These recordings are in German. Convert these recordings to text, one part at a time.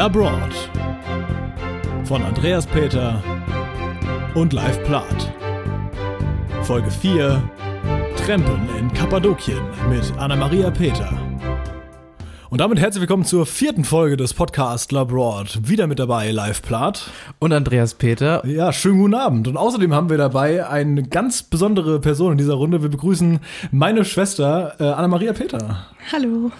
Labroad von Andreas Peter und Live Plath. Folge 4 Trempen in Kappadokien mit Anna-Maria Peter. Und damit herzlich willkommen zur vierten Folge des Podcasts Labroad. Wieder mit dabei Live Plath. Und Andreas Peter. Ja, schönen guten Abend. Und außerdem haben wir dabei eine ganz besondere Person in dieser Runde. Wir begrüßen meine Schwester äh, Anna-Maria Peter. Hallo.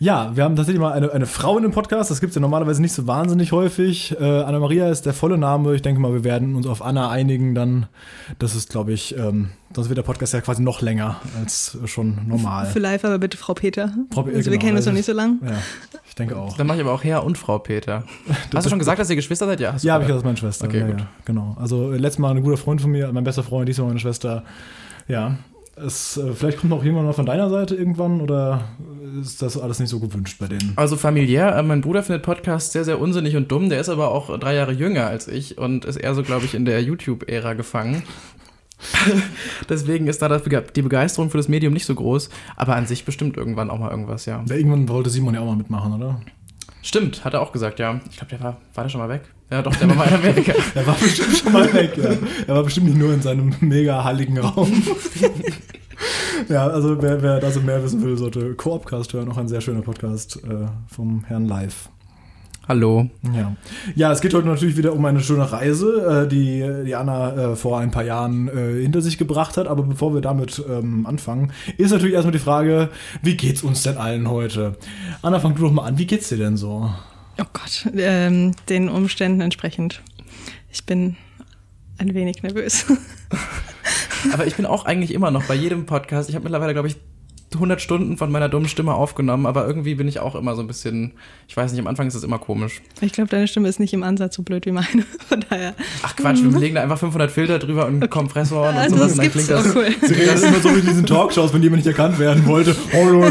Ja, wir haben tatsächlich mal eine, eine Frau in dem Podcast. Das gibt's ja normalerweise nicht so wahnsinnig häufig. Äh, Anna-Maria ist der volle Name. Ich denke mal, wir werden uns auf Anna einigen dann. Das ist, glaube ich, ähm, sonst wird der Podcast ja quasi noch länger als schon normal. Für live aber bitte Frau Peter. Frau also wir genau, kennen uns also- noch nicht so lang. Ja, ich denke auch. Dann mache ich aber auch Herr und Frau Peter. Hast du schon gesagt, dass ihr Geschwister seid? Ja, hast du Ja, habe ich gesagt. gesagt, meine Schwester. Okay, ja, gut. Ja, genau. Also äh, letztes Mal ein guter Freund von mir, mein bester Freund, diesmal meine Schwester. Ja. Es, äh, vielleicht kommt noch jemand mal von deiner Seite irgendwann oder ist das alles nicht so gewünscht bei denen? Also familiär, äh, mein Bruder findet Podcasts sehr, sehr unsinnig und dumm. Der ist aber auch drei Jahre jünger als ich und ist eher so, glaube ich, in der YouTube-Ära gefangen. Deswegen ist da die Begeisterung für das Medium nicht so groß, aber an sich bestimmt irgendwann auch mal irgendwas, ja. Ja, irgendwann wollte Simon ja auch mal mitmachen, oder? Stimmt, hat er auch gesagt, ja. Ich glaube, der war, war der schon mal weg? Ja, doch, der war mal in Amerika. Er war bestimmt schon mal weg, ja. Er war bestimmt nicht nur in seinem mega halligen Raum. ja, also wer, wer da so mehr wissen will, sollte Coopcast hören. Auch ein sehr schöner Podcast äh, vom Herrn Live. Hallo. Ja. ja, es geht heute natürlich wieder um eine schöne Reise, äh, die, die Anna äh, vor ein paar Jahren äh, hinter sich gebracht hat. Aber bevor wir damit ähm, anfangen, ist natürlich erstmal die Frage, wie geht's uns denn allen heute? Anna, fang du doch mal an. Wie geht's dir denn so? Oh Gott, ähm, den Umständen entsprechend. Ich bin ein wenig nervös. Aber ich bin auch eigentlich immer noch bei jedem Podcast. Ich habe mittlerweile, glaube ich, 100 Stunden von meiner dummen Stimme aufgenommen, aber irgendwie bin ich auch immer so ein bisschen, ich weiß nicht, am Anfang ist es immer komisch. Ich glaube, deine Stimme ist nicht im Ansatz so blöd wie meine. Von daher. Ach Quatsch, wir legen da einfach 500 Filter drüber und einen Kompressor und Also sowas das und dann klingt das. auch cool. Das ist immer so wie in diesen Talkshows, wenn jemand nicht erkannt werden wollte. Hallo.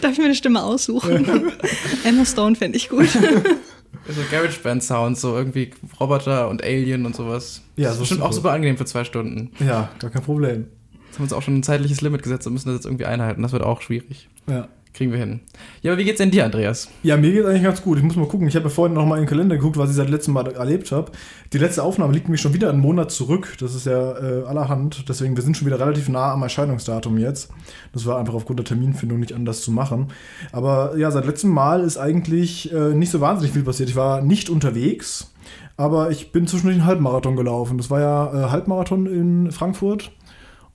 Darf ich mir eine Stimme aussuchen? Emma Stone fände ich gut. So GarageBand-Sounds, so irgendwie Roboter und Alien und sowas. Ja, das so ist bestimmt super. auch super angenehm für zwei Stunden. Ja, gar kein Problem. Jetzt haben wir uns auch schon ein zeitliches Limit gesetzt und müssen das jetzt irgendwie einhalten. Das wird auch schwierig. Ja. Kriegen wir hin. Ja, aber wie geht's denn dir, Andreas? Ja, mir geht's eigentlich ganz gut. Ich muss mal gucken. Ich habe ja vorhin noch mal in den Kalender geguckt, was ich seit letztem Mal erlebt habe. Die letzte Aufnahme liegt nämlich schon wieder einen Monat zurück. Das ist ja äh, allerhand. Deswegen, wir sind schon wieder relativ nah am Erscheinungsdatum jetzt. Das war einfach aufgrund der Terminfindung nicht anders zu machen. Aber ja, seit letztem Mal ist eigentlich äh, nicht so wahnsinnig viel passiert. Ich war nicht unterwegs, aber ich bin zwischendurch einen Halbmarathon gelaufen. Das war ja äh, Halbmarathon in Frankfurt.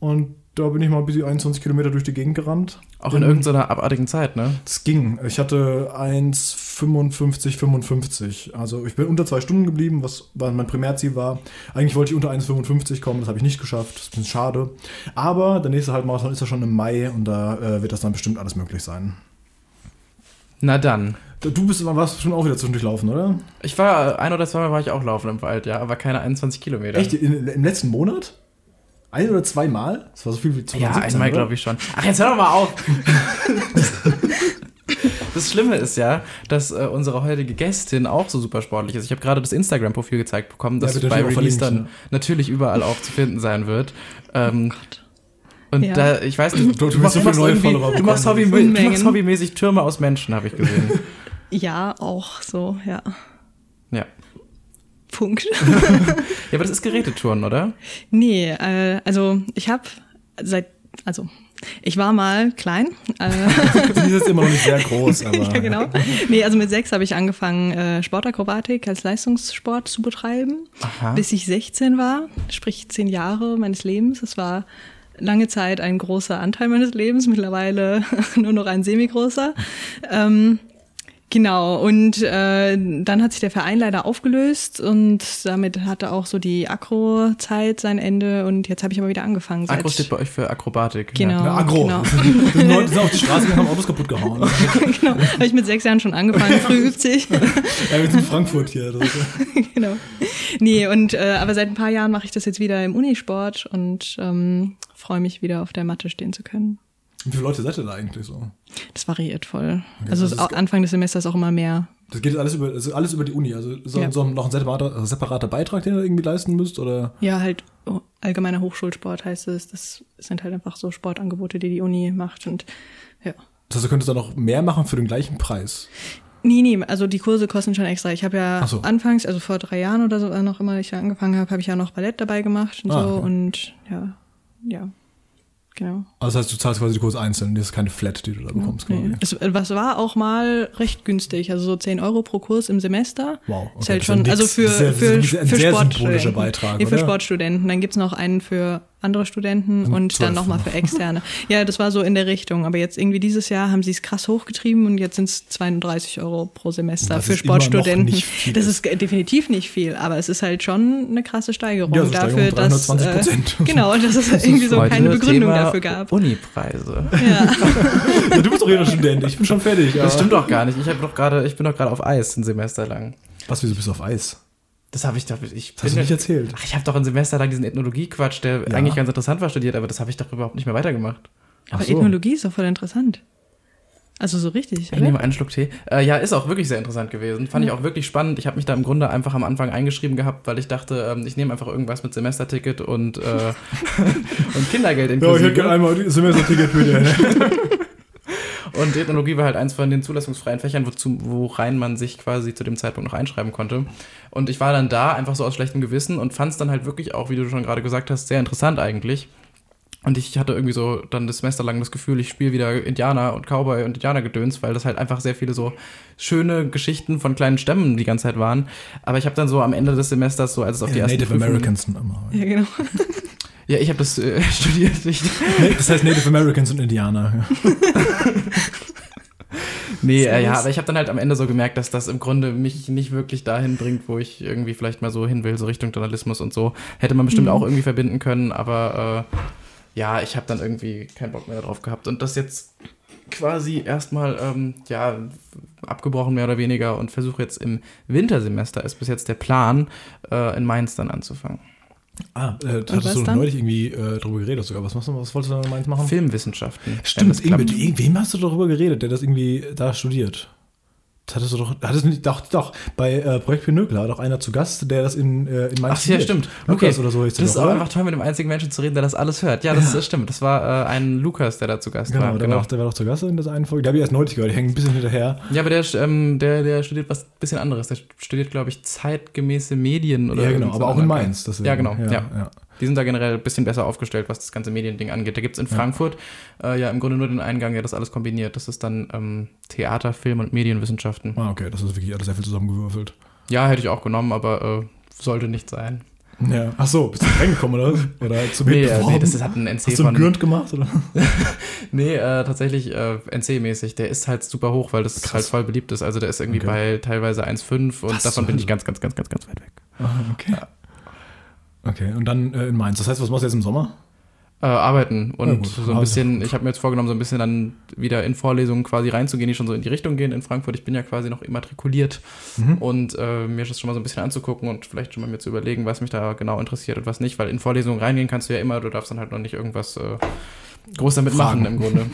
Und da bin ich mal bis 21 Kilometer durch die Gegend gerannt. Auch in irgendeiner abartigen Zeit, ne? Es ging. Ich hatte 1,55, 55. Also ich bin unter zwei Stunden geblieben, was mein Primärziel war. Eigentlich wollte ich unter 1,55 kommen, das habe ich nicht geschafft. Das ist ein bisschen schade. Aber der nächste Halbmarathon ist ja schon im Mai und da äh, wird das dann bestimmt alles möglich sein. Na dann. Du bist warst schon auch wieder zwischendurch laufen, oder? Ich war, ein oder zweimal war ich auch laufen im Wald, ja, aber keine 21 Kilometer. Echt? In, Im letzten Monat? Ein oder zweimal? Das war so viel wie 2017, Ja, einmal glaube ich schon. Ach, jetzt hör doch mal auf. Das Schlimme ist ja, dass äh, unsere heutige Gästin auch so super sportlich ist. Ich habe gerade das Instagram-Profil gezeigt bekommen, das Ja, bei Release dann natürlich überall auch zu finden sein wird. Ähm, und Ja. da, ich weiß nicht, Du- du willst so viele neue Follower du machst, Hobby, du machst hobbymäßig Türme aus Menschen, habe ich gesehen. Ja, auch so, ja. ja. Punkt. ja, aber das ist Gerätetouren, oder? Nee, äh, also ich habe seit, also ich war mal klein. Äh, Sie ist jetzt immer noch nicht sehr groß, aber. ja, genau. Nee, also mit sechs habe ich angefangen, äh, Sportakrobatik als Leistungssport zu betreiben, Aha. bis ich 16 war, sprich zehn Jahre meines Lebens. Das war lange Zeit ein großer Anteil meines Lebens, mittlerweile nur noch ein semi-großer. Ähm, Genau, und äh, dann hat sich der Verein leider aufgelöst und damit hatte auch so die Akro-Zeit sein Ende und jetzt habe ich aber wieder angefangen. Agro steht bei euch für Akrobatik. Genau. Ja, Agro. genau. Die Leute sind auf die Straße gegangen, haben Autos kaputt gehauen. genau, habe ich mit sechs Jahren schon angefangen, früh übt sich. Ja, wir sind in Frankfurt hier. Genau. Nee, und äh, aber seit ein paar Jahren mache ich das jetzt wieder im Unisport und ähm, freue mich wieder auf der Matte stehen zu können. Wie viele Leute seid ihr da eigentlich so? Das variiert voll. Okay, also also Anfang des Semesters auch immer mehr. Das geht jetzt alles über, also alles über die Uni. Also so, Ja. so noch ein separater, separater Beitrag, den ihr irgendwie leisten müsst? Oder? Ja, halt oh, allgemeiner Hochschulsport heißt es. Das sind halt einfach so Sportangebote, die die Uni macht und ja. Das heißt, du könntest da noch mehr machen für den gleichen Preis. Nee, nee, also die Kurse kosten schon extra. Ich habe ja so. anfangs, also vor drei Jahren oder so, auch immer ich da angefangen habe, habe ich ja noch Ballett dabei gemacht und Ah, so okay. und ja, ja, genau. Also das heißt, du zahlst quasi die Kurse einzeln, das ist keine Flat, die du da bekommst. Quasi. Nee. Es, was war auch mal recht günstig, also so 10 Euro pro Kurs im Semester. Wow, okay, Ist halt schon, also für, Das ist das ist für, wirklich ein für sehr Sportstudenten. Beitrag, nee, für? Sportstudenten. Dann gibt's noch einen für andere Studenten Und und, dann nochmal für Externe. ja, das war so in der Richtung. Aber jetzt irgendwie dieses Jahr haben sie es krass hochgetrieben und jetzt sind es 32 Euro pro Semester Das für Sportstudenten. Das ist definitiv nicht viel, aber es ist halt schon eine krasse Steigerung Ja, so dafür, Steigerung dass 320%. äh, genau, dass es irgendwie so keine Begründung Thema dafür gab. Unipreise. Ja. Ja, du bist doch jeder Student, ich bin schon fertig. Das stimmt doch gar nicht. Ich, hab doch gerade, ich bin doch gerade auf Eis ein Semester lang. Was, wieso bist du auf Eis? Das habe ich doch. Ich Das hast du nicht erzählt. Ach, ich habe doch ein Semester lang diesen Ethnologie-Quatsch, der Ja. eigentlich ganz interessant war, studiert, aber das habe ich doch überhaupt nicht mehr weitergemacht. Aber so. Ethnologie ist doch voll interessant. Also so richtig, Ich oder? nehme einen Schluck Tee. Äh, ja, ist auch wirklich sehr interessant gewesen. Fand ich auch wirklich spannend. Ich habe mich da im Grunde einfach am Anfang eingeschrieben gehabt, weil ich dachte, ähm, ich nehme einfach irgendwas mit Semesterticket und, äh, und Kindergeld Ja, ich inklusive. hätte gerne einmal die Semesterticket bitte. Und Ethnologie war halt eins von den zulassungsfreien Fächern, wozu, worein man sich quasi zu dem Zeitpunkt noch einschreiben konnte. Und ich war dann da einfach so aus schlechtem Gewissen und fand es dann halt wirklich auch, wie du schon gerade gesagt hast, sehr interessant eigentlich. Und ich hatte irgendwie so dann das Semester lang das Gefühl, ich spiele wieder Indianer und Cowboy und Indianergedöns, weil das halt einfach sehr viele so schöne Geschichten von kleinen Stämmen die ganze Zeit waren. Aber ich habe dann so am Ende des Semesters, so als es auf die Ja, ersten Native Prüfungen- Americans sind immer. Ja, genau. Ja, ich habe das äh, studiert. Ich, Nee, Das heißt Native Americans und Indianer. Nee, äh, ja, aber ich habe dann halt am Ende so gemerkt, dass das im Grunde mich nicht wirklich dahin bringt, wo ich irgendwie vielleicht mal so hin will, so Richtung Journalismus und so. Hätte man bestimmt Mhm. auch irgendwie verbinden können, aber äh, ja, ich habe dann irgendwie keinen Bock mehr darauf gehabt. Und das jetzt quasi erstmal, ähm, ja, abgebrochen mehr oder weniger und versuche jetzt im Wintersemester, ist bis jetzt der Plan, äh, in Mainz dann anzufangen. Ah, äh, hattest du dann? neulich irgendwie äh, drüber geredet sogar. Was, machst du, was wolltest du da meins machen? Filmwissenschaften. Stimmt, mit wem hast du darüber geredet, der das irgendwie da studiert? Das hattest du doch, hattest du nicht, doch, doch, bei äh, Projekt Pinökel war doch einer zu Gast, der das in, äh, in Mainz Ach ja, stimmt. Lukas Okay. oder so hieß Das ist doch, auch oder? einfach toll, mit dem einzigen Menschen zu reden, der das alles hört. Ja, das, das stimmt. Das war äh, ein Lukas, der da zu Gast Genau, war. der, War doch, der war doch zu Gast in der einen Folge. Der habe ich erst neulich gehört, die hängen ein bisschen hinterher. Ja, aber der, ähm, der, der studiert was bisschen anderes. Der studiert, glaube ich, zeitgemäße Medien oder ja, genau, aber auch in Mainz. Deswegen. Ja, genau, ja. ja. Die sind da generell ein bisschen besser aufgestellt, was das ganze Mediending angeht. Da gibt es in Frankfurt äh, ja im Grunde nur den Eingang, der das alles kombiniert. Das ist dann ähm, Theater, Film und Medienwissenschaften. Ah, okay, das ist wirklich alles sehr viel zusammengewürfelt. Ja, hätte ich auch genommen, aber äh, sollte nicht sein. Ja. Ach so, bist du reingekommen oder? Oder zum Nee, äh, beworben? nee, das ist, hat ein NC Hast du einen. Gürnt gemacht? Oder? Nee, äh, tatsächlich äh, NC-mäßig. Der ist halt super hoch, weil das Krass. halt voll beliebt ist. Also der ist irgendwie Okay. bei teilweise 1,5 und Was davon bin ich ganz, ganz, ganz, ganz, ganz weit weg. Ah, okay. Okay, und dann äh, in Mainz. Das heißt, was machst du jetzt im Sommer? Äh, arbeiten und Ja, so ein bisschen, ich habe mir jetzt vorgenommen, so ein bisschen dann wieder in Vorlesungen quasi reinzugehen, die schon so in die Richtung gehen in Frankfurt. Ich bin ja quasi noch immatrikuliert Mhm. und äh, mir das schon mal so ein bisschen anzugucken und vielleicht schon mal mir zu überlegen, was mich da genau interessiert und was nicht, weil in Vorlesungen reingehen kannst du ja immer, du darfst dann halt noch nicht irgendwas äh, groß damit Fragen. machen im Grunde.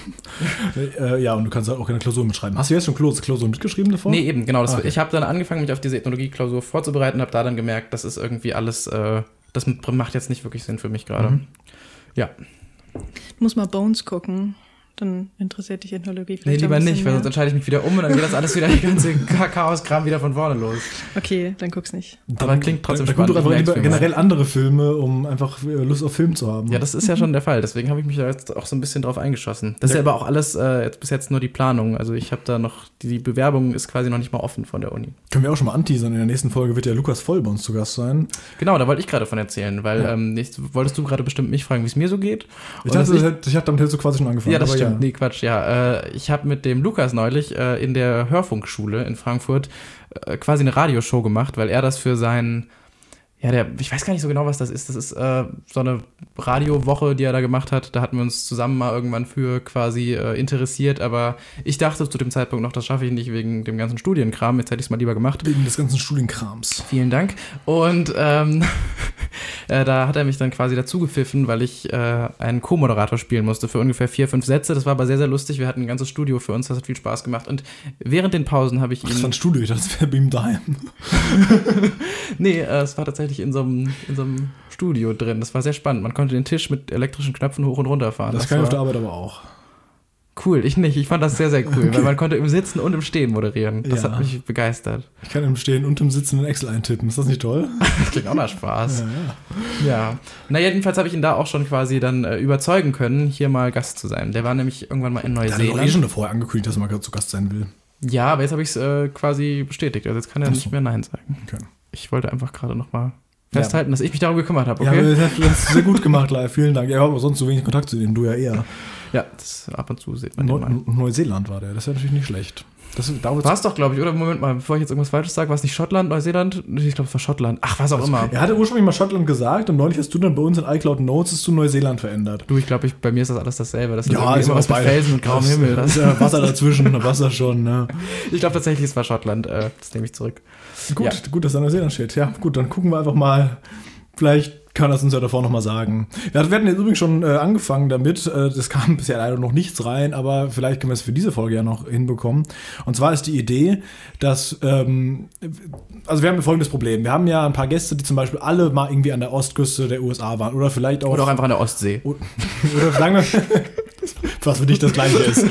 Äh, ja, und du kannst halt auch keine Klausur mitschreiben. Hast du jetzt schon Klausur, Klausur mitgeschrieben davor? Nee, eben, genau. Das, Okay. Ich habe dann angefangen, mich auf diese Ethnologie-Klausur vorzubereiten, habe da dann gemerkt, das ist irgendwie alles, äh, das macht jetzt nicht wirklich Sinn für mich gerade. Mhm. Ja, Muss mal Bones gucken. Dann interessiert dich Ethnologie nee, vielleicht. lieber ein nicht, bisschen weil sonst mehr. entscheide ich mich wieder um und dann geht das alles wieder, die ganze Chaos-Kram wieder von vorne los. Okay, dann guck's nicht. Aber klingt trotzdem dann, dann guck spannend, doch einfach ich lieber generell andere Filme, um einfach äh, Lust auf Film zu haben. Ja, das ist ja schon der Fall. Deswegen habe ich mich da jetzt auch so ein bisschen drauf eingeschossen. Das ist ja aber auch alles äh, jetzt bis jetzt nur die Planung. Also ich habe da noch, die Bewerbung ist quasi noch nicht mal offen von der Uni. Können wir auch schon mal anteasern. In der nächsten Folge wird ja Lukas Voll bei uns zu Gast sein. Genau, da wollte ich gerade von erzählen, weil Ja. ähm, nicht, wolltest du gerade bestimmt mich fragen, wie es mir so geht? Ich dachte, hätte- ich habe damit hättest du quasi schon angefangen. Ja, das aber stimmt. Nee, Quatsch, ja. Äh, ich habe mit dem Lukas neulich äh, in der Hörfunkschule in Frankfurt äh, quasi eine Radioshow gemacht, weil er das für sein, ja, der, ich weiß gar nicht so genau, was das ist. Das ist äh, so eine Radiowoche, die er da gemacht hat. Da hatten wir uns zusammen mal irgendwann für quasi äh, interessiert, aber ich dachte zu dem Zeitpunkt noch, das schaffe ich nicht wegen dem ganzen Studienkram. Jetzt hätte ich es mal lieber gemacht. Wegen des ganzen Studienkrams. Vielen Dank. Und ähm, äh, da hat er mich dann quasi dazu gepfiffen, weil ich äh, einen Co-Moderator spielen musste für ungefähr vier, fünf Sätze. Das war aber sehr, sehr lustig. Wir hatten ein ganzes Studio für uns, das hat viel Spaß gemacht. Und während den Pausen habe ich Das war ihn. ein Studio, das wäre bei ihm daheim. Nee, äh, es war tatsächlich in so einem in so einem Studio drin. Das war sehr spannend. Man konnte den Tisch mit elektrischen Knöpfen hoch und runter fahren. Das, kann ich auf der Arbeit aber auch. Cool, ich nicht. Ich fand das sehr, sehr cool, weil man konnte im Sitzen und im Stehen moderieren. Das Ja. hat mich begeistert. Ich kann im Stehen und im Sitzen in Excel eintippen. Ist das nicht toll? Das klingt auch nach Spaß. ja. Ja. Na, jedenfalls habe ich ihn da auch schon quasi dann äh, überzeugen können, hier mal Gast zu sein. Der war nämlich irgendwann mal in Der hat eh Neuseeland. schon vorher angekündigt, dass er mal zu Gast sein will. Ja, aber jetzt habe ich es äh, quasi bestätigt. Also jetzt kann er Ach nicht so. mehr Nein sagen. Okay. Ich wollte einfach gerade noch mal festhalten, dass ich mich darum gekümmert habe, Ja, okay? aber das hast du sehr gut gemacht, live. Vielen Dank. Ja, aber sonst so wenig Kontakt zu dem, du ja eher. Ja, das, ab und zu sieht man den mal. Neu Neuseeland war der. Das ist ja natürlich nicht schlecht. Das ist, da War es doch, glaube ich, oder? Moment mal, bevor ich jetzt irgendwas Falsches sage, war es nicht Schottland, Neuseeland? Ich glaube, es war Schottland. Ach, was auch immer. Er hatte ursprünglich mal Schottland gesagt und neulich hast du dann bei uns in iCloud Notes es zu Neuseeland verändert. Du, ich glaube, ich, bei mir ist das alles dasselbe. Das ist Ja, ist immer was beide. Felsen und grauem Himmel. Das Das, ist ja Wasser dazwischen, Wasser schon, ne? ich glaube tatsächlich, es war Schottland. Äh, das nehme ich zurück. Gut, Ja. gut, dass da Neuseeland steht. Ja, gut, dann gucken wir einfach mal. Vielleicht kann das uns ja davor nochmal sagen. Wir hatten jetzt übrigens schon äh, angefangen damit. Äh, das kam bisher leider noch nichts rein, aber vielleicht können wir es für diese Folge ja noch hinbekommen. Und zwar ist die Idee, dass, ähm, also wir haben folgendes Problem. Wir haben ja ein paar Gäste, die zum Beispiel alle mal irgendwie an der Ostküste der USA waren oder vielleicht auch. Oder auch einfach an der Ostsee. oder sagen wir, was für dich das gleiche ist.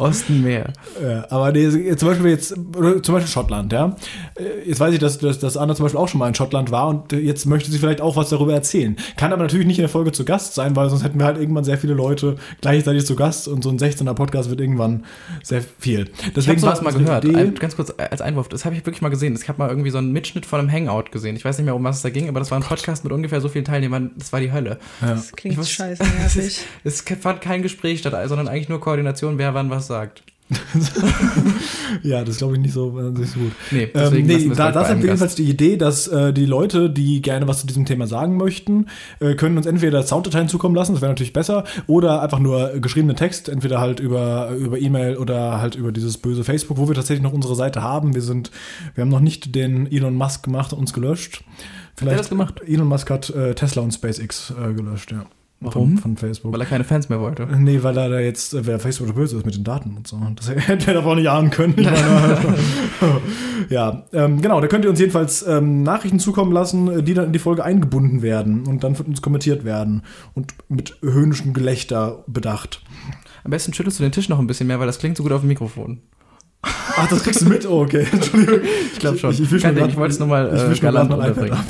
Osten Meer. Ja, aber die, zum Beispiel jetzt, zum Beispiel Schottland, ja. Jetzt weiß ich, dass, dass, dass Anna zum Beispiel auch schon mal in Schottland war und jetzt möchte sie vielleicht auch was darüber erzählen. Kann aber natürlich nicht in der Folge zu Gast sein, weil sonst hätten wir halt irgendwann sehr viele Leute gleichzeitig zu Gast und so ein 16er Podcast wird irgendwann sehr viel. Ich Deswegen habe sowas mal gehört. Ein, ganz kurz als Einwurf. Das habe ich wirklich mal gesehen. Ich habe mal irgendwie so einen Mitschnitt von einem Hangout gesehen. Ich weiß nicht mehr, um was es da ging, aber das war ein Podcast mit ungefähr so vielen Teilnehmern. Das war die Hölle. ja. Das klingt Ich scheiße nervig. Es fand kein Gespräch statt, sondern eigentlich nur Koordination, wer wann was sagt. ja, das glaube ich nicht so, äh, nicht so gut. Nee, Ähm, deswegen nee, wir es da, das ist jedenfalls die Idee, dass äh, die Leute, die gerne was zu diesem Thema sagen möchten, äh, können uns entweder Sounddateien zukommen lassen, das wäre natürlich besser, oder einfach nur äh, geschriebenen Text, entweder halt über über E-Mail oder halt über dieses böse Facebook, wo wir tatsächlich noch unsere Seite haben. Wir sind, wir haben noch nicht den Elon Musk gemacht und uns gelöscht. Vielleicht das gemacht? Elon Musk hat äh, Tesla und SpaceX äh, gelöscht, ja. Warum? Von, von Facebook. Weil er keine Fans mehr wollte. Nee, weil er da jetzt, äh, wer Facebook böse ist mit den Daten und so. Das hätte er davor nicht ahnen können. Ich ja, ähm, genau, da könnt ihr uns jedenfalls ähm, Nachrichten zukommen lassen, äh, die dann in die Folge eingebunden werden und dann von uns kommentiert werden und mit höhnischem Gelächter bedacht. Am besten schüttelst du den Tisch noch ein bisschen mehr, weil das klingt so gut auf dem Mikrofon. Ach, das kriegst du mit? Oh, okay, Entschuldigung. Ich glaube schon. Ich, ich, grad- ich wollte es mal ich äh, grad galant mein iPad ab.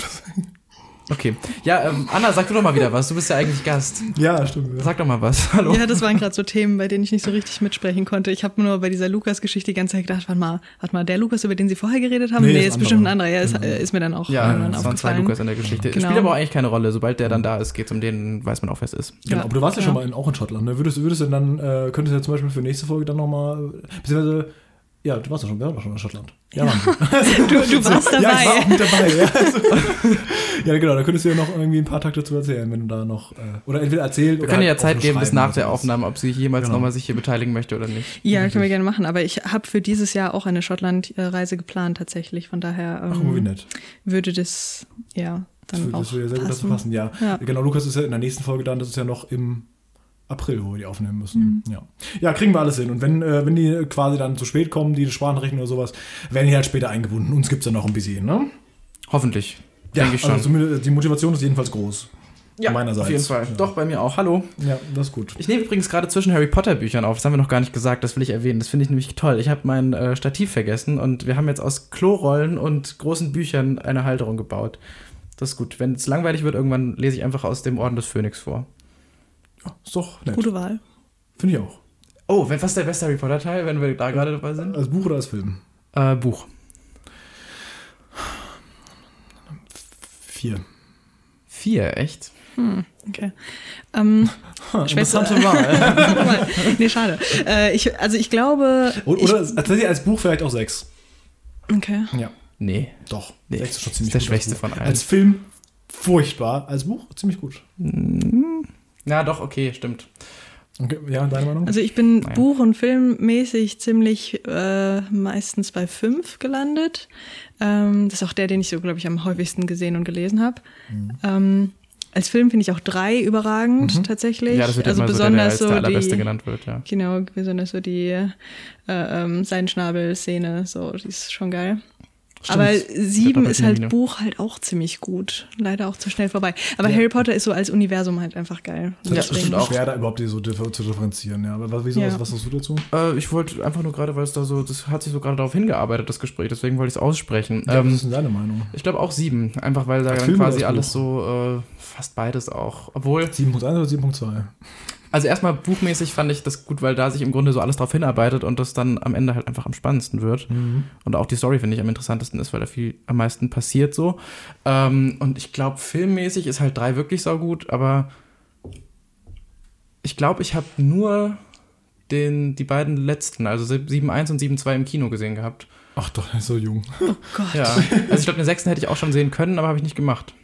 Okay. Ja, ähm, Anna, sag du doch mal wieder was. Du bist ja eigentlich Gast. Ja, stimmt. Ja. Sag doch mal was. Hallo. Ja, das waren gerade so Themen, bei denen ich nicht so richtig mitsprechen konnte. Ich habe nur bei dieser Lukas-Geschichte die ganze Zeit gedacht, warte mal, warte mal, der Lukas, über den Sie vorher geredet haben? Nee, Nee, ist ist bestimmt ein anderer. Ja, ist, äh, ist mir dann auch Ja, irgendwann es waren zwei. Lukas in der Geschichte. Genau. Spielt aber auch eigentlich keine Rolle. Sobald der dann da ist, geht es um den, weiß man auch, wer es ist. Genau, Ja, aber du warst ja, ja. schon mal in, auch in Schottland. Ne? Würdest, würdest du dann, äh, könntest du ja zum Beispiel für nächste Folge dann nochmal, beziehungsweise, ja, du warst ja schon, wir waren doch schon in Schottland. Ja, wir. Du, du warst dabei. Ja, ich war auch mit dabei. Ja, also, ja genau, da könntest du ja noch irgendwie ein paar Takte zu erzählen, wenn du da noch, äh, oder entweder erzählt Wir oder können ja halt Zeit geben bis nach der. Aufnahme, ob sie jemals Genau. nochmal sich hier beteiligen möchte oder nicht. Ja, können wir gerne machen. Aber ich habe für dieses Jahr auch eine Schottland-Reise geplant tatsächlich. Von daher Ach, wie ähm, nett. würde das ja Das, dann das auch würde ja sehr gut dazu passen, ja. Ja. Genau, Lukas ist ja in der nächsten Folge dann, das ist ja noch im April, wo wir die aufnehmen müssen. Mhm. Ja. ja, kriegen wir alles hin. Und wenn, äh, wenn die quasi dann zu spät kommen, die Sprachnachrichten oder sowas, werden die halt später eingebunden. Uns gibt's dann noch ein bisschen, ne? Hoffentlich. Denke ich schon. Also zumindest die Motivation ist jedenfalls groß. ja, meinerseits. auf jeden Fall. Ja. Doch, bei mir auch. Hallo. Ja, das ist gut. Ich nehme übrigens gerade zwischen Harry Potter Büchern auf. Das haben wir noch gar nicht gesagt. Das will ich erwähnen. Das finde ich nämlich toll. Ich habe mein äh, Stativ vergessen und wir haben jetzt aus Klorollen und großen Büchern eine Halterung gebaut. Das ist gut. Wenn es langweilig wird, irgendwann lese ich einfach aus dem Orden des Phönix vor. Ja, ist doch nett. Gute Wahl. Finde ich auch. Oh, wenn- was ist der beste Harry Potter Teil, wenn wir da gerade dabei sind? Als Buch oder als Film? Äh, Buch. Vier. Vier, echt? Okay. Ähm, Interessante Wahl. nee, schade. Äh, ich, also ich glaube. oder oder tatsächlich als Buch vielleicht auch sechs. okay. Ja, Nee. doch. Nee, Sechs ist schon das ziemlich ist der gut als schwächste von allen. Als Film furchtbar. Als Buch ziemlich gut. Na doch, okay, stimmt. Okay, ja, deine Meinung? Also ich bin Nein. buch- und filmmäßig ziemlich äh, meistens bei fünf gelandet. Ähm, das ist auch der, den ich so, glaube ich, am häufigsten gesehen und gelesen habe. Mhm. Ähm, als Film finde ich auch drei überragend tatsächlich. Ja, das wird also ja immer so der, der besonders als so, der allerbeste die, genannt wird, ja. Genau, besonders so die äh, ähm, Seidenschnabel-Szene, so, die ist schon geil. Aber Stimmt. sieben Der ist halt. Buch halt auch ziemlich gut. Leider auch zu schnell vorbei. Aber Ja. Harry Potter ist so als Universum halt einfach geil. Das ist Ja, bestimmt stimmt auch. schwer, da überhaupt die so differ zu differenzieren. Ja. Aber was, wieso, Ja. was, was hast du dazu? Äh, ich wollte einfach nur gerade, weil es da so, das hat sich so gerade darauf hingearbeitet, das Gespräch, deswegen wollte ich es aussprechen. Ja, was ähm, ist denn deine Meinung? ich glaube auch sieben, einfach weil da dann quasi alles so, äh, fast beides auch. Obwohl, 7.1 oder 7.2? Also erstmal buchmäßig fand ich das gut, weil da sich im Grunde so alles drauf hinarbeitet und das dann am Ende halt einfach am spannendsten wird. Und auch die Story finde ich am interessantesten ist, weil da viel am meisten passiert so. Ähm, und ich glaube, filmmäßig ist halt drei wirklich saugut, aber ich glaube, ich habe nur den, die beiden letzten, also 7.1 und 7.2 im Kino gesehen gehabt. Ach doch, er ist so jung. Oh Gott. Ja, also ich glaube, den sechsten hätte ich auch schon sehen können, aber habe ich nicht gemacht.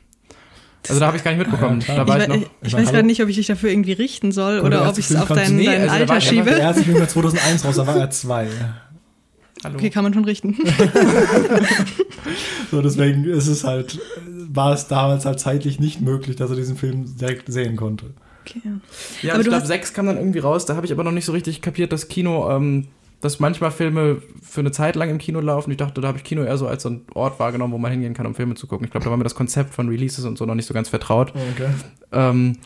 Also da habe ich gar nicht mitbekommen. Ja, da Ich, war ich wei- noch. ich, Ich weiß gerade nicht, ob ich dich dafür irgendwie richten soll oder ob erste ich es auf dein, Nee, dein also Alter war- schiebe. Der erste Film war 2001 raus, da war er zwei. Hallo. Okay, kann man schon richten. So, deswegen ist es halt, war es damals halt zeitlich nicht möglich, dass er diesen Film direkt sehen konnte. Okay. Ja, Aber ich glaube, sechs kam dann irgendwie raus. Da habe ich aber noch nicht so richtig kapiert, dass Kino, ähm, dass manchmal Filme für eine Zeit lang im Kino laufen. Ich dachte, da habe ich Kino eher so als so ein Ort wahrgenommen, wo man hingehen kann, um Filme zu gucken. Ich glaube, da war mir das Konzept von Releases und so noch nicht so ganz vertraut. Okay. Ähm,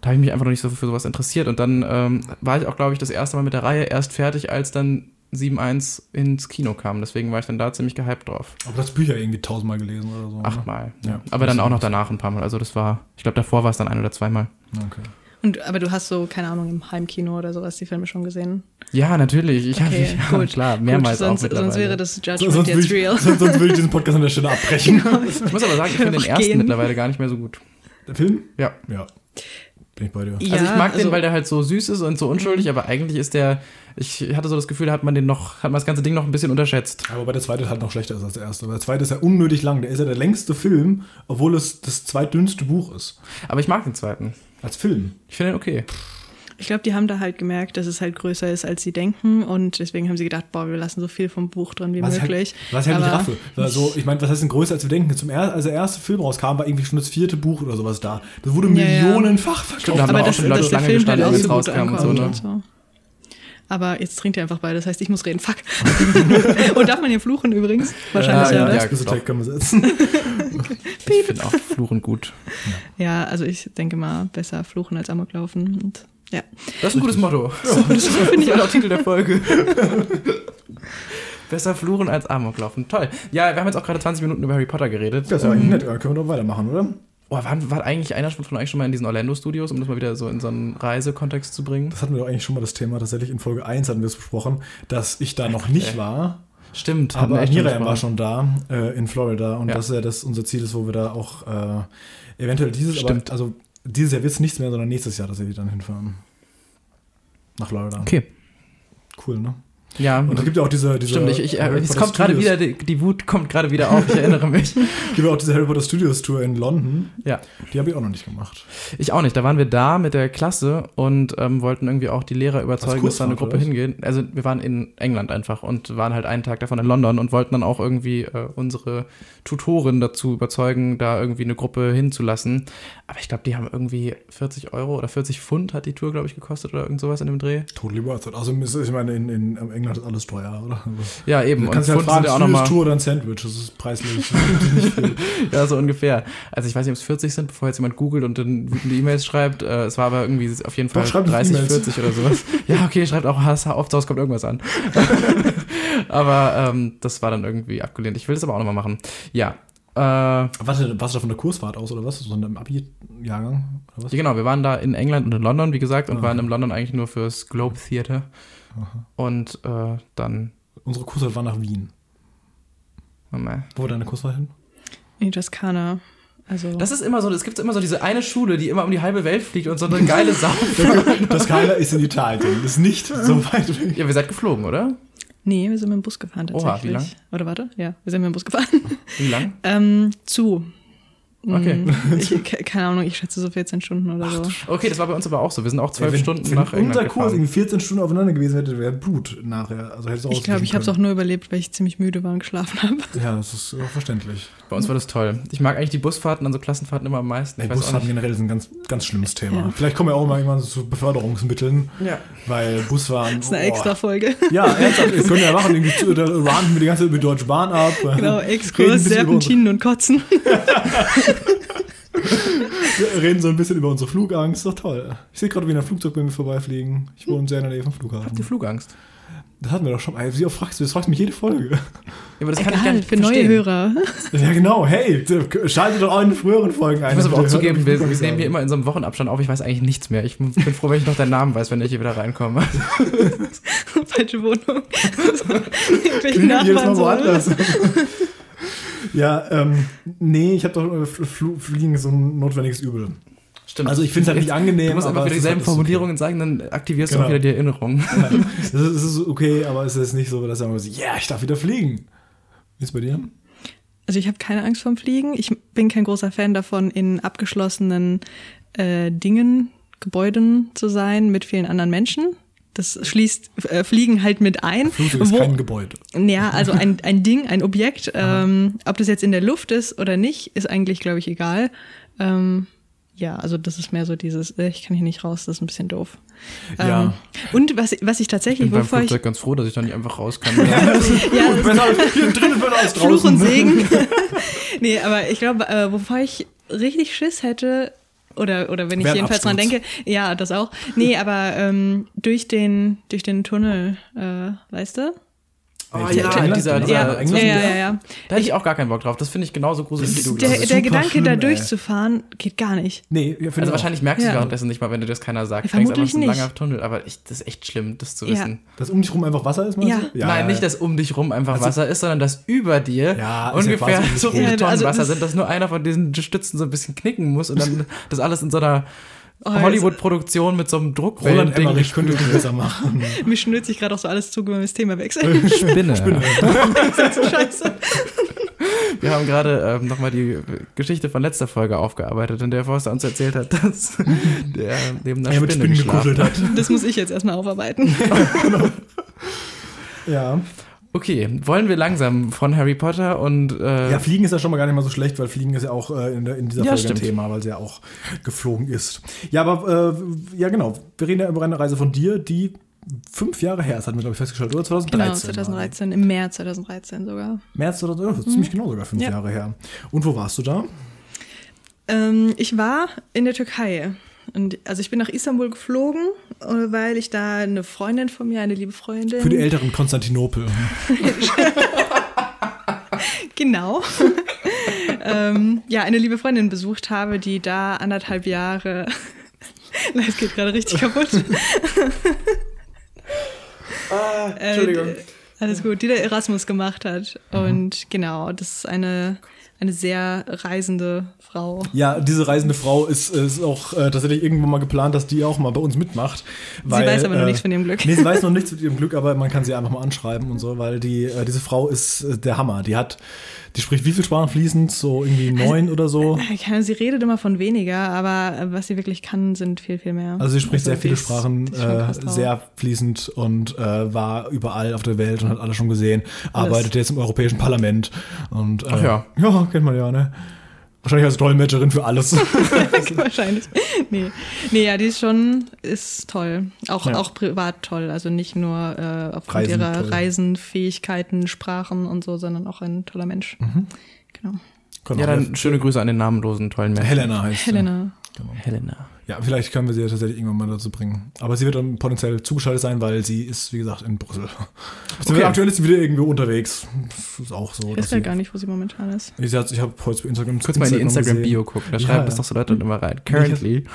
da habe ich mich einfach noch nicht so für sowas interessiert. Und dann ähm, war ich auch, glaube ich, das erste Mal mit der Reihe erst fertig, als dann 7.1 ins Kino kam. Deswegen war ich dann da ziemlich gehypt drauf. Aber du hast Bücher irgendwie tausendmal gelesen oder so. ne? Achtmal. Ja. Aber dann auch noch danach ein paar Mal. Also das war, ich glaube, davor war es dann ein oder zweimal. Okay. Und, aber du hast so, keine Ahnung, im Heimkino oder sowas die Filme schon gesehen. Ja, natürlich. Ich Okay, habe gut. klar mehrmals Gut, sonst, auch sonst wäre das Judgment So, sonst, jetzt würde real. ich, sonst, sonst würde ich diesen Podcast an der Stelle abbrechen. Ich muss aber sagen, ich finde den ersten gehen. mittlerweile gar nicht mehr so gut. Der Film? Ja. Ja. Bin ich bei dir. Ja, also ich mag also- den, weil der halt so süß ist und so unschuldig, aber eigentlich ist der, ich hatte so das Gefühl, da hat man den noch, hat man das ganze Ding noch ein bisschen unterschätzt. Aber bei der zweite halt noch schlechter ist als der erste. Weil der zweite ist ja unnötig lang. Der ist ja der längste Film, obwohl es das zweitdünnste Buch ist. Aber ich mag den zweiten. Als Film. Ich finde den okay. Ich glaube, die haben da halt gemerkt, dass es halt größer ist, als sie denken. Und deswegen haben sie gedacht, boah, wir lassen so viel vom Buch drin wie Was ich möglich. Halt, was ich halt nicht raffe. Also, ich meine, was heißt denn größer als wir denken? Zum er als der erste Film rauskam, war irgendwie schon das vierte Buch oder sowas da. Das wurde Ja, ja. millionenfach verkauft. Stimmt, da haben aber auch dass, schon Leute Film halt gestanden, als so es rauskam und so, ne? und so. Aber jetzt trinkt er einfach beide, das heißt, ich muss reden. Fuck. und darf man hier fluchen übrigens? Wahrscheinlich Ja, ja, ja, ne? ja. Das doch. können wir setzen. Ich finde auch Fluchen gut. Ja, also ich denke mal, besser fluchen als Amok laufen. Und ja. Das ist ein gutes Motto. Das finde ich auch Titel der Folge. Besser fluchen als Amok laufen. Toll. Ja, wir haben jetzt auch gerade 20 Minuten über Harry Potter geredet. Das ist eigentlich nett. Ja, können wir doch weitermachen, oder? Oh, war, war eigentlich einer von euch schon mal in diesen Orlando-Studios, um das mal wieder so in so einen Reisekontext zu bringen? Das hatten wir doch eigentlich schon mal das Thema. Tatsächlich in Folge 1 hatten wir es besprochen, dass ich da noch nicht war. Stimmt. hatten wir Aber Miriam war schon da äh, in Florida und Ja. das ist ja das unser Ziel ist, wo wir da auch äh, eventuell dieses, Stimmt. aber also dieses Jahr wird es nichts mehr, sondern nächstes Jahr tatsächlich dann hinfahren. Nach Florida. Okay. Cool, ne? Ja, Und es gibt ja auch diese, diese stimmt. Ich, ich, es kommt gerade wieder, die, die Wut kommt gerade wieder auf, ich erinnere mich. Es gibt ja auch diese Harry Potter Studios Tour in London. Ja. Die habe ich auch noch nicht gemacht. Ich auch nicht. Da waren wir da mit der Klasse und ähm, wollten irgendwie auch die Lehrer überzeugen, dass da eine Gruppe hingehen. Also wir waren in England einfach und waren halt einen Tag davon in London und wollten dann auch irgendwie äh, unsere Tutorin dazu überzeugen, da irgendwie eine Gruppe hinzulassen. Aber ich glaube, die haben irgendwie 40 Euro oder 40 Pfund hat die Tour, glaube ich, gekostet oder irgend sowas in dem Dreh. Totally worth it. Also ich meine, in, in England ist alles teuer, oder? Ja, eben. du Und kannst ja halt Pfund fragen, ja auch nochmal. Tour oder ein Sandwich. Das ist preislich. Ja, so ungefähr. Also ich weiß nicht, ob es 40 sind, bevor jetzt jemand googelt und dann wütende E-Mails schreibt. Äh, es war aber irgendwie auf jeden Doch, Fall uns 30, E-Mails. 40 oder sowas. Ja, okay, schreibt auch oft aus kommt irgendwas an. aber ähm, das war dann irgendwie abgelehnt. Ich will das aber auch nochmal machen. Ja. Äh, ja, Warte, warst du da von der Kursfahrt aus oder was? So in einem Abi-Jahrgang? Was? genau, wir waren da in England und in London, wie gesagt, und Ah. waren in London eigentlich nur fürs Globe Theatre. Und äh, dann. Unsere Kursfahrt war nach Wien. oh. Wo war deine Kursfahrt hin? In Toskana. Also, Das ist immer so, es gibt immer so diese eine Schule, die immer um die halbe Welt fliegt und so eine geile Sau. Das Keiner ist in Italien. Das ist nicht so weit weg. ja, wir seid geflogen, oder? nee, wir sind mit dem Bus gefahren Oha, tatsächlich. wie lang? Oder warte, ja, wir sind mit dem Bus gefahren. Wie lang? ähm, zu. Okay. Mm, Ich, ke- keine Ahnung, ich schätze so 14 Stunden oder so. Okay, das war bei uns aber auch so. Wir sind auch zwölf wenn, Stunden wenn nach England unser Kurs irgendwie 14 Stunden aufeinander gewesen hätte, wäre Blut nachher. Also hättest du Ich glaube, ich habe es auch nur überlebt, weil ich ziemlich müde war und geschlafen habe. Ja, das ist auch verständlich. Bei uns war das toll. Ich mag eigentlich die Busfahrten an so Klassenfahrten immer am meisten. Nee, Ich auch Busfahrten generell ist ein ganz, ganz schlimmes Thema. Ja. Vielleicht kommen wir auch mal irgendwann zu Beförderungsmitteln, Ja. weil Busfahren. Das ist eine oh. extra Folge. Ja, ernsthaft, das können wir ja machen. Irgendwie da ranten wir die ganze Zeit über die Deutsche Bahn ab. Genau, Exkurs, Serpentinen und Kotzen. Wir reden so ein bisschen über unsere Flugangst. Doch toll. Ich sehe gerade, wie ein Flugzeug bei mir vorbeifliegen. Ich wohne sehr in der Nähe vom Flughafen. Flugangst. Das hatten wir doch schon mal. Wie oft fragst du das? fragst du mich jede Folge. Ja, aber das kann ich gar Egal, nicht für neue verstehen. Hörer. Ja, genau. Hey, schaltet doch auch in den früheren Folgen ein. Ich muss aber auch zugeben, wir, wir nehmen hier immer in so einem Wochenabstand auf. Ich weiß eigentlich nichts mehr. Ich bin froh, wenn ich noch deinen Namen weiß, wenn ich hier wieder reinkomme. Falsche Wohnung. Irgendwelche Klingt jedes Mal woanders. Ja, ähm, nee, ich habe doch äh, Fl- Fl- Fliegen ist so ein notwendiges Übel. Stimmt. Also ich finde es halt nicht angenehm. Du musst einfach aber wieder dieselben halt- ist okay. Formulierungen sagen, dann aktivierst du Genau. auch wieder die Erinnerung. Ja, es, ist, ist okay, aber es ist nicht so, dass man so, ja, ich darf wieder fliegen. Wie ist bei dir? Also ich habe keine Angst vorm Fliegen. Ich bin kein großer Fan davon, in abgeschlossenen äh, Dingen, Gebäuden zu sein mit vielen anderen Menschen. Das schließt äh, Fliegen halt mit ein. Flugzeug ist Wo- kein Gebäude. Ja, also ein, ein Ding, ein Objekt. Ähm, ob das jetzt in der Luft ist oder nicht, ist eigentlich, glaube ich, egal. Ähm, ja, also das ist mehr so dieses, äh, ich kann hier nicht raus, das ist ein bisschen doof. Ja. Ähm, und was, was ich Ich tatsächlich, bin beim wovor ich, Flugzeug ganz froh, dass ich da nicht einfach raus kann. ja, Besser als, hier drin ist besser als draußen. Fluch und Segen. nee, aber ich glaube, äh, wovor ich richtig Schiss hätte, oder, oder wenn ich Wäre ein jedenfalls dran denke, ja, das auch. Nee, aber ähm, durch den, durch den Tunnel, äh, weißt du? Oh, Ja, ja, dieser, dieser, Ja, ja, ja. ja, ja, ja. Da hätte ich auch gar keinen Bock drauf. Das finde ich genauso gruselig wie du. Der, der Gedanke, schlimm, da ey. durchzufahren, geht gar nicht. Nee, ja, finde Also auch. wahrscheinlich merkst du Ja. währenddessen nicht mal, wenn dir das keiner sagt. Ja, Du denkst einfach, es vermutlich ist ein nicht. langer Tunnel, aber ich, das ist echt schlimm, das zu Ja. wissen. Dass um dich rum einfach Wasser ist, meinst Ja. du? Nein, nicht, dass um dich rum einfach Wasser ist, sondern dass über dir Ja, ja ungefähr um so viele Ja, Tonnen also Wasser sind, dass nur einer von diesen Stützen so ein bisschen knicken muss und dann das alles in so einer Hollywood-Produktion mit so einem Roland Druckwellen-Ding Emmerich könnte es besser machen. Mir schnürt sich gerade auch so alles zu, wenn wir das Thema wechseln. Spinne. so scheiße. Wir haben gerade ähm, nochmal die Geschichte von letzter Folge aufgearbeitet, in der Forster uns erzählt hat, dass der neben einer Er mit Spinne Spinnen geschlafen gekuschelt hat. hat. Das muss ich jetzt erstmal aufarbeiten. Ja. Okay, wollen wir langsam von Harry Potter und äh, ja, Fliegen ist ja schon mal gar nicht mal so schlecht, weil Fliegen ist ja auch äh, in, der, in dieser Ja, Folge stimmt. ein Thema, weil sie ja auch geflogen ist. Ja, aber äh, ja genau, wir reden ja über eine Reise von dir, die fünf Jahre her ist, hatten wir glaube ich festgestellt, oder? 2013. Genau, war die. 2013, im März 2013 sogar. März oder oh, ziemlich genau sogar fünf Ja. Jahre her. Und wo warst du da? Ähm, ich war in der Türkei. Und also ich bin nach Istanbul geflogen, weil ich da eine Freundin von mir, eine liebe Freundin. Für die älteren Konstantinopel. Genau. ähm, ja, eine liebe Freundin besucht habe, die da anderthalb Jahre. Es geht gerade richtig kaputt. Entschuldigung. Äh, alles gut, die der Erasmus gemacht hat. Und genau, das ist eine, eine sehr reisende Frau. Ja, diese reisende Frau ist, ist auch äh, tatsächlich irgendwann mal geplant, dass die auch mal bei uns mitmacht. Weil, sie weiß aber noch äh, nichts von ihrem Glück. Nee, sie weiß noch nichts mit ihrem Glück, aber man kann sie einfach mal anschreiben und so, weil die, äh, diese Frau ist äh, der Hammer. Die hat, die spricht wie viel Sprachen fließend? So irgendwie neun oder so. Ja, sie redet immer von weniger, aber äh, was sie wirklich kann, sind viel, viel mehr. Also sie spricht sehr die viele ist- Sprachen, äh, sehr fließend und äh, war überall auf der Welt und hat alles schon gesehen. Alles. Arbeitet jetzt im Europäischen Parlament und äh, Ach ja. ja, kennt man ja, ne? Wahrscheinlich als Dolmetscherin für alles. Wahrscheinlich. Nee. nee, ja, die ist schon, ist toll. Auch, Ja. auch privat toll. Also nicht nur äh, aufgrund Reisen ihrer toll. Reisenfähigkeiten, Sprachen und so, sondern auch ein toller Mensch. Mhm. Genau. Können Ja, dann schöne Grüße an den namenlosen tollen Menschen. Helena heißt sie. Helena. Genau. Helena. Ja, vielleicht können wir sie ja tatsächlich irgendwann mal dazu bringen. Aber sie wird dann potenziell zugeschaltet sein, weil sie ist, wie gesagt, in Brüssel. Okay. Aktuell ist sie wieder irgendwo unterwegs. Das ist auch so. Ich weiß gar sie- gar nicht, wo sie momentan ist. Ich, ich habe heute bei Instagram Kurz mal in die. Instagram-Bio gucken, da Ja, schreiben ja. das doch so Leute immer rein. Currently.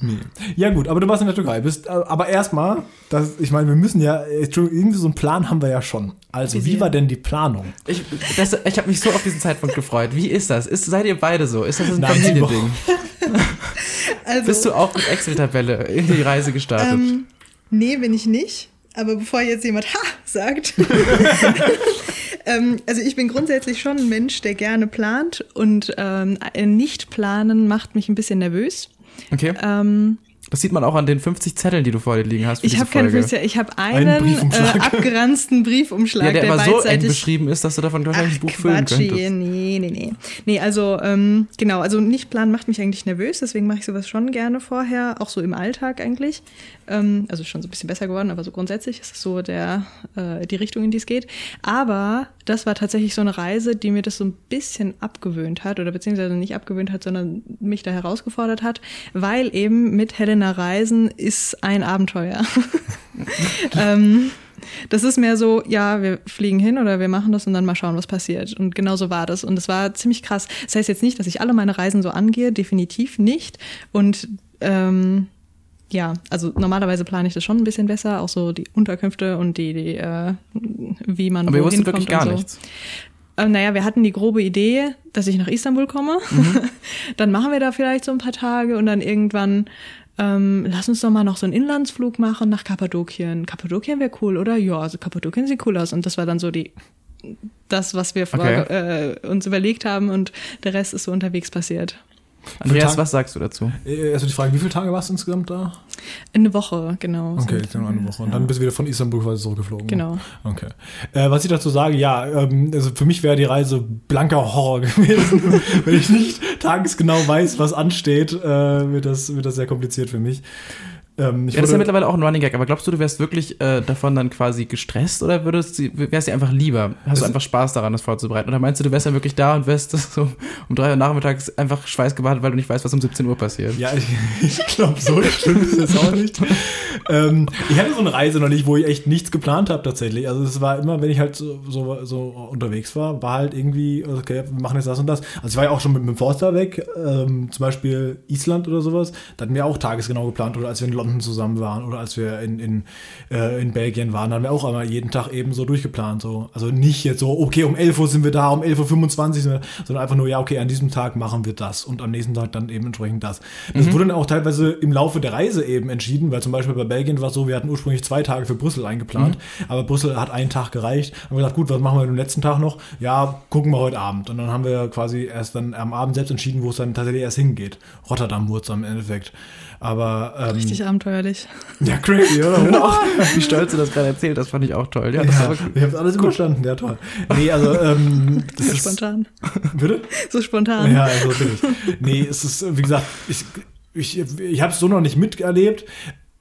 Nee. Ja gut, aber du warst in der Türkei. Bist, äh, aber erstmal, das- ich meine, wir müssen ja, Entschuldigung, irgendwie so einen Plan haben wir ja schon. Also, wie war denn die Planung? Ich, das, ich habe mich so auf diesen Zeitpunkt gefreut. Wie ist das? Ist, seid ihr beide so? Ist das ein Familiending? Also, Bist du auch mit Excel-Tabelle in die Reise gestartet? Ähm, nee, bin ich nicht. Aber bevor jetzt jemand Ha sagt, ähm, also ich bin grundsätzlich schon ein Mensch, der gerne plant und ähm, nicht planen macht mich ein bisschen nervös. Okay. Ähm, Das sieht man auch an den 50 Zetteln, die du vor dir liegen hast. Für ich habe keinen Folge. Füße, ich habe einen Briefumschlag. äh, abgeranzten Briefumschlag, Ja, der, der aber so eng beidseitig beschrieben ist, dass du davon wahrscheinlich ein Buch füllen Quatschi, könntest. nee, nee, nee. Nee, also ähm, genau, also nicht planen macht mich eigentlich nervös, deswegen mache ich sowas schon gerne vorher, auch so im Alltag eigentlich. Ähm, also schon so ein bisschen besser geworden, aber so grundsätzlich ist es so der, äh, die Richtung, in die es geht. Aber das war tatsächlich so eine Reise, die mir das so ein bisschen abgewöhnt hat, oder beziehungsweise nicht abgewöhnt hat, sondern mich da herausgefordert hat, weil eben mit Helena Reisen ist ein Abenteuer. ähm, das ist mehr so, ja, wir fliegen hin oder wir machen das und dann mal schauen, was passiert. Und genau so war das. Und es war ziemlich krass. Das heißt jetzt nicht, dass ich alle meine Reisen so angehe, definitiv nicht. Und ähm, ja, also normalerweise plane ich das schon ein bisschen besser, auch so die Unterkünfte und die, die äh, wie man Aber ihr wohin wusstet wirklich gar so. nichts. Ähm, naja, wir hatten die grobe Idee, dass ich nach Istanbul komme. dann machen wir da vielleicht so ein paar Tage und dann irgendwann, ähm, lass uns doch mal noch so einen Inlandsflug machen nach Kappadokien. Kappadokien wäre cool, oder? Ja, also Kappadokien sieht cool aus. Und das war dann so die, das, was wir vor, Okay. äh, uns überlegt haben und der Rest ist so unterwegs passiert. Andreas, was sagst du dazu? Äh, Also die Frage, wie viele Tage warst du insgesamt da? Eine Woche, genau. Okay, sind- dann eine Woche. Und ja. dann bist du wieder von Istanbul quasi zurückgeflogen. Genau. Okay. Äh, was ich dazu sage, ja, ähm, also für mich wäre die Reise blanker Horror gewesen. Wenn ich nicht tagesgenau weiß, was ansteht, äh, wird, das, wird das sehr kompliziert für mich. Ähm, Ja, das ist ja mittlerweile auch ein Running Gag, aber glaubst du, du wärst wirklich äh, davon dann quasi gestresst oder würdest du, wärst dir einfach lieber? Hast du einfach Spaß daran, das vorzubereiten? Oder meinst du, du wärst dann wirklich da und wärst so um drei Uhr nachmittags einfach schweißgebadet, weil du nicht weißt, was um 17 Uhr passiert? Ja, ich, ich glaube, so schlimm ist es auch nicht. ähm, ich hatte so eine Reise noch nicht, wo ich echt nichts geplant habe tatsächlich. Also es war immer, wenn ich halt so, so, so unterwegs war, war halt irgendwie, okay, wir machen jetzt das und das. Also ich war ja auch schon mit, mit dem Forster weg, ähm, zum Beispiel Island oder sowas. Da hatten wir auch tagesgenau geplant oder als wir in London zusammen waren oder als wir in, in, äh, in Belgien waren, da haben wir auch einmal jeden Tag eben so durchgeplant. So. Also nicht jetzt so, okay, um 11 Uhr sind wir da, um 11.25 Uhr sind wir, sondern einfach nur, ja, okay, an diesem Tag machen wir das und am nächsten Tag dann eben entsprechend das. Das wurde dann auch teilweise im Laufe der Reise eben entschieden, weil zum Beispiel bei Belgien war es so, wir hatten ursprünglich zwei Tage für Brüssel eingeplant, aber Brüssel hat einen Tag gereicht. Haben wir gesagt, gut, was machen wir den letzten Tag noch? Ja, gucken wir heute Abend. Und dann haben wir quasi erst dann am Abend selbst entschieden, wo es dann tatsächlich erst hingeht. Rotterdam wurde es am Endeffekt. Aber ähm, Richtig abenteuerlich. ja, crazy, oder? Wow. Wie stolz du das gerade erzählt hast, fand ich auch toll. Ja, das Ja, war ich habe alles überstanden, ja toll. Nee, also ähm, das So ist, spontan. bitte? So spontan. Ja, also bin ich. Nee, es ist, wie gesagt, ich, ich, ich habe es so noch nicht miterlebt.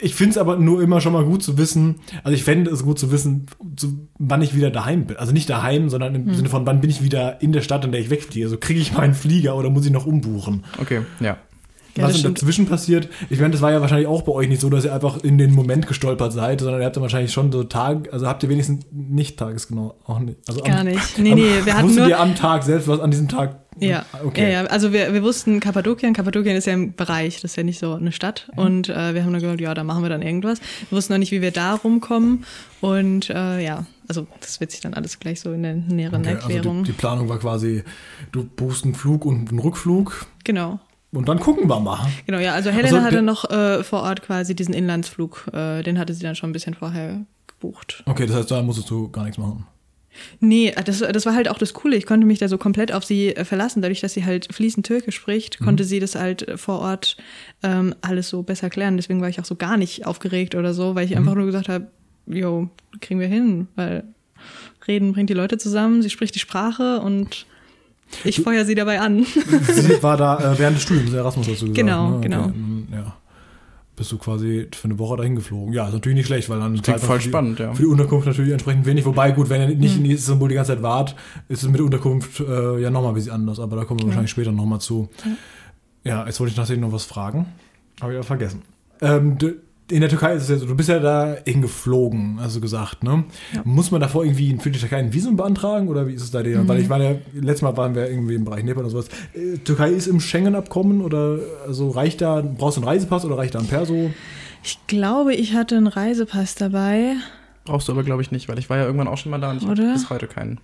Ich finde es aber nur immer schon mal gut zu wissen, also ich fände es gut zu wissen, zu, wann ich wieder daheim bin. Also nicht daheim, sondern im Sinne von, wann bin ich wieder in der Stadt, in der ich wegfliege. Also kriege ich meinen Flieger oder muss ich noch umbuchen? Okay, ja. Ja, Was dazwischen passiert, ich meine, das war ja wahrscheinlich auch bei euch nicht so, dass ihr einfach in den Moment gestolpert seid, sondern ihr habt ja wahrscheinlich schon so Tag, also habt ihr wenigstens nicht tagesgenau, auch nicht. Also Gar am, nicht. Nee, nee, wir hatten nur- ihr am Tag selbst, was an diesem Tag. Ja, okay. ja, ja, also wir, wir wussten Kappadokien, Kappadokien ist ja ein Bereich, das ist ja nicht so eine Stadt und äh, wir haben dann gesagt, ja, da machen wir dann irgendwas. Wir wussten noch nicht, wie wir da rumkommen und äh, ja, also das wird sich dann alles gleich so in der näheren Okay, Erklärung. Also die, die Planung war quasi, du buchst einen Flug und einen Rückflug genau. Und dann gucken wir mal. Genau, ja, also Helena Also, hatte noch äh, vor Ort quasi diesen Inlandsflug, äh, den hatte sie dann schon ein bisschen vorher gebucht. Okay, das heißt, da musstest du gar nichts machen. Nee, das, das war halt auch das Coole. Ich konnte mich da so komplett auf sie äh, verlassen. Dadurch, dass sie halt fließend Türkisch spricht, konnte sie das halt äh, vor Ort ähm, alles so besser klären. Deswegen war ich auch so gar nicht aufgeregt oder so, weil ich einfach nur gesagt habe, jo, kriegen wir hin, weil Reden bringt die Leute zusammen, sie spricht die Sprache und ich feuer sie dabei an. Sie war da äh, während des Studiums, Erasmus hast du gesagt. Genau, ne? Okay, genau. Ja. Bist du quasi für eine Woche dahin geflogen. Ja, ist natürlich nicht schlecht, weil dann Klingt zahlt man voll für die- spannend, ja. Für die Unterkunft natürlich entsprechend wenig. Wobei, gut, wenn ihr nicht in Istanbul die ganze Zeit wart, ist es mit der Unterkunft äh, ja nochmal ein bisschen anders. Aber da kommen wir wahrscheinlich später nochmal zu. Ja, jetzt wollte ich tatsächlich noch was fragen. Habe ich aber vergessen. Ähm, in der Türkei ist es ja so, du bist ja da hingeflogen, also gesagt, ne? Ja. Muss man davor irgendwie für die Türkei ein Visum beantragen oder wie ist es da dir? Weil ich war ja, letztes Mal waren wir irgendwie im Bereich Nepal oder sowas. Äh, Türkei ist im Schengen-Abkommen oder also reicht da, brauchst du einen Reisepass oder reicht da ein Perso? Ich glaube, ich hatte einen Reisepass dabei. Brauchst du aber, glaube ich, nicht, weil ich war ja irgendwann auch schon mal da und ich habe Oder? bis heute keinen.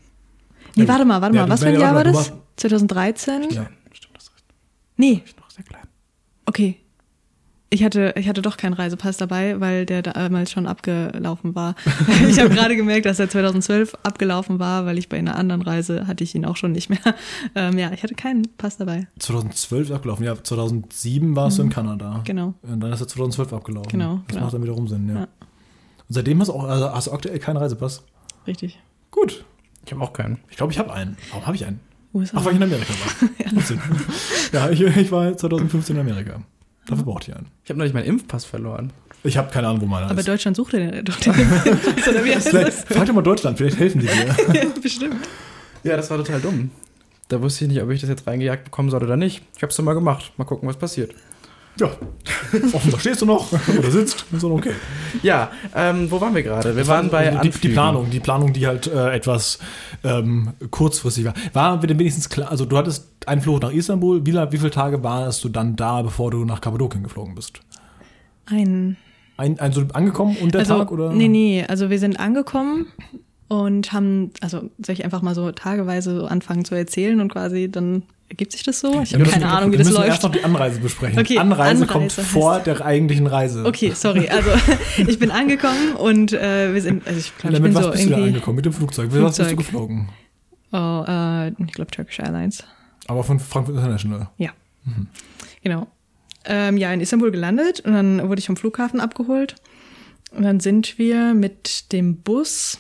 Nee, Ja, warte mal, warte ja, mal. Was für ein ja, Jahr war das? du 2013? Ja. Stimmt, das ist Nee, noch sehr klein. okay. Ich hatte, ich hatte doch keinen Reisepass dabei, weil der damals schon abgelaufen war. ich habe gerade gemerkt, dass er 2012 abgelaufen war, weil ich bei einer anderen Reise hatte ich ihn auch schon nicht mehr. Ähm, ja, ich hatte keinen Pass dabei. 2012 abgelaufen, ja. 2007 warst du in Kanada. Genau. Und dann ist er 2012 abgelaufen. Genau, Das genau. macht dann wiederum Sinn, ja. Ja. Und seitdem hast du, auch, also hast du aktuell keinen Reisepass. Richtig. Gut. Ich habe auch keinen. Ich glaube, ich habe einen. Warum habe ich einen? USA. Ach, weil ich in Amerika war. 15. ja, ich, ich war 2015 in Amerika. Dafür brauchte ich einen. Ich habe neulich meinen Impfpass verloren. Ich habe keine Ahnung, wo meiner Aber ist. Deutschland sucht den doch den Oder wie heißt das? frag doch mal Deutschland, vielleicht helfen die dir. Bestimmt. Ja, das war total dumm. Da wusste ich nicht, ob ich das jetzt reingejagt bekommen soll oder nicht. Ich habe es mal gemacht. Mal gucken, was passiert. Ja. Offenbar stehst du noch oder sitzt. Ist auch okay. Ja, ähm, wo waren wir gerade? Wir waren bei die, die Anflügen. Planung, die Planung, die halt äh, etwas ähm, kurzfristig war. War dir wenigstens klar, also du hattest einen Flug nach Istanbul. Wie, wie viele Tage warst du dann da, bevor du nach Kappadokien geflogen bist? Ein Ein, ein so angekommen und der also, Tag oder? Nee, nee, also wir sind angekommen und haben, also soll ich einfach mal so tageweise so anfangen zu erzählen und quasi dann ergibt sich das so? Ich Wir habe müssen- keine Ahnung, wie wir das müssen läuft. erst noch die Anreise besprechen. Okay, Anreise, Anreise kommt vor der eigentlichen Reise. Okay, sorry. Also ich bin angekommen und äh, wir sind, also ich glaube, ich bin was so bist du da irgendwie, angekommen? Mit dem Flugzeug? Mit was bist du Flugzeug. geflogen? oh, äh, ich glaube Turkish Airlines. Aber von Frankfurt International. Ja, genau. Ähm, ja, in Istanbul gelandet und dann wurde ich vom Flughafen abgeholt. Und dann sind wir mit dem Bus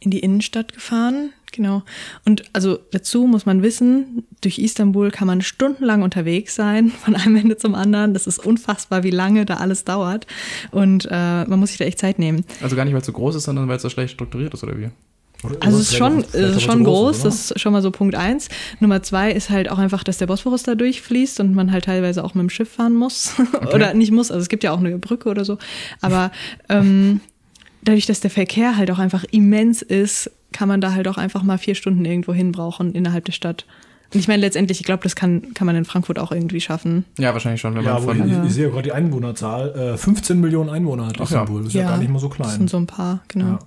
in die Innenstadt gefahren. Genau. Und also dazu muss man wissen, durch Istanbul kann man stundenlang unterwegs sein, von einem Ende zum anderen. Das ist unfassbar, wie lange da alles dauert. Und äh, man muss sich da echt Zeit nehmen. Also gar nicht, weil es so groß ist, sondern weil es so schlecht strukturiert ist, oder wie? Also es ist schon, es ist schon groß, oder? das ist schon mal so Punkt eins. Nummer zwei ist halt auch einfach, dass der Bosporus da durchfließt und man halt teilweise auch mit dem Schiff fahren muss. oder nicht muss, also es gibt ja auch eine Brücke oder so. Aber ähm, dadurch, dass der Verkehr halt auch einfach immens ist, kann man da halt auch einfach mal vier Stunden irgendwo hin brauchen innerhalb der Stadt. Und ich meine, letztendlich, ich glaube, das kann, kann man in Frankfurt auch irgendwie schaffen. Ja, wahrscheinlich schon, wenn Ja, man von. ich, Ja. ich sehe ja gerade die Einwohnerzahl. Äh, 15 Millionen Einwohner hat Ach ja. Istanbul. Das ist ja, gar nicht mal so klein. Das sind so ein paar, genau. Ja.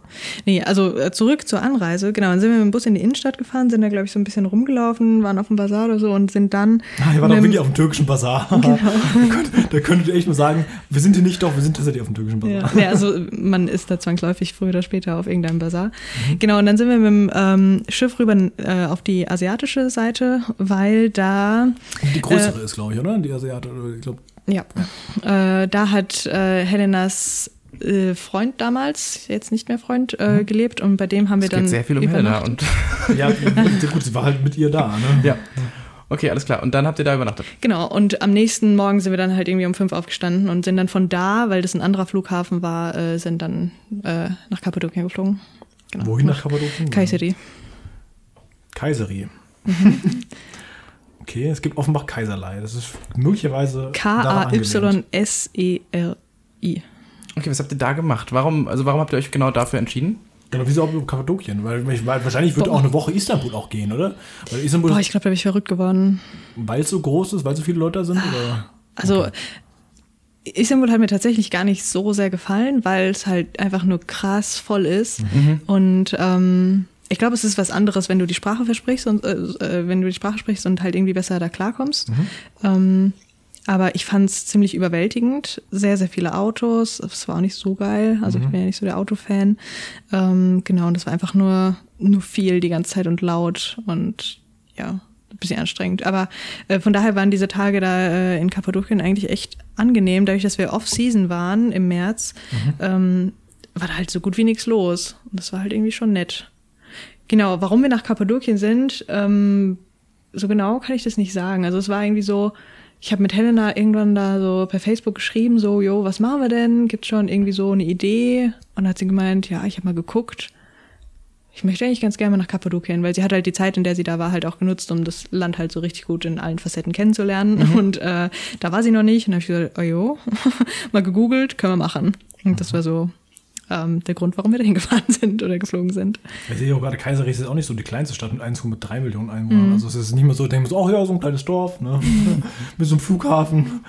Nee, also äh, zurück zur Anreise. Genau, dann sind wir mit dem Bus in die Innenstadt gefahren, sind da, glaube ich, so ein bisschen rumgelaufen, waren auf dem Bazar oder so und sind dann. Ah, mit doch dem- wirklich auf dem türkischen Bazar. Genau. da, könnt, da könntet ihr echt mal sagen, wir sind hier nicht doch, wir sind tatsächlich auf dem türkischen Bazar. Ja, nee, also man ist da zwangsläufig früher oder später auf irgendeinem Bazar. Mhm. Genau, und dann sind wir mit dem ähm, Schiff rüber äh, auf die asiatische Seite, weil da, Die größere ist, glaube ich, oder? Die Asiate, ich glaube, ja, äh, da hat äh, Helenas äh, Freund damals, jetzt nicht mehr Freund, äh, gelebt und bei dem haben wir Es dann geht sehr viel um Helena übernachtet. und. ja, gut, sie war halt mit ihr da, ne? ja. Okay, alles klar. Und dann habt ihr da übernachtet. Genau, und am nächsten Morgen sind wir dann halt irgendwie um fünf aufgestanden und sind dann von da, weil das ein anderer Flughafen war, äh, sind dann äh, nach Kappadokien geflogen. Genau. Wohin nach Kappadokien? Kayseri. Kaiseri. Mhm. Okay, es gibt offenbach Kaiserlei. Das ist möglicherweise. K-A-Y-S-E-R-I. Okay, was habt ihr da gemacht? Warum, also warum habt ihr euch genau dafür entschieden? Genau, wieso auch über Kappadokien? Weil, weil wahrscheinlich wird Boah. auch eine Woche Istanbul auch gehen, oder? Weil Istanbul, Boah, ich glaube, da bin ich verrückt geworden. weil es so groß ist, weil so viele Leute da sind? Oder? Also Istanbul hat mir tatsächlich gar nicht so sehr gefallen, weil es halt einfach nur krass voll ist. Und ähm, ich glaube, es ist was anderes, wenn du die Sprache versprichst und äh, äh, wenn du die Sprache sprichst und halt irgendwie besser da klarkommst. Ähm, aber ich fand es ziemlich überwältigend. Sehr, sehr viele Autos. Es war auch nicht so geil. Also ich bin ja nicht so der Autofan. Ähm, genau, und es war einfach nur, nur viel die ganze Zeit und laut und ja, ein bisschen anstrengend. Aber äh, von daher waren diese Tage da äh, in Kappadokien eigentlich echt angenehm. Dadurch, dass wir Off-Season waren im März, ähm, war da halt so gut wie nichts los. Und das war halt irgendwie schon nett. Genau, warum wir nach Kappadokien sind, ähm, so genau kann ich das nicht sagen. Also es war irgendwie so, ich habe mit Helena irgendwann da so per Facebook geschrieben, so, jo, was machen wir denn? Gibt schon irgendwie so eine Idee? Und dann hat sie gemeint, ja, ich habe mal geguckt. Ich möchte eigentlich ganz gerne mal nach Kappadokien, weil sie hat halt die Zeit, in der sie da war, halt auch genutzt, um das Land halt so richtig gut in allen Facetten kennenzulernen. Und äh, da war sie noch nicht. Und dann habe ich gesagt, oh jo, mal gegoogelt, können wir machen. Und das war so ähm, der Grund, warum wir da hingefahren sind oder geflogen sind. Ich sehe auch gerade, Kaiserich ist auch nicht so die kleinste Stadt mit 1,3 Millionen Einwohnern. Also es ist nicht mehr so, denken wir so, ach ja, so ein kleines Dorf, ne? mit so einem Flughafen.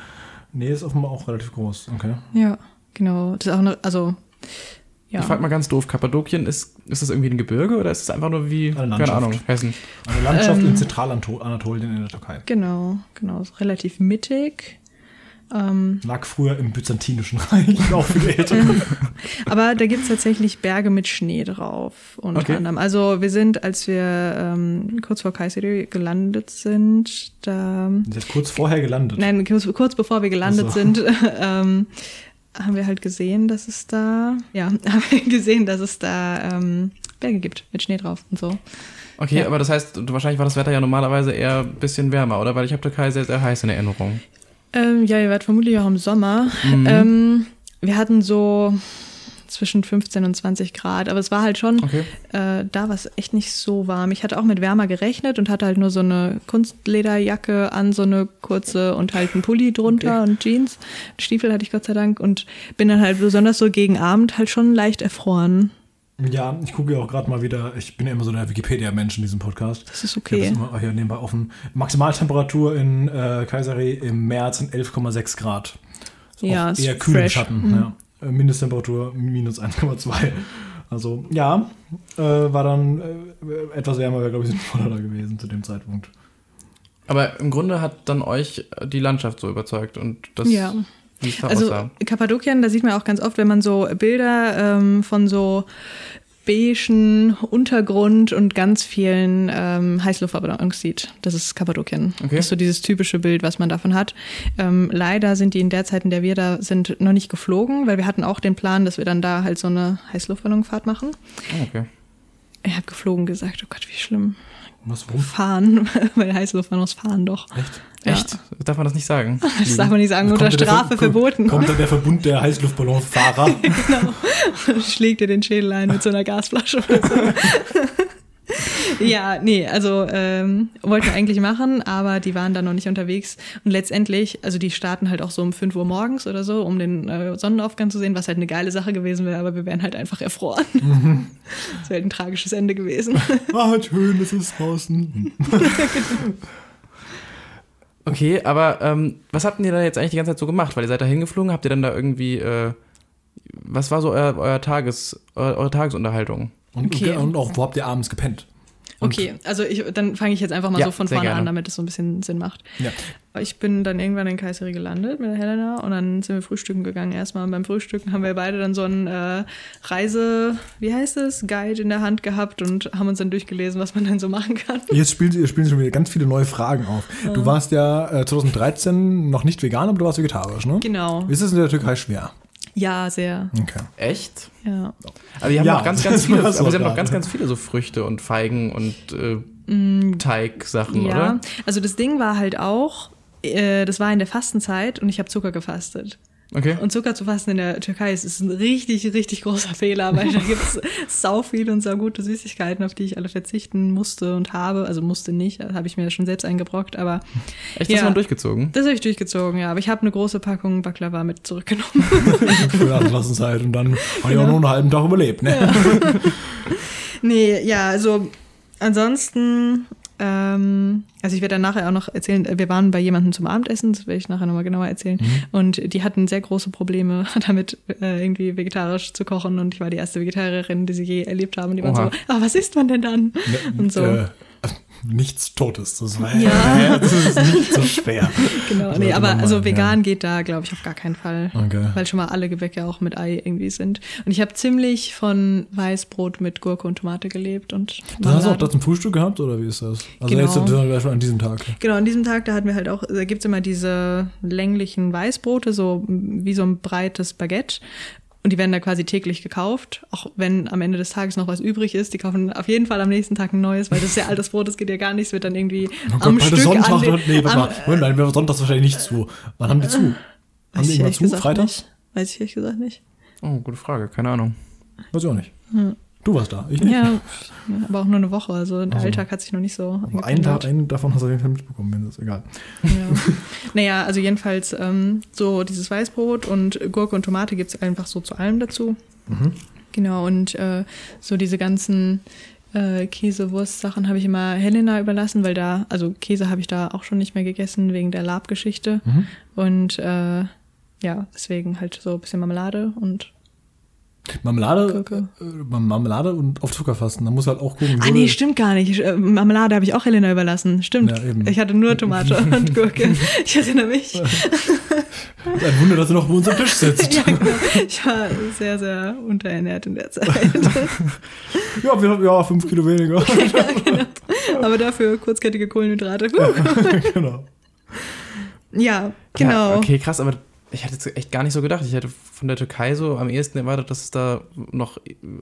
Nee, ist offenbar auch relativ groß. Okay. Ja, genau. Das ist auch eine, also, ja. Ich frage mal ganz doof, Kappadokien, ist, ist das irgendwie ein Gebirge oder ist es einfach nur wie, keine Landschaft. Ahnung, Hessen? Eine Landschaft Ähm, in Zentralanatolien in der Türkei. Genau, genau. Ist relativ mittig. Ähm, Lag früher im Byzantinischen Reich, auch für die Älteren. aber da gibt's tatsächlich Berge mit Schnee drauf, unter Okay. anderem. Also wir sind, als wir ähm, kurz vor Kayseri gelandet sind, da Sie ist kurz vorher gelandet. Nein, kurz, kurz bevor wir gelandet Ach so. sind, ähm, haben wir halt gesehen, dass es da, ja, haben wir gesehen, dass es da ähm, Berge gibt mit Schnee drauf und so. Okay, Ja. aber das heißt, wahrscheinlich war das Wetter ja normalerweise eher ein bisschen wärmer, oder? Weil ich habe Türkei sehr, sehr heiß in Erinnerung. Ähm, ja, ihr wart vermutlich auch im Sommer. Mhm. Ähm, wir hatten so zwischen 15 und 20 Grad, aber es war halt schon, Okay. äh, da war es echt nicht so warm. Ich hatte auch mit wärmer gerechnet und hatte halt nur so eine Kunstlederjacke an, so eine kurze und halt einen Pulli drunter und Jeans. Stiefel hatte ich Gott sei Dank und bin dann halt besonders so gegen Abend halt schon leicht erfroren. Ja, ich gucke ja auch gerade mal wieder, ich bin ja immer so der Wikipedia-Mensch in diesem Podcast. Das ist Ich habe okay. das immer hier nebenbei offen. Maximaltemperatur in äh, Kayseri im März sind 11,6 Grad. Ist Ja, ist eher kühl im. Schatten. Mhm. Ja. Äh, Mindesttemperatur minus 1,2. Also ja, äh, war dann äh, etwas wärmer, wäre glaube ich sinnvoller da gewesen zu dem Zeitpunkt. Aber im Grunde hat dann euch die Landschaft so überzeugt und das, Ja. Wie es da Also aussah. Kappadokien, da sieht man auch ganz oft, wenn man so Bilder ähm, von so beigen Untergrund und ganz vielen ähm, Heißluftballons sieht. Das ist Kappadokien. Okay. Das ist so dieses typische Bild, was man davon hat. Ähm, leider sind die in der Zeit, in der wir da sind, noch nicht geflogen, weil wir hatten auch den Plan, dass wir dann da halt so eine Heißluftballonfahrt machen. Oh, okay. Er hat geflogen gesagt, oh Gott, wie schlimm. Was, warum? Fahren, weil Heißluftballons fahren doch. Echt? Ja. Echt? Darf man das nicht sagen? Das darf man nicht sagen, unter da Strafe Ver- verboten. Kommt dann der Verbund der Heißluftballonfahrer? schlägt dir den Schädel ein mit so einer Gasflasche oder so. ja, nee, also ähm, wollten wir eigentlich machen, aber die waren dann noch nicht unterwegs. Und letztendlich, also die starten halt auch so um 5 Uhr morgens oder so, um den äh, Sonnenaufgang zu sehen, was halt eine geile Sache gewesen wäre, aber wir wären halt einfach erfroren. Das wäre halt ein tragisches Ende gewesen. ah, schön, es ist draußen. Okay, aber ähm, was habt ihr da jetzt eigentlich die ganze Zeit so gemacht? Weil ihr seid da hingeflogen, habt ihr dann da irgendwie, äh, was war so euer, euer Tages, eure, eure Tagesunterhaltung? Und, Okay. und auch, wo habt ihr abends gepennt? Okay, also ich, dann fange ich jetzt einfach mal Ja, so von vorne gerne. an, damit es so ein bisschen Sinn macht. Ja. Ich bin dann irgendwann in Kayseri gelandet mit der Helena und dann sind wir frühstücken gegangen erstmal. Und beim Frühstücken haben wir beide dann so einen äh, Reise, wie heißt es, Guide in der Hand gehabt und haben uns dann durchgelesen, was man dann so machen kann. Jetzt spielen, Sie- spielen schon wieder ganz viele neue Fragen auf. Du warst ja äh, 2013 noch nicht vegan, aber du warst vegetarisch, ne? Genau. Ist es in der Türkei schwer? Ja, sehr. Okay. Echt? Ja. Aber die haben Ja, noch ganz, ganz viele, aber sie haben noch ganz, ganz viele so Früchte und Feigen und äh, Teigsachen, Ja, oder? also das Ding war halt auch, äh, das war in der Fastenzeit und ich habe Zucker gefastet. Okay. Und Zucker zu fasten in der Türkei ist, ist ein richtig, richtig großer Fehler, weil da gibt's sau viele und sau gute Süßigkeiten, auf die ich alle verzichten musste und habe. Also musste nicht, das habe ich mir schon selbst eingebrockt, aber Echt, das Ja. mal durchgezogen? das habe ich durchgezogen, ja. Aber ich habe eine große Packung Baklava mit zurückgenommen. Für Nachlassenzeit und dann habe ich auch nur einen halben Tag überlebt, ne? nee, ja, also ansonsten, ähm, also ich werde dann nachher auch noch erzählen, äh, wir waren bei jemandem zum Abendessen, das werde ich nachher nochmal genauer erzählen. Und die hatten sehr große Probleme damit, äh, irgendwie vegetarisch zu kochen. Und ich war die erste Vegetarierin, die sie je erlebt haben. Und die waren Oha. so, ah, was isst man denn dann? Und so. Äh, nichts Totes. Das war Ja. das ist nicht so schwer. Genau, nee, aber also meinen, vegan geht da, glaube ich, auf gar keinen Fall. Okay. Weil schon mal alle Gewäcke auch mit Ei irgendwie sind. Und ich habe ziemlich von Weißbrot mit Gurke und Tomate gelebt und Das hast du auch das zum Frühstück gehabt oder wie ist das? Also Genau. jetzt an diesem Tag. Genau, an diesem Tag, da hatten wir halt auch, da gibt's immer diese länglichen Weißbrote, so wie so ein breites Baguette. Und die werden da quasi täglich gekauft, auch wenn am Ende des Tages noch was übrig ist. Die kaufen auf jeden Fall am nächsten Tag ein neues, weil das ist ja altes Brot, das geht ja gar nicht. Es wird dann irgendwie Oh Gott, am Stück Sonntag, an den, nee, warte am, mal. Moment, nein, wäre Sonntags wahrscheinlich nicht zu. Wann haben die zu? Haben Weiß die ich immer zu? gesagt Freitags? nicht. Weiß ich ehrlich gesagt nicht. Oh, gute Frage, keine Ahnung. Weiß ich auch nicht. Du warst da, ich nicht. Ja, aber auch nur eine Woche. Also der Also. Alltag hat sich noch nicht so einen, Tag, einen davon hast du auf jeden Fall mitbekommen, wenn das egal. Ja. naja, also jedenfalls ähm, so dieses Weißbrot und Gurke und Tomate gibt's einfach so zu allem dazu. Genau, und äh, so diese ganzen äh, Käse-Wurst-Sachen habe ich immer Helena überlassen, weil da, also Käse habe ich da auch schon nicht mehr gegessen wegen der Labgeschichte. Und äh, ja, deswegen halt so ein bisschen Marmelade und Marmelade, äh, Marmelade und auf Zucker fasten. Da muss halt auch gucken. Ah, so- nee, stimmt gar nicht. Äh, Marmelade habe ich auch Helena überlassen. Stimmt. Ja, eben. ich hatte nur Tomate und Gurke. Ich erinnere mich. Ein Wunder, dass du noch bei uns am Tisch sitzt. ja, genau. Ich war sehr, sehr unterernährt in der Zeit. Ja, wir haben ja fünf Kilo weniger. Aber dafür kurzkettige Kohlenhydrate. genau. Ja, genau. Ja, okay, krass, aber ich hätte jetzt echt gar nicht so gedacht. Ich hätte von der Türkei so am ehesten erwartet, dass es da noch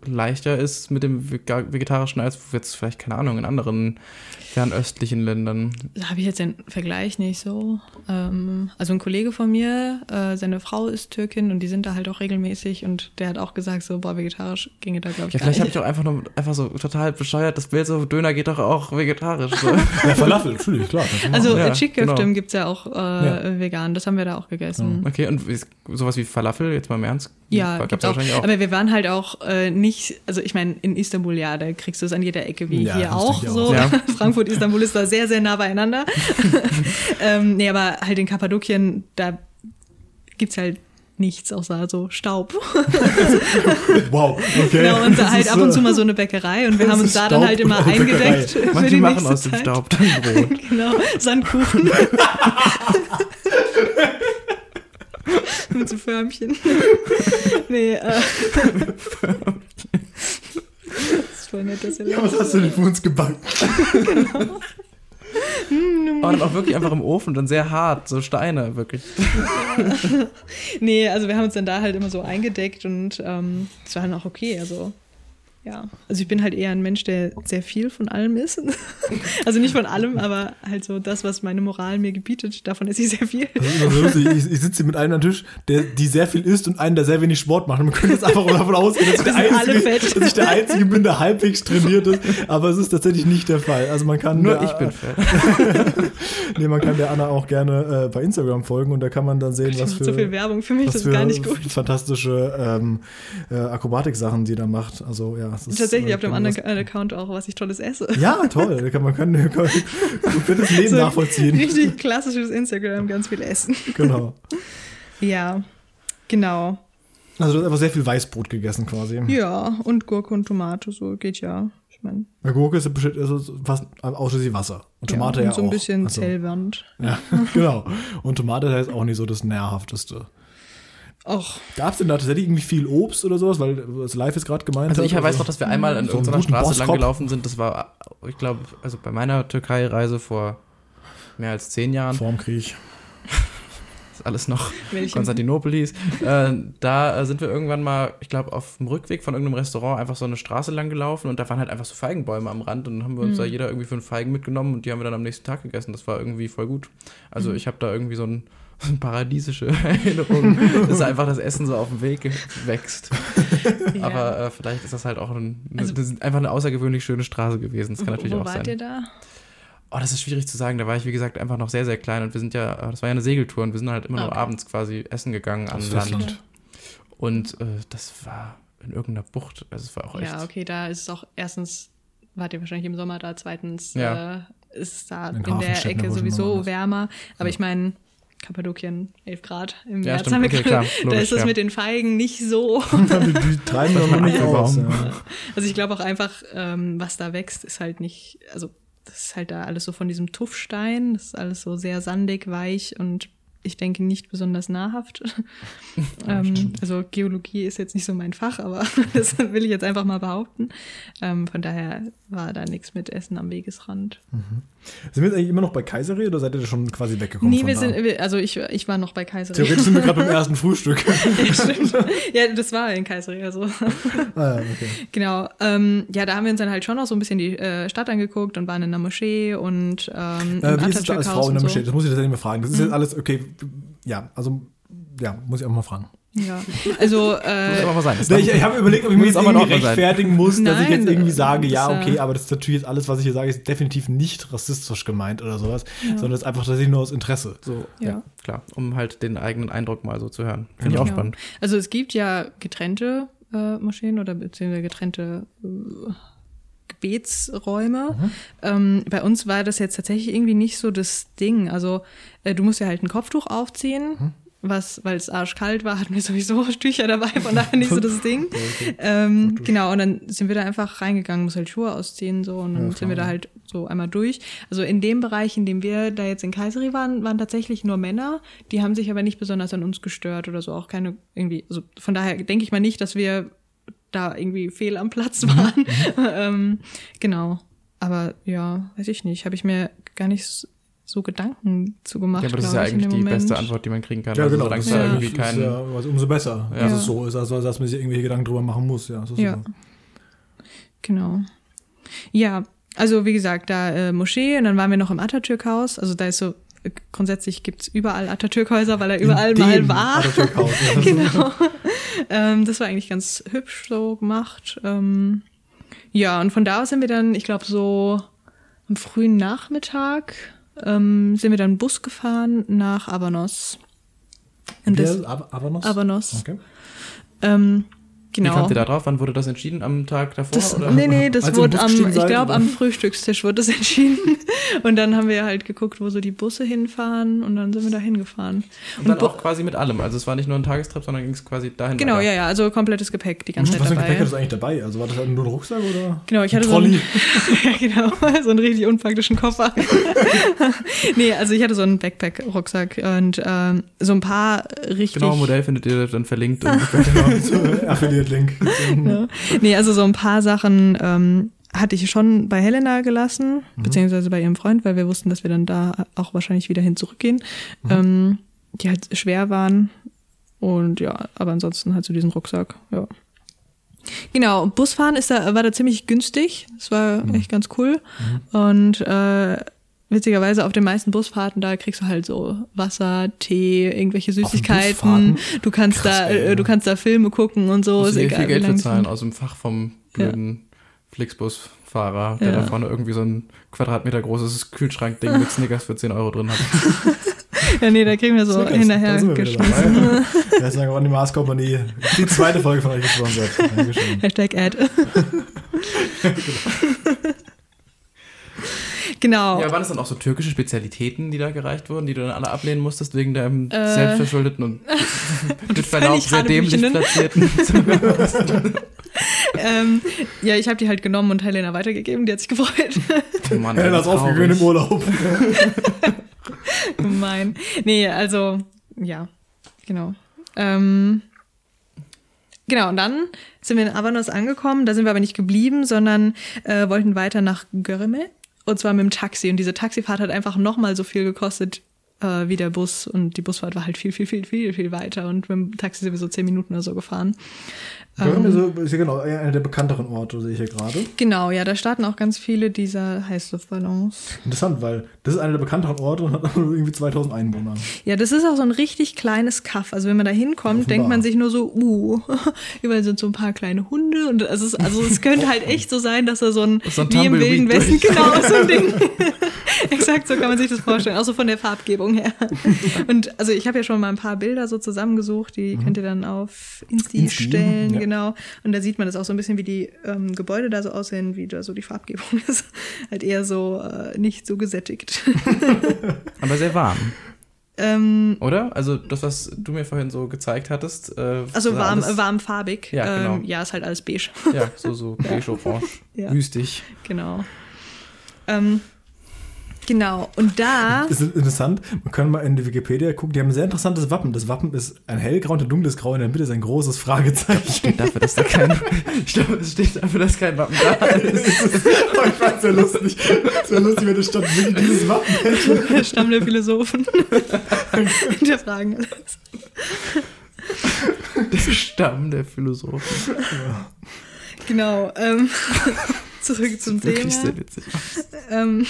leichter ist mit dem Vegetarischen als jetzt vielleicht, keine Ahnung, in anderen fernöstlichen Ländern. Da habe ich jetzt den Vergleich nicht so. Ähm, also ein Kollege von mir, äh, seine Frau ist Türkin und die sind da halt auch regelmäßig und der hat auch gesagt, so, boah, vegetarisch ginge da, glaube ich, Ja, gar vielleicht habe ich auch einfach nur einfach so total bescheuert das Bild so, Döner geht doch auch vegetarisch. So. Ja, Falafel, natürlich, klar. Also. Ja, Chick-Köftem genau. gibt's ja auch äh, Ja. vegan, das haben wir da auch gegessen. Okay, und wie- sowas wie Falafel, jetzt mal im Ernst? Ja, Gab's gibt's auch. wahrscheinlich auch. Aber wir waren halt auch äh, nicht, also ich meine, in Istanbul, ja, da kriegst du es an jeder Ecke wie Ja, hier auch so. auch. Ja. Frankfurt, Istanbul ist da sehr, sehr nah beieinander. ähm, nee, aber halt in Kappadokien, da gibt's halt nichts außer so Staub. Wow, okay. genau, und da halt ab und zu mal so eine Bäckerei und wir haben uns da dann Staub halt immer und eine Bäckerei. eingedeckt. für Manche die machen aus dem Zeit. Staub dann Brot. Genau, Sandkuchen. Mit so Förmchen. nee, äh. das ist voll nett, dass ihr Was hast du denn für uns gebacken? Aber dann auch wirklich einfach im Ofen, dann sehr hart, so Steine, wirklich. Nee, also wir haben uns dann da halt immer so eingedeckt und ähm, es war dann auch okay. Also ja, also ich bin halt eher ein Mensch, der sehr viel von allem isst. also nicht von allem, aber halt so das, was meine Moral mir gebietet, davon esse ich sehr viel. Das ist immer so lustig. Ich, ich sitze hier mit einem am Tisch, der, die sehr viel isst und einen, der sehr wenig Sport macht. Und man könnte jetzt einfach davon ausgehen, dass ich, der Einzige, dass ich der Einzige bin, der halbwegs trainiert ist. Aber es ist tatsächlich nicht der Fall. Also man kann Nur der, ich bin fett. Nee, man kann der Anna auch gerne äh, bei Instagram folgen und da kann man dann sehen, was Das für, macht so viel Werbung für mich, was das ist gar nicht gut. fantastische ähm, äh, Akrobatik-Sachen die da macht. Also ja, es ist, Tatsächlich äh, auf dem anderen Account auch, was ich Tolles esse. Ja, toll. Da kann man kann, kann, komplettes Leben So nachvollziehen. Richtig klassisches Instagram, ganz viel Essen. Genau. Ja, genau. Also du hast einfach sehr viel Weißbrot gegessen quasi. Ja, und Gurke und Tomate, so geht ja. Ich meine, Bei Gurke ist es bestimmt- also fast ausschließlich Wasser. Und Tomate ja, ja, und so ein auch. bisschen also, Zellwand. Ja, genau. Und Tomate ist auch nicht so das Nährhafteste. Och, Gab es denn da tatsächlich irgendwie viel Obst oder sowas? Weil das Live ist gerade gemeint. Also ich weiß noch, dass wir einmal an So irgendeiner Straße lang gelaufen sind. Das war, ich glaube, also bei meiner Türkei-Reise vor mehr als zehn Jahren. Vorm Krieg. Das ist alles noch welchem? Konstantinopel hieß. Äh, da äh, sind wir irgendwann mal, ich glaube, auf dem Rückweg von irgendeinem Restaurant einfach so eine Straße lang gelaufen und da waren halt einfach so Feigenbäume am Rand und dann haben wir uns da jeder irgendwie fünf Feigen mitgenommen und die haben wir dann am nächsten Tag gegessen. Das war irgendwie voll gut. Also ich habe da irgendwie so ein paradiesische Erinnerung, dass einfach das Essen so auf dem Weg wächst. Ja. Aber äh, vielleicht ist das halt auch ein, Also- das ist einfach eine außergewöhnlich schöne Straße gewesen. Das kann natürlich Wo auch wart sein. ihr da? Oh, das ist schwierig zu sagen. Da war ich, wie gesagt, einfach noch sehr, sehr klein und wir sind ja, das war ja eine Segeltour und wir sind halt immer nur Okay. abends quasi essen gegangen an Land. Festland. Und äh, das war in irgendeiner Bucht. Also es war auch echt. Ja, okay, da ist es auch erstens, wart ihr wahrscheinlich im Sommer da, zweitens Ja. äh, ist es da In in, der Hafenstädten, Ecke wo sowieso wärmer. Aber Ja. ich meine, Kappadokien 11 Grad im Ja, März stimmt. haben wir Okay, gerade. klar, da logisch, ist das ja. mit den Feigen nicht so. die, treiben doch noch nicht Apfelbaum. aus. Ja. Also ich glaube auch einfach, ähm, was da wächst, ist halt nicht, also das ist halt da alles so von diesem Tuffstein, das ist alles so sehr sandig, weich und ich denke nicht besonders nahrhaft. ähm, also Geologie ist jetzt nicht so mein Fach, aber das will ich jetzt einfach mal behaupten. Ähm, von daher war da nichts mit Essen am Wegesrand. Sind wir jetzt eigentlich immer noch bei Kaiserei oder seid ihr schon quasi weggekommen? nee, wir da? sind, also ich, ich war noch bei Kaiserin. Theoretisch sind wir gerade beim ersten Frühstück. ja, stimmt. ja, das war in Kaiserin, also. ah, okay. Genau. Ähm, ja, da haben wir uns dann halt schon noch so ein bisschen die äh, Stadt angeguckt und waren in der Moschee und ähm, Äh, wie ist es da als Frau in der Moschee? so. Das muss ich tatsächlich mal fragen. Das ist Mhm. jetzt alles, okay, ja, also, ja, muss ich auch mal fragen. Ja, also Muss äh, aber mal sein. Nee, ich ich habe überlegt, ob ich Muss mir jetzt aber irgendwie sein. rechtfertigen muss, dass ich Nein, jetzt irgendwie äh, sage, ja, okay, ja- aber das ist natürlich alles, was ich hier sage, ist definitiv nicht rassistisch gemeint oder sowas, sondern es ist einfach tatsächlich nur aus Interesse. so, Ja. ja. klar, um halt den eigenen Eindruck mal so zu hören. Finde ich auch ja. spannend. Also es gibt ja getrennte äh, Moscheen oder beziehungsweise getrennte äh, Gebetsräume. Mhm. Ähm, bei uns war das jetzt tatsächlich irgendwie nicht so das Ding. Also äh, du musst ja halt ein Kopftuch aufziehen. Mhm. Was, weil es arschkalt war, hatten wir sowieso Tücher dabei, von daher nicht so das Ding. Ähm, genau, und dann sind wir da einfach reingegangen, muss halt Schuhe ausziehen, so, und dann Ja, sind wir da halt so einmal durch. Also in dem Bereich, in dem wir da jetzt in Kaiseri waren, waren tatsächlich nur Männer, die haben sich aber nicht besonders an uns gestört oder so, auch keine irgendwie, also von daher denke ich mal nicht, dass wir da irgendwie fehl am Platz waren. ähm, genau. Aber ja, weiß ich nicht, habe ich mir gar nicht so Gedanken zu gemacht. Ja, aber das ist ja eigentlich die Moment. beste Antwort, die man kriegen kann. Ja, also genau. es das da Ja. irgendwie ist kein. ja, also umso besser, Ja. dass es so ist, also dass man sich irgendwelche Gedanken drüber machen muss. Ja, ist Ja. super. Genau. Ja, also wie gesagt, da äh, Moschee und dann waren wir noch im Atatürk-Haus. Also da ist so, äh, grundsätzlich gibt's überall Atatürk-Häuser, weil er überall mal war. Atatürk-Haus, ja. genau. ähm, das war eigentlich ganz hübsch so gemacht. Ähm, ja, und von da aus sind wir dann, ich glaube, so am frühen Nachmittag ähm, sind wir dann Bus gefahren nach Avanos. Und das, Avanos? Avanos. Okay. Ähm, Wie genau. kamt ihr da drauf? Wann wurde das entschieden? Am Tag davor? Das, oder? nee, nee, das wurde am, ich glaube, am Frühstückstisch wurde das entschieden. Und dann haben wir halt geguckt, wo so die Busse hinfahren und dann sind wir da hingefahren. Und dann Bu- auch quasi mit allem. Also es war nicht nur ein Tagestrip, sondern ging es quasi dahin. Genau, weiter. ja, ja, also komplettes Gepäck die ganze Was Zeit für ein Gepäck hattest du eigentlich dabei? Also war das halt nur ein Rucksack oder? Genau, ich ein hatte so Trolley. einen, ja, genau, so einen richtig unpraktischen Koffer. nee, also ich hatte so einen Backpack-Rucksack und ähm, so ein paar richtig. Genau, Modell findet ihr dann verlinkt. Und genau, so Affiliate-Link. Ja. Nee, also so ein paar Sachen ähm, hatte ich schon bei Helena gelassen, Mhm. beziehungsweise bei ihrem Freund, weil wir wussten, dass wir dann da auch wahrscheinlich wieder hin zurückgehen, Mhm. ähm, die halt schwer waren. Und ja, aber ansonsten halt so diesen Rucksack, ja. Genau, Busfahren ist da, war da ziemlich günstig. Das war Mhm. echt ganz cool. Und äh, witzigerweise auf den meisten Busfahrten, da kriegst du halt so Wasser, Tee, irgendwelche Süßigkeiten. Du kannst Krass, da, ey, äh, ja. du kannst da Filme gucken und so. Musst Ist egal, viel Geld lang für es zahlen dauert. aus dem Fach vom blöden Flixbus-Fahrer, der Ja. da vorne irgendwie so ein Quadratmeter großes Kühlschrankding mit Snickers für 10 Euro drin hat. Ja, nee, da kriegen wir so Snickers, hinterher da geschmissen. Das ist eine Ronny Mars Company. Die zweite Folge von euch gesponsert. Dankeschön. Hashtag Ad. genau. Ja, waren es dann auch so türkische Spezialitäten, die da gereicht wurden, die du dann alle ablehnen musstest wegen deinem Äh. selbstverschuldeten und mit Verlaub sehr dämlich platzierten. ähm, ja, ich habe die halt genommen und Helena weitergegeben. Die hat sich gefreut. Oh Mann, Helena ist aufgegeben im. Urlaub. Gemein. Nee, also, ja, genau. Ähm, genau, und dann sind wir in Avanos angekommen. Da sind wir aber nicht geblieben, sondern äh, wollten weiter nach Göreme. Und zwar mit dem Taxi. Und diese Taxifahrt hat einfach nochmal so viel gekostet äh, wie der Bus. Und die Busfahrt war halt viel, viel, viel, viel, viel weiter. Und mit dem Taxi sind wir so zehn Minuten oder so gefahren. Görem so, ist ja genau einer der bekannteren Orte, sehe ich hier gerade. Genau, ja, da starten auch ganz viele dieser Heißluftballons. Interessant, weil das ist einer der bekannteren Orte und hat irgendwie 2000 Einwohner. Ja, das ist auch so ein richtig kleines Kaff. Also wenn man da hinkommt, Offenbar. denkt man sich nur so, uh, überall sind so ein paar kleine Hunde und es, also es könnte halt echt so sein, dass da so ein, So ein wie im Wilden Westen, durch. genau, so ein Ding. Exakt so kann man sich das vorstellen, auch so von der Farbgebung her. Und also ich habe ja schon mal ein paar Bilder so zusammengesucht, die könnt ihr dann auf Insti, Mhm. Insti, stellen, ja. Genau. Und da sieht man das auch so ein bisschen, wie die ähm, Gebäude da so aussehen, wie da so die Farbgebung ist. Halt eher so äh, nicht so gesättigt. Aber sehr warm, ähm, oder? Also das, was du mir vorhin so gezeigt hattest. Äh, Also war warm, alles- warmfarbig. Ja, genau. Ähm, ja, ist halt alles beige. Ja, so, so beige, orange, Ja. wüstig. genau. Ähm, genau. Und da. Das ist interessant. Man kann mal in die Wikipedia gucken. Die haben ein sehr interessantes Wappen. Das Wappen ist ein hellgrau und ein dunkles Grau. In der Mitte ist ein großes Fragezeichen. Steht dafür, dass da kein, ich glaube, es steht dafür, dass kein Wappen da ist. oh, ich fand's sehr lustig. Es wäre lustig, wenn da stand wirklich dieses Wappen hätte. Der Stamm der Philosophen. der Fragen alles. Der Stamm der Philosophen. Genau. Ähm, zurück zum Wirklich Thema. sehr witzig. Ähm,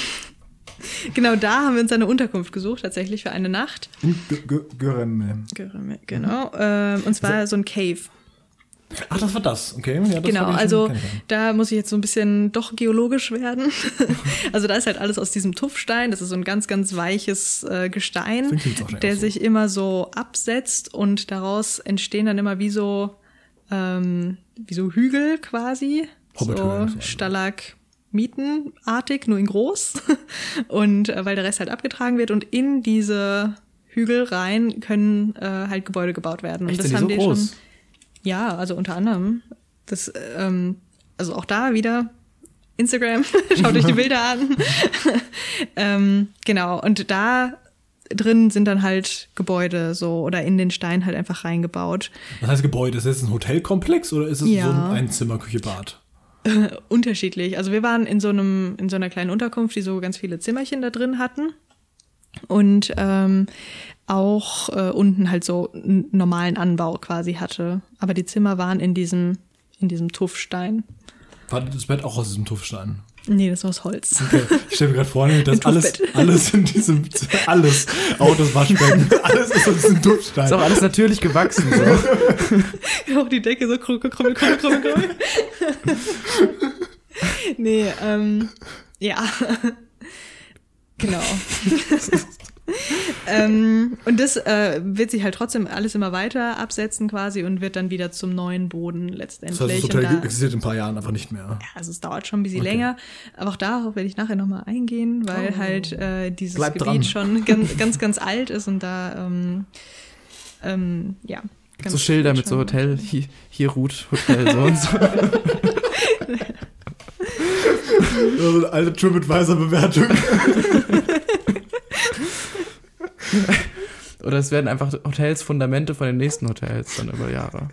genau da haben wir uns eine Unterkunft gesucht, tatsächlich für eine Nacht. In Gö- Gö- Görem. Genau. Ähm, und zwar so ein Cave. Ach, das war das. Okay. Ja, das Genau, also da muss ich jetzt so ein bisschen doch geologisch werden. also da ist halt alles aus diesem Tuffstein. Das ist so ein ganz, ganz weiches äh, Gestein, der so. sich immer so absetzt und daraus entstehen dann immer wie so, ähm, wie so Hügel quasi. Hobbithöhlen, So so. Stalagmitenartig, nur in groß. und äh, weil der Rest halt abgetragen wird und in diese Hügel rein können äh, halt Gebäude gebaut werden. Und Echt, das haben so die groß? schon. Ja, also unter anderem. Das, ähm, also auch da wieder Instagram, schaut euch die Bilder an. ähm, genau, und da drin sind dann halt Gebäude so oder in den Stein halt einfach reingebaut. Was heißt Gebäude? Ist das ein Hotelkomplex oder ist es Ja. so ein Einzimmer, Küche, Bad? Unterschiedlich. Also wir waren in so einem, in so einer kleinen Unterkunft, die so ganz viele Zimmerchen da drin hatten. Und ähm, auch äh, unten halt so einen normalen Anbau quasi hatte. Aber die Zimmer waren in diesem, in diesem Tuffstein. War das Bett auch aus diesem Tuffstein? Nee, das war aus Holz. Okay. Ich stelle mir gerade vor, dass Ein alles, alles in diesem, alles, auch das Waschbecken, alles ist aus diesem Tuffstein. Ist auch alles natürlich gewachsen. So. Auch die Decke so krummel, krummel, krummel, krummel, krummel. nee, ähm, ja. genau. Ähm, und das äh, wird sich halt trotzdem alles immer weiter absetzen quasi und wird dann wieder zum neuen Boden letztendlich. das heißt, das Hotel da- existiert in ein paar Jahren einfach nicht mehr. Ja, also es dauert schon ein bisschen Okay. länger, aber auch darauf werde ich nachher nochmal eingehen, weil Oh. halt äh, dieses Bleib Gebiet dran. schon ganz, ganz, ganz alt ist und da, ähm, ähm, ja. so Schilder mit so Hotel, hier, hier ruht Hotel, so und so. So eine alte TripAdvisor-Bewertung. Oder es werden einfach Hotels Fundamente von den nächsten Hotels dann über Jahre.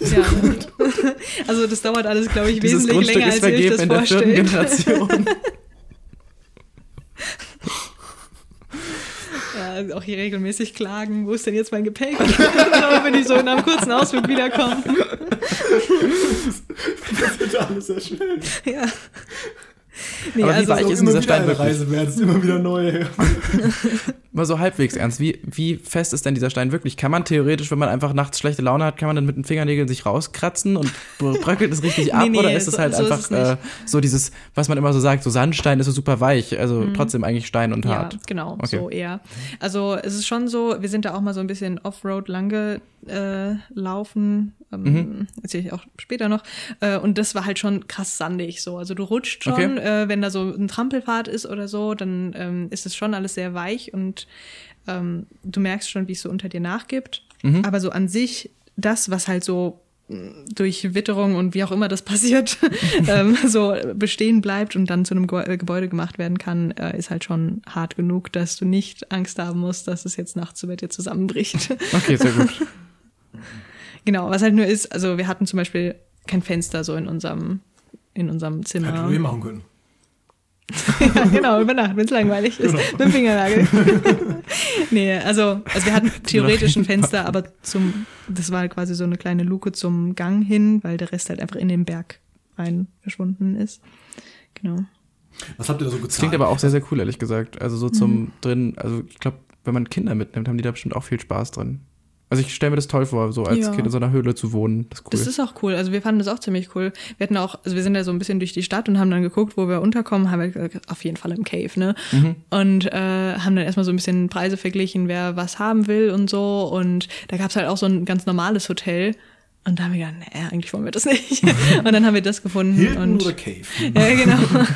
Ja. Also das dauert alles, glaube ich, Dieses wesentlich Grundstück länger, ist als vergeben das in der vierten vorstellt. Generation. Ja, auch hier regelmäßig klagen, wo ist denn jetzt mein Gepäck? Aber wenn ich so in einem kurzen Ausflug wiederkomme. Das wird alles sehr schnell. Ja. Nee, Aber wie also Auch ist denn immer dieser wieder Stein eine wirklich? Reise wert, es ist immer wieder neu. Mal so halbwegs ernst. Wie, wie fest ist denn dieser Stein wirklich? Kann man theoretisch, wenn man einfach nachts schlechte Laune hat, kann man dann mit den Fingernägeln sich rauskratzen und bröckelt es richtig ab? Nee, nee, oder ist es so- halt so einfach äh, so dieses, was man immer so sagt, so Sandstein ist so super weich, also trotzdem eigentlich Stein und Ja, hart. genau, Okay. so eher. Also es ist schon so, wir sind da auch mal so ein bisschen Offroad lang gelaufen, ähm, Mhm. erzähle ich auch später noch. Äh, und das war halt schon krass sandig so. Also du rutscht schon, Okay. äh, wenn da so ein Trampelpfad ist oder so, dann ähm, ist es schon alles sehr weich und ähm, du merkst schon, wie es so unter dir nachgibt. Mhm. Aber so an sich, das, was halt so mh, durch Witterung und wie auch immer das passiert, ähm, so bestehen bleibt und dann zu einem äh, Gebäude gemacht werden kann, äh, ist halt schon hart genug, dass du nicht Angst haben musst, dass es jetzt nachts über dir zusammenbricht. Okay, sehr gut. genau, was halt nur ist, also wir hatten zum Beispiel kein Fenster so in unserem, in unserem Zimmer. Hätten wir machen können. ja, genau, über Nacht, wenn es langweilig ist. Genau. Mit dem Fingernagel. nee, also, also wir hatten theoretisch ein Fenster, aber zum, das war halt quasi so eine kleine Luke zum Gang hin, weil der Rest halt einfach in den Berg rein verschwunden ist. Genau. Was habt ihr da so gezahlt? Das klingt aber auch sehr, sehr cool, ehrlich gesagt. Also so Mhm. zum drin, also ich glaube, wenn man Kinder mitnimmt, haben die da bestimmt auch viel Spaß drin. Also ich stelle mir das toll vor, so als Ja. Kind in so einer Höhle zu wohnen. Das ist cool. Das ist auch cool. Also wir fanden das auch ziemlich cool. Wir hatten auch, also wir sind ja so ein bisschen durch die Stadt und haben dann geguckt, wo wir unterkommen, haben wir gesagt, auf jeden Fall im Cave, ne? Mhm. Und äh, haben dann erstmal so ein bisschen Preise verglichen, wer was haben will und so. Und da gab's halt auch so ein ganz normales Hotel. Und da haben wir gedacht, nee, eigentlich wollen wir das nicht. und dann haben wir das gefunden. Hilton und oder Cave? Ja, genau.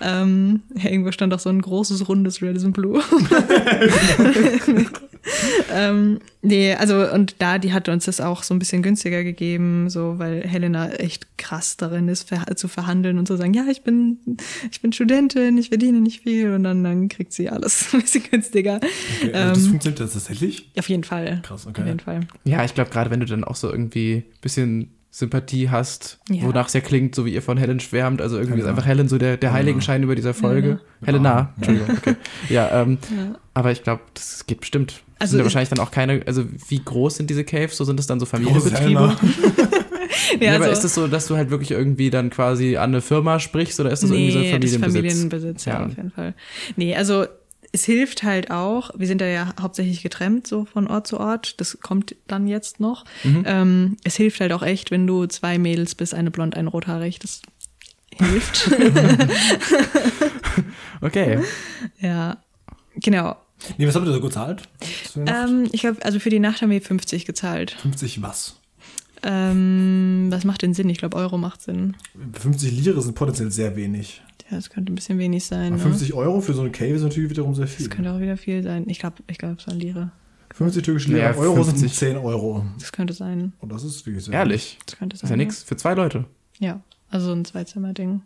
ähm, ja, irgendwo stand auch so ein großes, rundes Radisson Blue. ähm, nee, also, und da, die hat uns das auch so ein bisschen günstiger gegeben, so, weil Helena echt krass darin ist, ver zu verhandeln und zu sagen, ja, ich bin, ich bin Studentin, ich verdiene nicht viel und dann, dann kriegt sie alles ein bisschen günstiger. Okay, also das Ähm, funktioniert das tatsächlich? Auf jeden Fall. Krass, okay. Auf jeden Fall. Ja, ich glaube, gerade wenn du dann auch so irgendwie ein bisschen Sympathie hast, Ja. wonach es ja klingt, so wie ihr von Helen schwärmt. Also irgendwie ist Helena. einfach Helen so der, der Heiligenschein über dieser Folge. Helena, Entschuldigung, okay. Ja, ähm, Ja. aber ich glaube, das geht bestimmt. Das Also sind ja ich- wahrscheinlich dann auch keine, also wie groß sind diese Caves? So sind es dann so Familienbetriebe? Helena. Ja, Ja, aber also- ist es so, dass du halt wirklich irgendwie dann quasi an eine Firma sprichst oder ist das irgendwie so ein Nee, das ist Familienbesitz? Familienbesitz, ja, Ja. auf jeden Fall. Nee, also es hilft halt auch, wir sind da ja hauptsächlich getrennt, so von Ort zu Ort, das kommt dann jetzt noch. Mhm. Ähm, es hilft halt auch echt, wenn du zwei Mädels bist, eine blond, eine rothaarig, das hilft. Okay. ja, genau. Nee, was habt ihr so gezahlt? Ähm, ich glaube, also für die Nacht haben wir 50 gezahlt. 50 was? Ähm, was macht denn Sinn? Ich glaube, Euro macht Sinn. 50 Lire sind potenziell sehr wenig. Ja, das könnte ein bisschen wenig sein. Ne? 50 Euro für so eine Cave ist natürlich wiederum sehr viel. Das könnte auch wieder viel sein. Ich glaube, ich glaube, es waren Lire. 50 türkische Lira, Ja, Euro sind 50. 10 Euro. Das könnte sein. Und das ist, wie gesagt, Ehrlich. Das könnte sein. ist ja nix. Für zwei Leute. Ja, also ein Zweizimmer-Ding.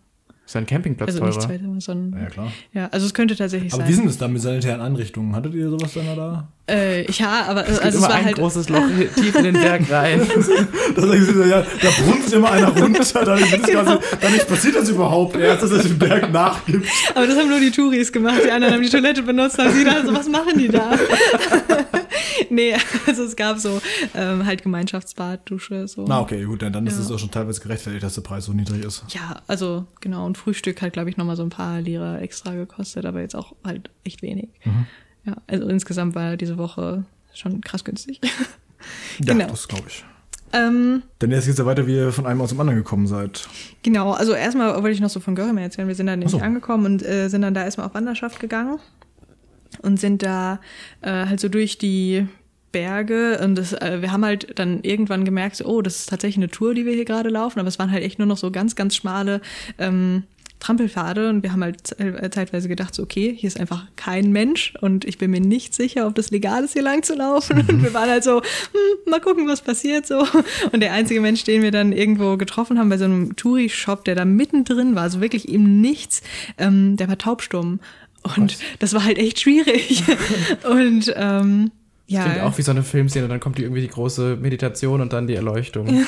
Ist ja ein Campingplatz Also nicht teurer. Zweizimmer, sondern. Ja, klar. Ja, also es könnte tatsächlich Aber sein. wie sind es dann mit sanitären Einrichtungen? Hattet ihr sowas dann da? Äh, ja, aber Es also es immer war ein halt. großes Loch tief in den Berg rein. Da sie so, ja, da brunzt immer einer runter, dann, wird das Ganze, dann nicht passiert das überhaupt erst, dass es den Berg nachgibt. Aber das haben nur die Touris gemacht. Die anderen haben die Toilette benutzt. Haben sie gedacht, so, was machen die da? nee, also es gab so ähm, halt Gemeinschaftsbad, Dusche, so. Na okay, gut, dann, dann ist Ja. es auch schon teilweise gerechtfertigt, dass der Preis so niedrig ist. Ja, also genau. Und Frühstück hat, glaube ich, nochmal so ein paar Lira extra gekostet, aber jetzt auch halt echt wenig. Mhm. Ja, also insgesamt war diese Woche schon krass günstig. Ja, Genau. das glaube ich. ähm, Denn jetzt geht's ja weiter, wie ihr von einem aus dem anderen gekommen seid. Genau, also erstmal wollte ich noch so von Görem erzählen. Wir sind dann nämlich so. angekommen und äh, sind dann da erstmal auf Wanderschaft gegangen und sind da äh, halt so durch die Berge und das, äh, wir haben halt dann irgendwann gemerkt, so, oh, das ist tatsächlich eine Tour, die wir hier gerade laufen, aber es waren halt echt nur noch so ganz, ganz schmale ähm, Trampelpfade und wir haben halt äh, zeitweise gedacht, so, okay, hier ist einfach kein Mensch und ich bin mir nicht sicher, ob das legal ist, hier lang zu laufen. Und wir waren halt so, hm, mal gucken, was passiert so. Und der einzige Mensch, den wir dann irgendwo getroffen haben, bei so einem Touri-Shop, der da mittendrin war, also wirklich eben nichts, ähm, der war taubstumm. Und das war halt echt schwierig. und ähm, ja. Klingt auch wie so eine Filmszene, dann kommt die irgendwie die große Meditation und dann die Erleuchtung.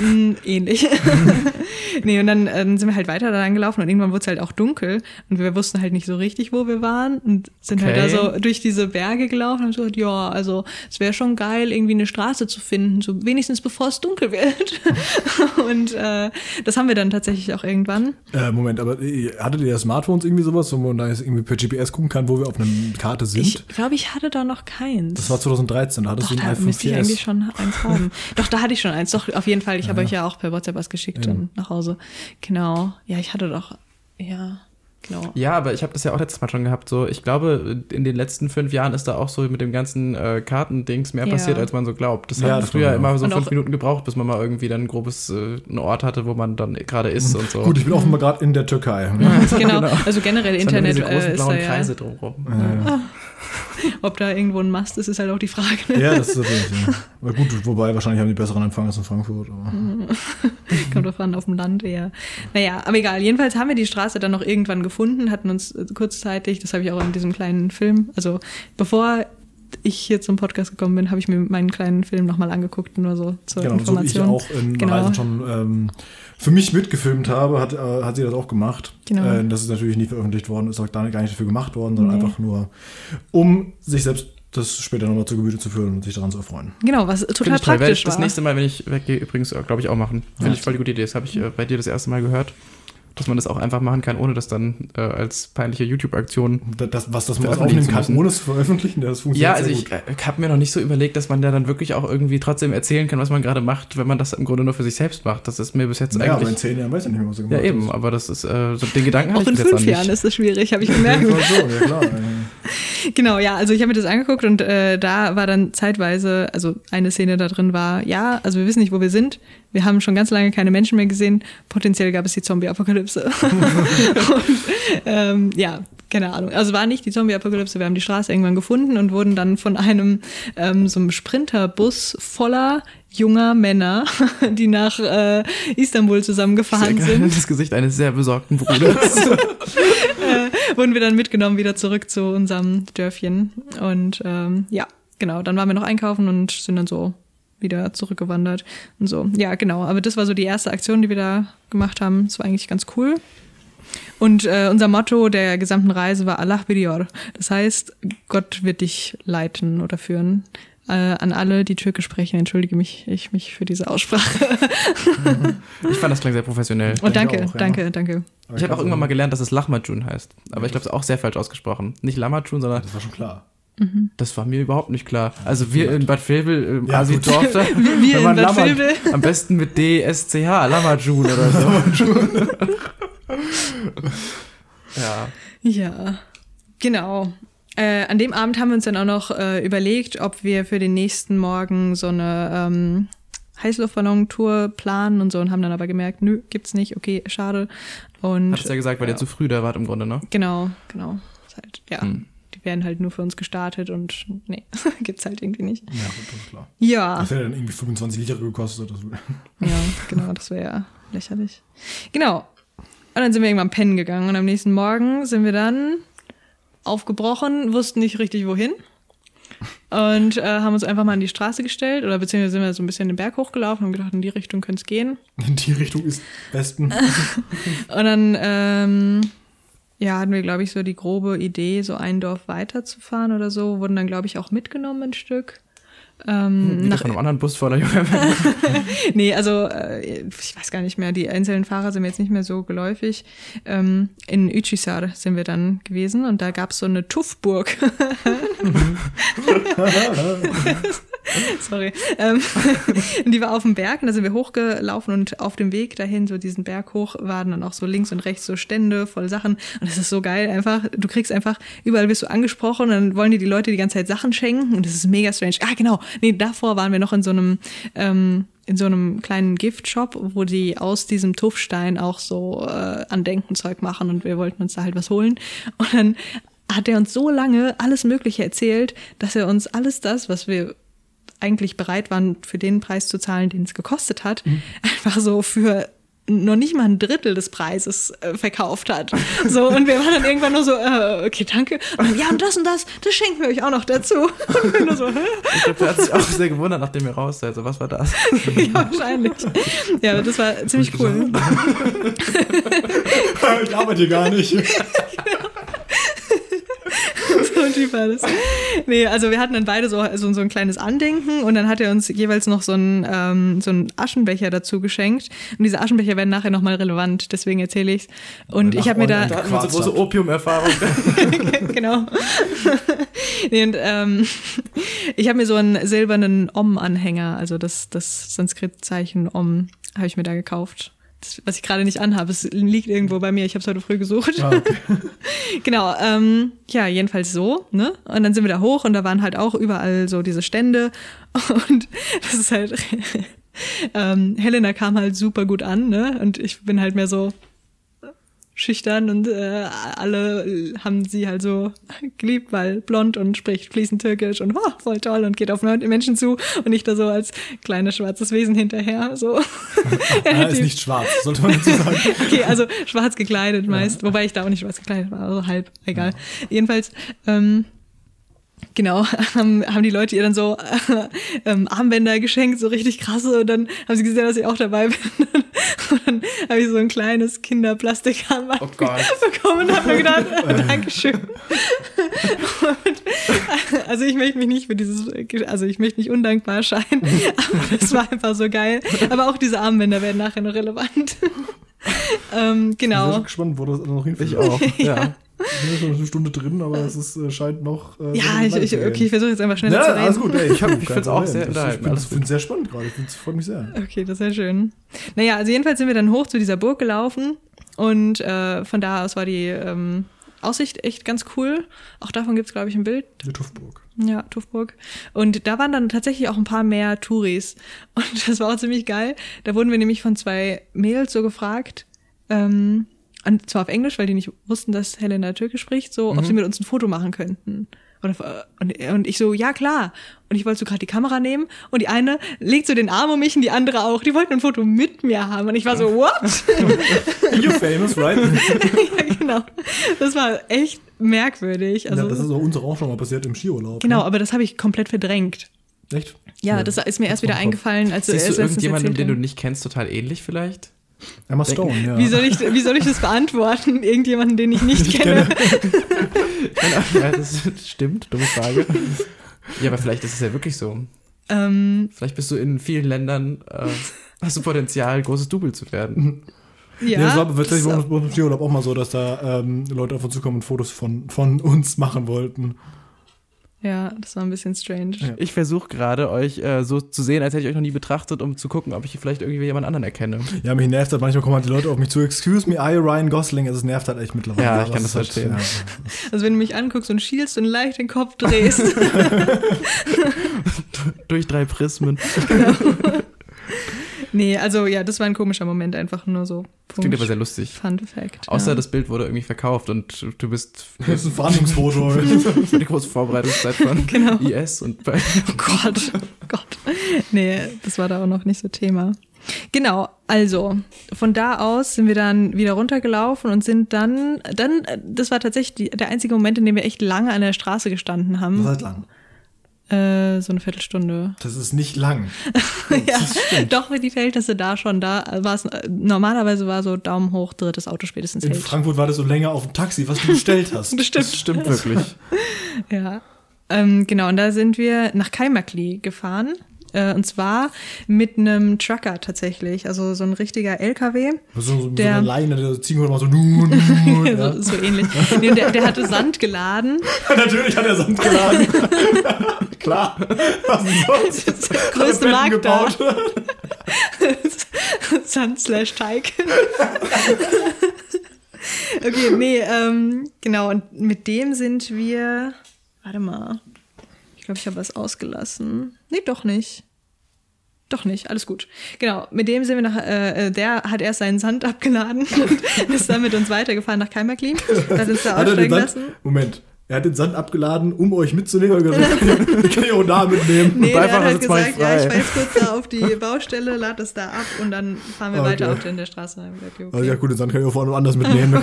Mm, ähnlich. nee, und dann ähm, sind wir halt weiter da lang gelaufen und irgendwann wurde es halt auch dunkel und wir wussten halt nicht so richtig, wo wir waren und sind halt da Okay. so durch diese Berge gelaufen und haben so gesagt, ja, also es wäre schon geil, irgendwie eine Straße zu finden, so wenigstens bevor es dunkel wird. und äh, das haben wir dann tatsächlich auch irgendwann. Äh, Moment, aber äh, hattet ihr Smartphones irgendwie sowas, wo man da jetzt irgendwie per GPS gucken kann, wo wir auf einer Karte sind? Ich glaube, ich hatte da noch keins. das war 2013, da hattest Doch, du ein da iPhone müsste ich 4S. eigentlich schon eins haben. Doch, da hatte ich schon eins. Doch, auf jeden Fall. Ich habe euch ja auch per WhatsApp was geschickt dann nach Hause. Genau. Ja, ich hatte doch, ja, genau. Ja, aber ich habe das ja auch letztes Mal schon gehabt. So, ich glaube, in den letzten fünf Jahren ist da auch so mit dem ganzen äh, Kartendings mehr Ja. passiert, als man so glaubt. Das Ja, hat das früher immer so Und fünf Minuten gebraucht, bis man mal irgendwie dann ein grobes äh, einen Ort hatte, wo man dann gerade ist und so. Gut, ich bin offenbar gerade in der Türkei. Genau. Also generell Internet diese großen äh, ist da blauen ja, Kreise drumherum. Ob da irgendwo ein Mast ist, ist halt auch die Frage. Ja, das ist natürlich. Ja. Aber gut, wobei wahrscheinlich haben die besseren Empfang als in Frankfurt. Aber. Kommt drauf an, auf dem Land eher. Naja, aber egal. Jedenfalls haben wir die Straße dann noch irgendwann gefunden, hatten uns kurzzeitig, das habe ich auch in diesem kleinen Film, also bevor ich hier zum Podcast gekommen bin, habe ich mir meinen kleinen Film nochmal angeguckt, nur so zur Genau, so wie ich Information. auch in Genau. Reisen schon ähm, für mich mitgefilmt habe, hat, äh, hat sie das auch gemacht. Genau. Äh, das ist natürlich nie veröffentlicht worden, ist auch gar nicht, gar nicht dafür gemacht worden, sondern Nee. einfach nur, um sich selbst das später nochmal zu Gemüte zu führen und sich daran zu erfreuen. Genau, was total ich toll. Werde ich praktisch war. das nächste Mal, wenn ich weggehe, übrigens, glaube ich, auch machen. Finde ich voll die gute Idee. Das habe ich äh, bei dir das erste Mal gehört. Dass man das auch einfach machen kann, ohne das dann äh, als peinliche YouTube-Aktion Das, das, was das man Veröffentlichen aufnehmen zu kann, ohne es zu veröffentlichen, das funktioniert Ja, also sehr ich gut. äh, habe mir noch nicht so überlegt, dass man da dann wirklich auch irgendwie trotzdem erzählen kann, was man gerade macht, wenn man das im Grunde nur für sich selbst macht. Das ist mir bis jetzt Ja, aber in eigentlich. zehn Jahren weiß ich nicht mehr, was Ja, gemacht eben, hat. aber das ist, äh, so den Gedanken auch habe in ich fünf Jahren nicht. ist das schwierig, habe ich Ja, gemerkt. so, ja klar. Genau, ja, also ich habe mir das angeguckt und äh, da war dann zeitweise, also eine Szene da drin war, ja, also wir wissen nicht, wo wir sind. Wir haben schon ganz lange keine Menschen mehr gesehen. Potenziell gab es die Zombie-Apokalypse. und ähm, ja, keine Ahnung. Also war nicht die Zombie-Apokalypse. Wir haben die Straße irgendwann gefunden und wurden dann von einem ähm, so einem Sprinterbus voller junger Männer, die nach äh, Istanbul zusammengefahren Sehr sind, Das Gesicht eines sehr besorgten Bruders. äh, wurden wir dann mitgenommen wieder zurück zu unserem Dörfchen. Und ähm, ja, genau, dann waren wir noch einkaufen und sind dann so wieder zurückgewandert und so. Ja, genau. Aber das war so die erste Aktion, die wir da gemacht haben. Das war eigentlich ganz cool. Und äh, unser Motto der gesamten Reise war Allah biliyor. Das heißt, Gott wird dich leiten oder führen. Äh, an alle, die Türkisch sprechen, entschuldige mich, ich mich für diese Aussprache. ich fand das klang sehr professionell. Und danke, auch, ja. danke, danke. aber Ich habe auch irgendwann mal gelernt, dass es Lachmajun heißt. Aber ich glaube, es ist auch sehr falsch ausgesprochen. Nicht Lamajun, sondern Das war schon klar. Das war mir überhaupt nicht klar. Also wir in Bad Vilbel, im Ja, Asi-Dorf, da, Wir in Bad Lama- Vilbel. am besten mit D-S-C-H, Lamajun oder so. ja. Ja, genau. Äh, an dem Abend haben wir uns dann auch noch äh, überlegt, ob wir für den nächsten Morgen so eine ähm, Heißluftballon-Tour planen und so und haben dann aber gemerkt, nö, gibt's nicht, okay, schade. Und Hattest ja gesagt, weil ihr zu früh da wart im Grunde, ne? genau, genau. Ist halt, ja, Hm. Werden halt nur für uns gestartet und nee, gibt's halt irgendwie nicht. Ja, gut, das ist klar. Ja, Das hätte dann irgendwie 25 Liter gekostet. Ja, genau, das wäre ja lächerlich. Genau. Und dann sind wir irgendwann pennen gegangen und am nächsten Morgen sind wir dann aufgebrochen, wussten nicht richtig wohin und äh, haben uns einfach mal an die Straße gestellt oder beziehungsweise sind wir so ein bisschen den Berg hochgelaufen und gedacht, in die Richtung könnte es gehen. in die Richtung ist Westen. Und dann ähm, ja, hatten wir, glaube ich, so die grobe Idee, so ein Dorf weiterzufahren oder so, wurden dann, glaube ich, auch mitgenommen ein Stück. Ähm, Wieder nach, von einem anderen Bus voller junger Männer. nee, also äh, ich weiß gar nicht mehr, die einzelnen Fahrer sind mir jetzt nicht mehr so geläufig. Ähm, in Uchisar sind wir dann gewesen und da gab es so eine Tuffburg. Sorry. Ähm, die war auf dem Berg und da sind wir hochgelaufen und auf dem Weg dahin, so diesen Berg hoch, waren dann auch so links und rechts so Stände voll Sachen. Und das ist so geil einfach. Du kriegst einfach, überall wirst du angesprochen und dann wollen dir die Leute die ganze Zeit Sachen schenken und das ist mega strange. Ah, genau. Nee, davor waren wir noch in so einem, ähm, in so einem kleinen Giftshop, wo die aus diesem Tuffstein auch so äh, Andenkenzeug machen und wir wollten uns da halt was holen. Und dann hat er uns so lange alles Mögliche erzählt, dass er uns alles das, was wir eigentlich bereit waren, für den Preis zu zahlen, den es gekostet hat, einfach so für noch nicht mal ein Drittel des Preises äh, verkauft hat. So, und wir waren dann irgendwann nur so, äh, okay, danke. Und dann, ja, und das und das, das schenken wir euch auch noch dazu. Und wir nur so, hä? Ich glaube, der hat sich auch sehr gewundert, nachdem ihr raus seid. So, was war das? ja, wahrscheinlich. Ja, das war ziemlich cool. ich arbeite hier gar nicht. so ein Typ war das. Nee, also wir hatten dann beide so, so, so ein kleines Andenken und dann hat er uns jeweils noch so einen, ähm, so einen Aschenbecher dazu geschenkt. Und diese Aschenbecher werden nachher nochmal relevant, deswegen erzähle ich's. Und Nach ich habe mir da. Da hatten wir so große. Opium-Erfahrung. genau. nee, und, ähm, ich habe mir so einen silbernen Om-Anhänger, also das, das Sanskrit-Zeichen Om, habe ich mir da gekauft. Was ich gerade nicht anhabe, es liegt irgendwo bei mir. Ich habe es heute früh gesucht. Ah, okay. Genau, ähm, ja, jedenfalls so, ne? Und dann sind wir da hoch und da waren halt auch überall so diese Stände und das ist halt, ähm, Helena kam halt super gut an, ne? Und ich bin halt mehr so schüchtern und äh, alle haben sie halt so geliebt, weil blond und spricht fließend Türkisch und oh, voll toll und geht auf Menschen zu und ich da so als kleines schwarzes Wesen hinterher, so. Er ist nicht schwarz, sollte man dazu sagen. Okay, also schwarz gekleidet meist, wobei ich da auch nicht schwarz gekleidet war, also halb, egal. Jedenfalls, ähm, genau, haben, haben die Leute ihr dann so äh, ähm, Armbänder geschenkt, so richtig krasse, und dann haben sie gesehen, dass ich auch dabei bin. Und dann habe ich so ein kleines Kinderplastikarmband Oh Gott. bekommen und habe mir gedacht, äh, Dankeschön. Und, äh, also ich möchte mich nicht für dieses, also ich möchte nicht undankbar scheinen, aber das war einfach so geil. Aber auch diese Armbänder werden nachher noch relevant. ähm, Ich bin genau. gespannt, wo das noch hinführt. Ich auch, ja. Wir sind schon eine Stunde drin, aber es ist, äh, scheint noch. Äh, Ja, ich, ich, okay, ich versuche jetzt einfach schneller Ja, zu reden. alles gut. Ey, ich Ich find's auch sehr Ich unterhaltend, finde es sehr spannend gerade. Ich finde es freut mich sehr. Okay, das ist ja schön. Naja, also jedenfalls sind wir dann hoch zu dieser Burg gelaufen und äh, von da aus war die ähm, Aussicht echt ganz cool. Auch davon gibt's glaube ich, ein Bild. Die Tuffburg. Ja, Tuffburg. Und da waren dann tatsächlich auch ein paar mehr Touris. Und das war auch ziemlich geil. Da wurden wir nämlich von zwei Mädels so gefragt, ähm, und zwar auf Englisch, weil die nicht wussten, dass Helena Türkisch spricht, so, ob sie mit uns ein Foto machen könnten. Oder, und, und ich so, ja klar. Und ich wollte so gerade die Kamera nehmen und die eine legt so den Arm um mich und die andere auch. Die wollten ein Foto mit mir haben. Und ich war so, what? You're famous, right? ja, genau. Das war echt merkwürdig. Also, ja, das ist auch uns auch schon mal passiert im Skiurlaub. genau, Ne? aber das habe ich komplett verdrängt. Echt? Ja, das ist mir erst wieder eingefallen, als Siehst du erzählt den du nicht kennst, total ähnlich vielleicht? Emma Stone, ja. Wie soll, ich, wie soll ich das beantworten? Irgendjemanden, den ich nicht kenne? ja, das stimmt, dumme Frage. Ja, aber vielleicht ist es ja wirklich so. ähm, Vielleicht bist du in vielen Ländern, äh, hast du Potenzial, großes Double zu werden. ja. Ja, das war tatsächlich so. bei uns bei uns im Skiurlaub auch mal so, dass da ähm, Leute auf uns zukommen und Fotos von, von uns machen wollten. Ja, das war ein bisschen strange. Ja. Ich versuche gerade, euch äh, so zu sehen, als hätte ich euch noch nie betrachtet, um zu gucken, ob ich vielleicht irgendwie jemand anderen erkenne. Ja, mich nervt halt, manchmal kommen halt die Leute auf mich zu, excuse me, I Ryan Gosling, also es nervt halt echt mittlerweile. Ja, ich kann das halt, verstehen. Also wenn du mich anguckst und schielst und leicht den Kopf drehst. Durch drei Prismen. Nee, also ja, das war ein komischer Moment, einfach nur so. Das klingt aber sehr lustig. Fun Fact. Außer ja. das Bild wurde irgendwie verkauft und du bist Das ist ein Verhandlungsfoto. für die große Vorbereitungszeit von Genau. IS und bei Oh Gott, oh Gott. Nee, das war da auch noch nicht so Thema. Genau, also von da aus sind wir dann wieder runtergelaufen und sind dann, dann, das war tatsächlich die, der einzige Moment, in dem wir echt lange an der Straße gestanden haben. ist halt lang. Äh, so eine Viertelstunde. Das ist nicht lang. ja, doch, die Feldtasse da schon, da war es, normalerweise war so Daumen hoch, drittes Auto spätestens In hält. Frankfurt war das so länger auf dem Taxi, was du bestellt hast. Bestimmt. Das stimmt wirklich. Ja. Ähm, genau, und da sind wir nach Kaimakli gefahren. Äh, und zwar mit einem Trucker tatsächlich, also so ein richtiger LKW. So, so, so Der- eine Leine, der Ziegenhund mal so, nu, nu, nu, ja. so, so ähnlich. Nee, der, der hatte Sand geladen. Natürlich hat er Sand geladen. Klar. Was sonst? größte Hat er Betten Markt da. Sand slash Teig. okay, nee, ähm, genau. Und mit dem sind wir. Warte mal. Ich glaube, ich habe was ausgelassen. Nee, doch nicht. Doch nicht, alles gut. Genau, mit dem sind wir nach, äh, äh, der hat erst seinen Sand abgeladen und ist dann mit uns weitergefahren nach Keimerkli. Hat uns da er aussteigen lassen. Moment. Er hat den Sand abgeladen, um euch mitzunehmen. Ich kann ihn auch da mitnehmen. Nee, der hat halt gesagt, ja, ich frei. fahr jetzt kurz da auf die Baustelle, lad das da ab und dann fahren wir Okay. weiter auf der, Straße. Ich gesagt, okay, Also ja gut, den Sand kann ich auch vorne anders mitnehmen.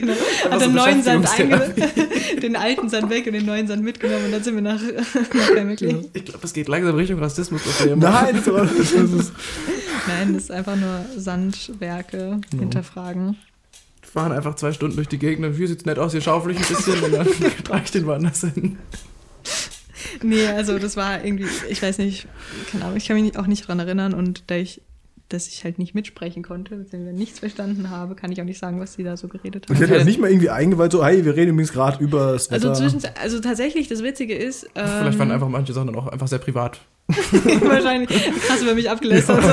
genau. so Hat den neuen Sand den alten Sand weg und den neuen Sand mitgenommen und dann sind wir nach, nach Keimerkli. Ich glaube, es geht langsam Richtung Rassismus. Nein, das ist, Nein, das ist einfach nur Sandwerke hinterfragen. Wir fahren einfach zwei Stunden durch die Gegend und hier sieht's nett aus, hier schaufel ich ein bisschen und dann trage ich den woanders hin. Nee, also das war irgendwie, ich weiß nicht, keine Ahnung, ich kann mich auch nicht dran erinnern und da ich, dass ich halt nicht mitsprechen konnte, beziehungsweise nichts verstanden habe, kann ich auch nicht sagen, was die da so geredet haben. ich hätte nicht mal irgendwie eingeweiht, so, hey, wir reden übrigens gerade über das Wetter. Also, zwischen, also tatsächlich, das Witzige ist, ähm, Vielleicht waren einfach manche Sachen auch einfach sehr privat. wahrscheinlich krass über mich abgelästert. so.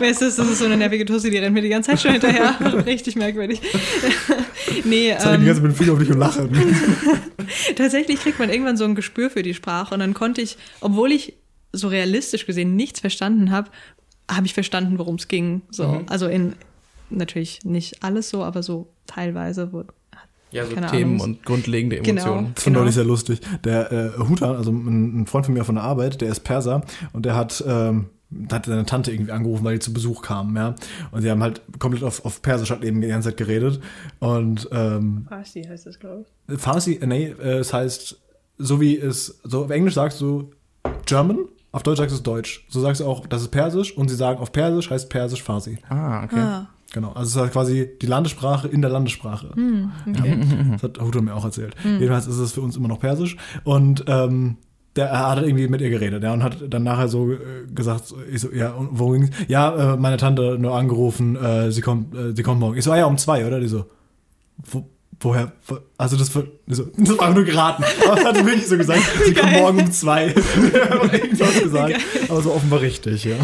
Wer ist das? Das ist so eine nervige Tussi, die rennt mir die ganze Zeit schon hinterher. Richtig merkwürdig. nee, Zeig die ähm, ganze Zeit mit dem Finger auf dich und lache. tatsächlich kriegt man irgendwann so ein Gespür für die Sprache und dann konnte ich, obwohl ich so realistisch gesehen nichts verstanden habe, habe ich verstanden, worum es ging. So, Mhm. also in natürlich nicht alles so, aber so teilweise. Wo, Ja, so Keine Themen Ahnung. und grundlegende Genau. Emotionen. Das fand Genau. ich sehr lustig. Der äh, Hutan, also ein, ein Freund von mir von der Arbeit, der ist Perser und der hat, ähm, da hat seine Tante irgendwie angerufen, weil die zu Besuch kamen, ja. Und sie haben halt komplett auf, auf Persisch halt eben die ganze Zeit geredet. Und ähm, Farsi heißt das, glaube ich. Farsi, äh, nee, äh, es heißt, so wie es, so auf Englisch sagst du German, auf Deutsch sagst du es Deutsch. So sagst du auch, das ist Persisch und sie sagen auf Persisch heißt Persisch Farsi. Ah, okay. Ah, Genau. Also es ist halt quasi die Landessprache in der Landessprache. okay. Das hat Huto mir auch erzählt. Jedenfalls ist es für uns immer noch Persisch. Und ähm, der er hat irgendwie mit ihr geredet, ja, und hat dann nachher so äh, gesagt, ich so, ja, und worum ging's? Ja, äh, meine Tante nur angerufen, äh, sie kommt, äh, sie kommt morgen. Ich so, ah ja, um zwei, oder? Die so, wo, woher? Wo, also das, war- die so, das war einfach nur geraten. Aber er hat wirklich so gesagt, sie kommt Geil. morgen um zwei. Irgendwas gesagt. Aber so offenbar richtig, ja.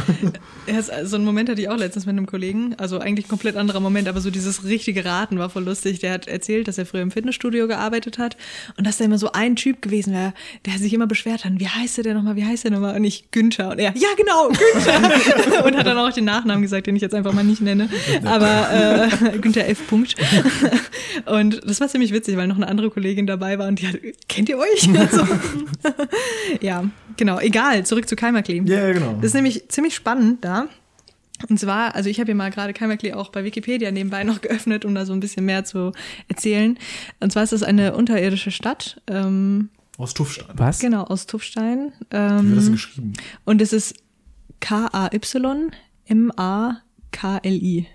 Ja, so einen Moment hatte ich auch letztens mit einem Kollegen. Also eigentlich ein komplett anderer Moment, aber so dieses richtige Raten war voll lustig. Der hat erzählt, dass er früher im Fitnessstudio gearbeitet hat und dass da immer so ein Typ gewesen wäre, der sich immer beschwert hat, wie heißt der denn nochmal, wie heißt der nochmal? Und ich, Günther. Und er, ja genau, Günther. und hat dann auch den Nachnamen gesagt, den ich jetzt einfach mal nicht nenne. Aber äh, Günther F. Punkt. Und das war ziemlich witzig, weil noch eine andere Kollegin dabei war und die hat, kennt ihr euch? Also, ja, genau. Egal, zurück zu Keimerklee. Ja, ja, genau. Das ist nämlich ziemlich spannend da. Und zwar, also ich habe hier mal gerade Keimerklee auch bei Wikipedia nebenbei noch geöffnet, um da so ein bisschen mehr zu erzählen. Und zwar ist das eine unterirdische Stadt, ähm, Aus Tuffstein. Was? genau, aus Tuffstein. Wie wird das denn Ähm, geschrieben? und es ist K-A-Y-M-A-K-L-I.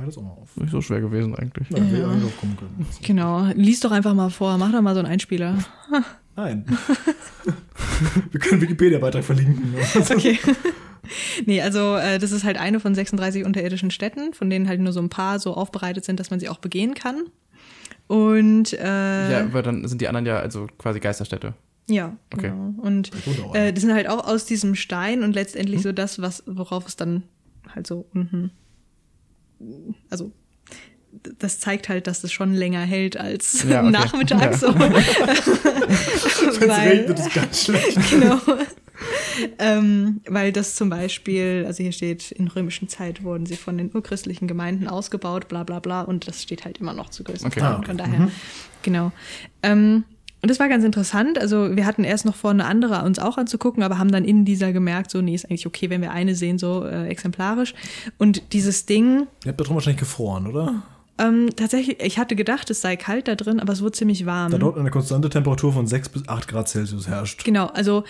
Mach das auch mal auf. Nicht so schwer gewesen eigentlich. Ja, wir hätten drauf kommen können. Genau, lies doch einfach mal vor, mach doch mal so einen Einspieler. Nein. wir können Wikipedia-Beitrag verlinken. Okay. nee, also äh, das ist halt eine von 36 unterirdischen Städten, von denen halt nur so ein paar so aufbereitet sind, dass man sie auch begehen kann. Und äh, Ja, aber dann sind die anderen ja also quasi Geisterstädte. Ja, Okay. genau. Und äh, die sind halt auch aus diesem Stein und letztendlich so das, was, worauf es dann halt so unten, also das zeigt halt, dass es schon länger hält als Ja, okay. Nachmittag Ja. so. Wenn es regnet, ist ganz schlecht. genau. ähm, weil das zum Beispiel, also hier steht, in römischen Zeit wurden sie von den urchristlichen Gemeinden ausgebaut, bla bla bla, und das steht halt immer noch zu größten Okay. Teilen. Ah. Von daher, genau. Ähm, und das war ganz interessant. Also wir hatten erst noch vor, eine andere uns auch anzugucken, aber haben dann in dieser gemerkt, so, nee, ist eigentlich okay, wenn wir eine sehen, so äh, exemplarisch. Und dieses Ding, Ihr habt da drum wahrscheinlich gefroren, oder? ähm, tatsächlich, ich hatte gedacht, es sei kalt da drin, aber es wurde ziemlich warm. Da dort eine konstante Temperatur von 6 bis 8 Grad Celsius herrscht. Genau, also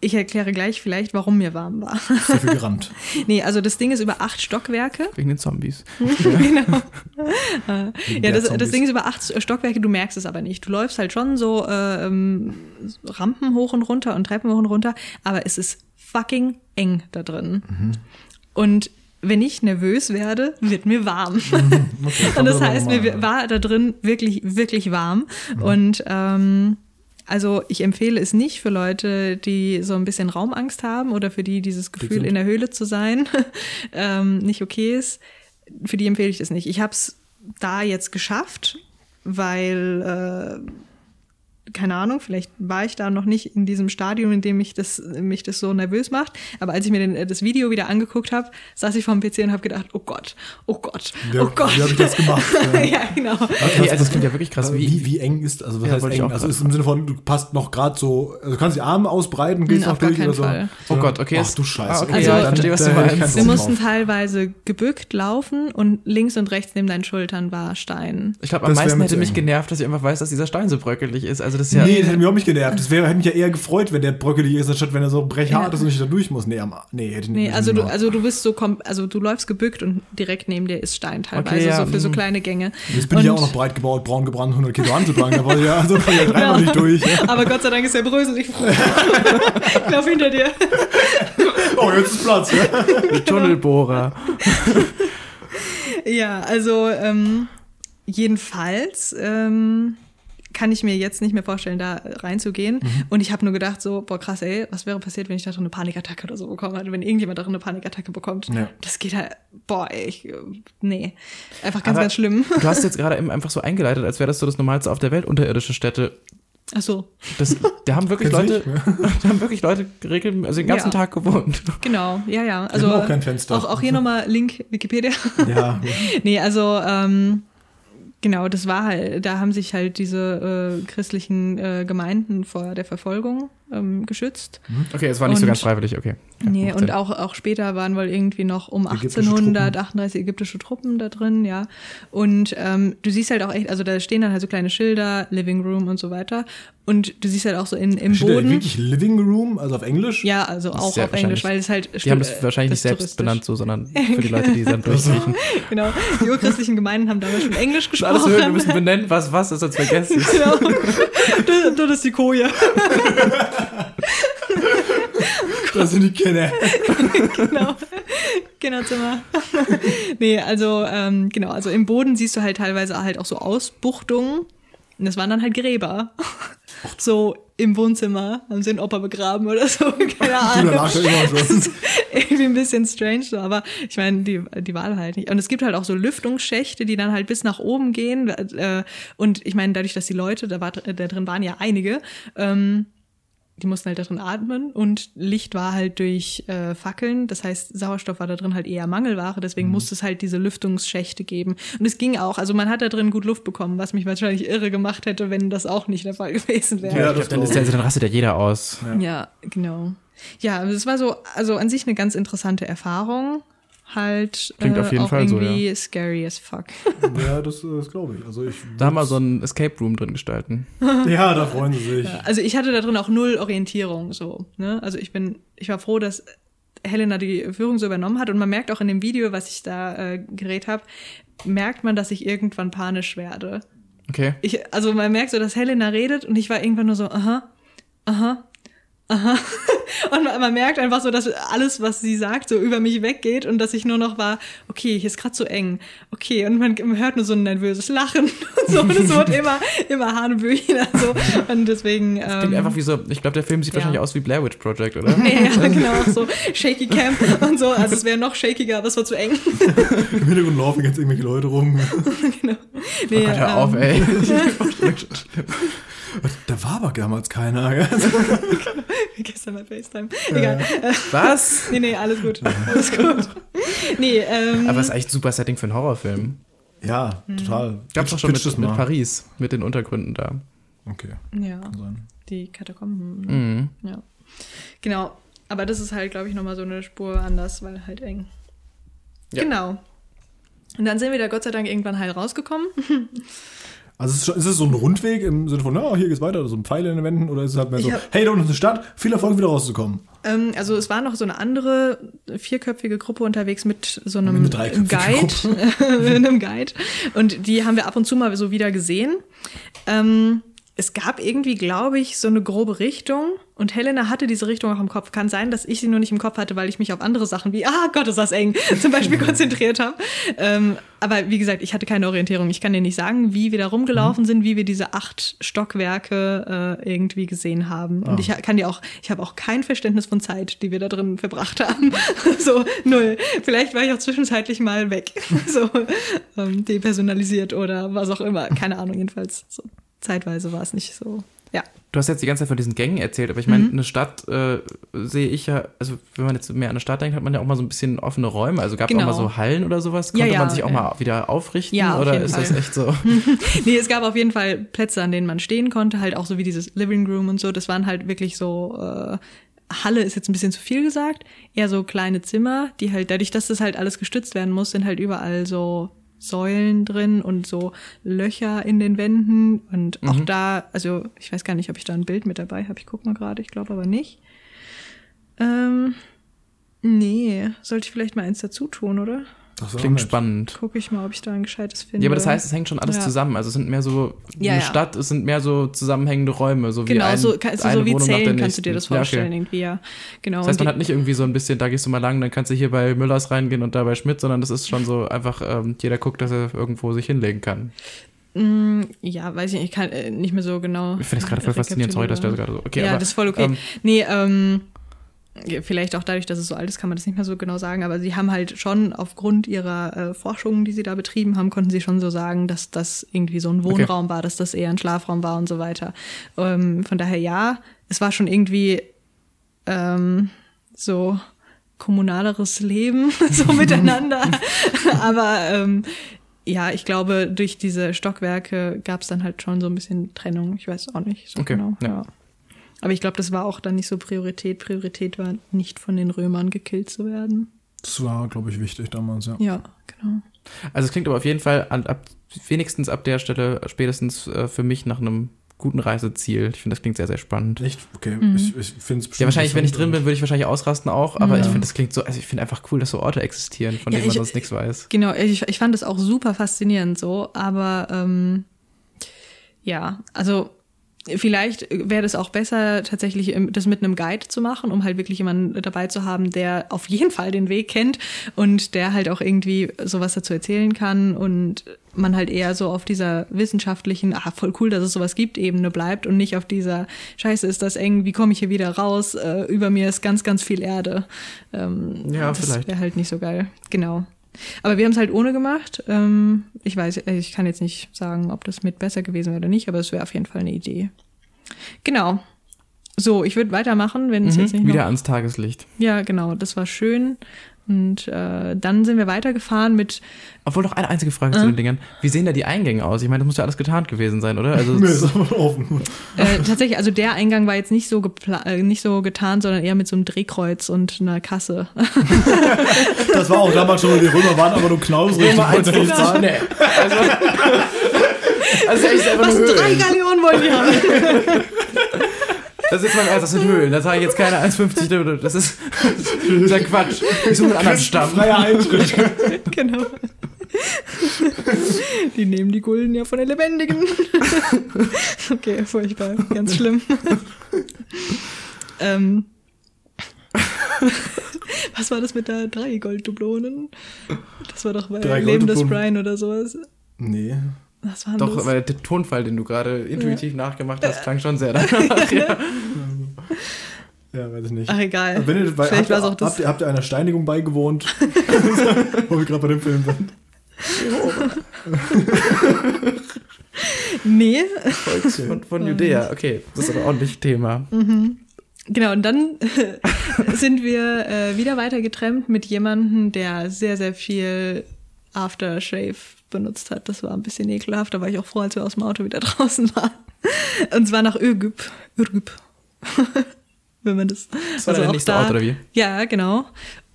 ich erkläre gleich vielleicht, warum mir warm war. Sehr viel gerannt. nee, also das Ding ist über acht Stockwerke. Wegen den Zombies. genau. Wegen ja, das, das Zombies. Ding ist über acht Stockwerke, du merkst es aber nicht. Du läufst halt schon so äh, ähm, Rampen hoch und runter und Treppen hoch und runter, aber es ist fucking eng da drin. Mhm. Und wenn ich nervös werde, wird mir warm. Okay, Und das heißt, mir war da drin wirklich, wirklich warm. Und ähm, also ich empfehle es nicht für Leute, die so ein bisschen Raumangst haben oder für die dieses Gefühl, in der Höhle zu sein, ähm, nicht okay ist. Für die empfehle ich das nicht. Ich habe es da jetzt geschafft, weil äh, keine Ahnung, vielleicht war ich da noch nicht in diesem Stadium, in dem mich das, mich das so nervös macht. Aber als ich mir den, das Video wieder angeguckt habe, saß ich vor dem PC und habe gedacht, oh Gott, oh Gott, Wie- oh Gott. wie hab ich das gemacht? Ja. ja, genau. Okay, also das klingt ja wirklich krass. Wie, wie, wie eng ist, also was Ja, heißt eng? Also ist im Sinne von, du passt noch gerade so, also du kannst die Arme ausbreiten, gehst noch auf gar durch keinen oder so. Fall. Oh Gott, okay, Ach du Scheiße. Ah, okay, Also, ja, ich verstehe, was du meinst. Wir mussten drauf. teilweise gebückt laufen und links und rechts neben deinen Schultern war Stein. ich glaube, am meisten hätte mich eng. genervt, dass ich einfach weiß, dass dieser Stein so bröckelig ist. Also das ist ja. Nee, das hätte mich auch nicht genervt. Das wäre, hätte mich ja eher gefreut, wenn der bröckelig ist, anstatt wenn er so brechhart Ja. ist und ich da durch muss. Nee, am, nee hätte ich nicht. Nee, also du, also du bist so, also du läufst gebückt und direkt neben dir ist Stein teilweise, Okay, ja, so für so mhm. kleine Gänge. Jetzt bin ich ja Und- auch noch breit gebaut, braun gebrannt, 100 Kilo war ich ja, also war ich ja dreimal nicht durch. Aber Gott sei Dank ist der bröselig. ich lauf hinter dir. Oh, jetzt ist Platz. Ja. Tunnelbohrer. Ja, also ähm, jedenfalls ähm, kann ich mir jetzt nicht mehr vorstellen, da reinzugehen. Mhm. Und ich habe nur gedacht, so, boah, krass, ey, was wäre passiert, wenn ich da drin eine Panikattacke oder so bekommen hätte, wenn irgendjemand da drin eine Panikattacke bekommt. Ja. Das geht halt, boah, ey, ich, äh, nee. Einfach ganz, Aber ganz schlimm. Du hast jetzt gerade eben einfach so eingeleitet, als wäre das so das Normalste auf der Welt, unterirdische Städte. Ach so, Das, da haben wirklich Leute, da haben wirklich Leute geregelt, also den ganzen Ja. Tag gewohnt. genau, ja, ja. Also auch kein Fenster. Auch, auch hier nochmal Link Wikipedia. ja. nee, also ähm, genau, das war halt, da haben sich halt diese äh, christlichen äh, Gemeinden vor der Verfolgung ähm, geschützt. Okay, es war nicht so Und- ganz freiwillig, okay. Ja, Nee, und auch, auch später waren wohl irgendwie noch um Ägyptische 1838 ägyptische Truppen da drin, ja. Und ähm, du siehst halt auch echt, also da stehen dann halt so kleine Schilder, Living Room und so weiter. Und du siehst halt auch so in, im Steht da Boden. wirklich Living Room, also auf Englisch? Ja, also auch auf Englisch, weil es halt. Die haben das wahrscheinlich das nicht selbst touristisch. benannt, so, sondern für die Leute, die dann durchriechen. Genau. Die urchristlichen Gemeinden haben damals schon Englisch Alles hören, wir gesprochen. müssen benennen, was was ist, sonst vergessen es. genau. Das, das ist die Koje. Das sind die Kinder. genau. Kinderzimmer. nee, also, ähm, genau, also im Boden siehst du halt teilweise halt auch so Ausbuchtungen. Und das waren dann halt Gräber. So im Wohnzimmer haben sie den Opa begraben oder so. Keine Ahnung. immer schon. Irgendwie ein bisschen strange, so, aber ich meine, die, die Wahl halt nicht. Und es gibt halt auch so Lüftungsschächte, die dann halt bis nach oben gehen. Äh, und ich meine, dadurch, dass die Leute, da, war, da drin waren ja einige, ähm, die mussten halt da drin atmen und Licht war halt durch äh, Fackeln. Das heißt, Sauerstoff war da drin halt eher Mangelware, deswegen musste es halt diese Lüftungsschächte geben. Und es ging auch, also man hat da drin gut Luft bekommen, was mich wahrscheinlich irre gemacht hätte, wenn das auch nicht der Fall gewesen wäre. Ja, Ja, glaub, dann, ist, also, dann rastet ja jeder aus. Ja, genau. Ja, also es war so, also an sich eine ganz interessante Erfahrung. Halt Klingt auf jeden auch Fall so, irgendwie scary as fuck. Ja, das, das glaube ich. Also ich Da haben wir so ein Escape Room drin gestalten. Ja, da freuen sie sich. Also ich hatte da drin auch null Orientierung so. Ne? Also ich bin, ich war froh, dass Helena die Führung so übernommen hat und man merkt auch in dem Video, was ich da äh, gedreht habe, merkt man, dass ich irgendwann panisch werde. Okay. Ich, also man merkt so, dass Helena redet und ich war irgendwann nur so, aha, aha, aha. Und man, man merkt einfach so, dass alles, was sie sagt, so über mich weggeht und dass ich nur noch war, okay, hier ist gerade so eng. Okay, und man, man hört nur so ein nervöses Lachen und so. Und es wird immer, immer Hanebüchen. Also, und deswegen. Klingt Ähm, einfach wie so, ich glaube, der Film sieht ja. wahrscheinlich aus wie Blair Witch Project, oder? ja, genau, so Shaky Camp und so. Also es wäre noch shakiger, aber es war zu eng. Im Hintergrund laufen jetzt irgendwelche Leute rum. genau. Oh Gott, hör auf, ähm, ey. Da war aber damals keiner. Gestern bei FaceTime. Egal. Äh, Was? nee, nee, alles gut. Alles gut. Nee, ähm. Aber es ist echt ein super Setting für einen Horrorfilm. ja, total. Gab's doch Pitch- schon mit, mit. Paris, mit den Untergründen da. Okay, ja, kann sein. die Katakomben. ne? Mhm. Ja. Genau. Aber das ist halt, glaube ich, nochmal so eine Spur anders, weil halt eng. Ja. Genau. Und dann sind wir da Gott sei Dank irgendwann heil rausgekommen. Also ist es, schon, ist es so ein Rundweg im Sinne von, ja, hier geht's weiter, so ein Pfeil in den Wänden, oder ist es halt mehr so, hab- hey, da unten ist eine Stadt, viel Erfolg wieder rauszukommen. Ähm, also es war noch so eine andere vierköpfige Gruppe unterwegs mit so einem Eine dreiköpfige Guide, einem Guide. Und die haben wir ab und zu mal so wieder gesehen. Ähm, es gab irgendwie, glaube ich, so eine grobe Richtung. Und Helena hatte diese Richtung auch im Kopf. Kann sein, dass ich sie nur nicht im Kopf hatte, weil ich mich auf andere Sachen wie, ah Gott, ist das eng, zum Beispiel konzentriert habe. Ähm, aber wie gesagt, ich hatte keine Orientierung. Ich kann dir nicht sagen, wie wir da rumgelaufen sind, wie wir diese acht Stockwerke äh, irgendwie gesehen haben. Und Ah. ich kann dir auch, ich habe auch kein Verständnis von Zeit, die wir da drin verbracht haben. so, null. Vielleicht war ich auch zwischenzeitlich mal weg. so, ähm, depersonalisiert oder was auch immer. Keine Ahnung, jedenfalls. So, zeitweise war es nicht so. Ja. Du hast jetzt die ganze Zeit von diesen Gängen erzählt, aber ich meine, Mhm. eine Stadt äh, sehe ich ja, also wenn man jetzt mehr an eine Stadt denkt, hat man ja auch mal so ein bisschen offene Räume. Also gab es Genau. auch mal so Hallen oder sowas? Ja, Konnte ja, man sich auch ja. mal wieder aufrichten? Ja, oder ist das Fall. echt so? Nee, es gab auf jeden Fall Plätze, an denen man stehen konnte, halt auch so wie dieses Living Room und so. Das waren halt wirklich so, äh, Halle ist jetzt ein bisschen zu viel gesagt, eher so kleine Zimmer, die halt, dadurch, dass das halt alles gestützt werden muss, sind halt überall so Säulen drin und so Löcher in den Wänden. Und auch da, also ich weiß gar nicht, ob ich da ein Bild mit dabei habe. Ich guck mal gerade, ich glaube aber nicht. Ähm, nee, sollte ich vielleicht mal eins dazu tun, oder? Das Klingt spannend. Gucke ich mal, ob ich da ein gescheites finde. Ja, aber das heißt, es hängt schon alles Ja. zusammen. Also es sind mehr so, Ja, eine ja. Stadt, es sind mehr so zusammenhängende Räume, so wie Genau, ein, so, also eine so wie Wohnung Zellen kannst du dir das vorstellen, Ja, okay. irgendwie, ja. Genau. Das heißt, man hat nicht irgendwie so ein bisschen, da gehst du mal lang, dann kannst du hier bei Müllers reingehen und da bei Schmidt, sondern das ist schon so einfach, ähm, jeder guckt, dass er irgendwo sich hinlegen kann. Mm, ja, weiß ich nicht, ich kann äh, nicht mehr so genau. Ich finde es gerade voll faszinierend, sorry, dass ich da gerade so, okay, ja, aber, das ist voll okay. ähm, nee, ähm, vielleicht auch dadurch, dass es so alt ist, kann man das nicht mehr so genau sagen, aber sie haben halt schon aufgrund ihrer äh, Forschungen, die sie da betrieben haben, konnten sie schon so sagen, dass das irgendwie so ein Wohnraum war, dass das eher ein Schlafraum war und so weiter. Ähm, von daher ja, es war schon irgendwie ähm, so kommunaleres Leben so miteinander. Aber ähm, ja, ich glaube, durch diese Stockwerke gab es dann halt schon so ein bisschen Trennung. Ich weiß auch nicht so Okay, genau. ja. Ja. Aber ich glaube, das war auch dann nicht so Priorität. Priorität war nicht von den Römern gekillt zu werden. Das war, glaube ich, wichtig damals, ja. Ja, genau. Also es klingt aber auf jeden Fall an, ab, wenigstens ab der Stelle spätestens äh, für mich nach einem guten Reiseziel. Ich finde, das klingt sehr, sehr spannend. Echt? Okay, Mhm. ich, ich finde es Ja, wahrscheinlich, wenn ich drin bin, würde ich wahrscheinlich ausrasten auch, aber Ja. ich finde, das klingt so, also ich finde einfach cool, dass so Orte existieren, von Ja, denen man ich- sonst nichts weiß. Genau, ich, ich fand das auch super faszinierend so, aber ähm, ja, also vielleicht wäre das auch besser, tatsächlich im- das mit einem Guide zu machen, um halt wirklich jemanden dabei zu haben, der auf jeden Fall den Weg kennt und der halt auch irgendwie sowas dazu erzählen kann und man halt eher so auf dieser wissenschaftlichen, ah, voll cool, dass es sowas gibt, Ebene bleibt und nicht auf dieser, scheiße, ist das eng, wie komme ich hier wieder raus, äh, über mir ist ganz, ganz viel Erde. Ähm, Ja, das vielleicht. wäre halt nicht so geil. Genau. Aber wir haben es halt ohne gemacht. Ähm, ich weiß, ich kann jetzt nicht sagen, ob das mit besser gewesen wäre oder nicht, aber es wäre auf jeden Fall eine Idee. Genau. So, ich würde weitermachen, wenn es Mhm, jetzt nicht wieder noch ans Tageslicht. ja, genau, das war schön. Und äh, dann sind wir weitergefahren mit, Obwohl noch eine einzige Frage zu Äh? den Dingern. Wie sehen da die Eingänge aus? Ich meine, das muss ja alles getarnt gewesen sein, oder? Also, Nee, ist aber offen. äh, tatsächlich, also der Eingang war jetzt nicht so, äh, nicht so getan, sondern eher mit so einem Drehkreuz und einer Kasse. Das war auch damals schon, die Römer waren aber nur knausrig. nicht zahlen. Nee. Also, also echt einfach Was, nur drei. Galeonen wollen die haben? Das ist das sind Höhlen. Da zahle ich jetzt keine 1,50 Euro. Das ist, das ist ja Quatsch. Ich suche einen anderen Stamm. Freier Eintritt. genau. Die nehmen die Gulden ja von den Lebendigen. okay, furchtbar, ganz schlimm. ähm, was war das mit der drei Golddublonen? Das war doch bei Drei Leben des. Brian oder sowas. Nee. Was war Doch, weil der Tonfall, den du gerade intuitiv nachgemacht hast, klang schon sehr danach. Ja. Ja, weiß ich nicht. Ach egal. Wenn ihr, weil, Vielleicht habt, war ihr, es auch das. habt, ihr, habt ihr einer Steinigung beigewohnt? Wo wir gerade bei dem Film sind. Nee. Von, von Judäa, okay. Das ist aber ordentlich Thema. Genau, und dann sind wir äh, wieder weiter getrennt mit jemandem, der sehr, sehr viel Aftershave benutzt hat. Das war ein bisschen ekelhaft, da war ich auch froh, als wir aus dem Auto wieder draußen waren. Und zwar nach Ürgüp. Ürgüp. Wenn man das. Das war der auch nächste Ort, oder wie? Ja, genau.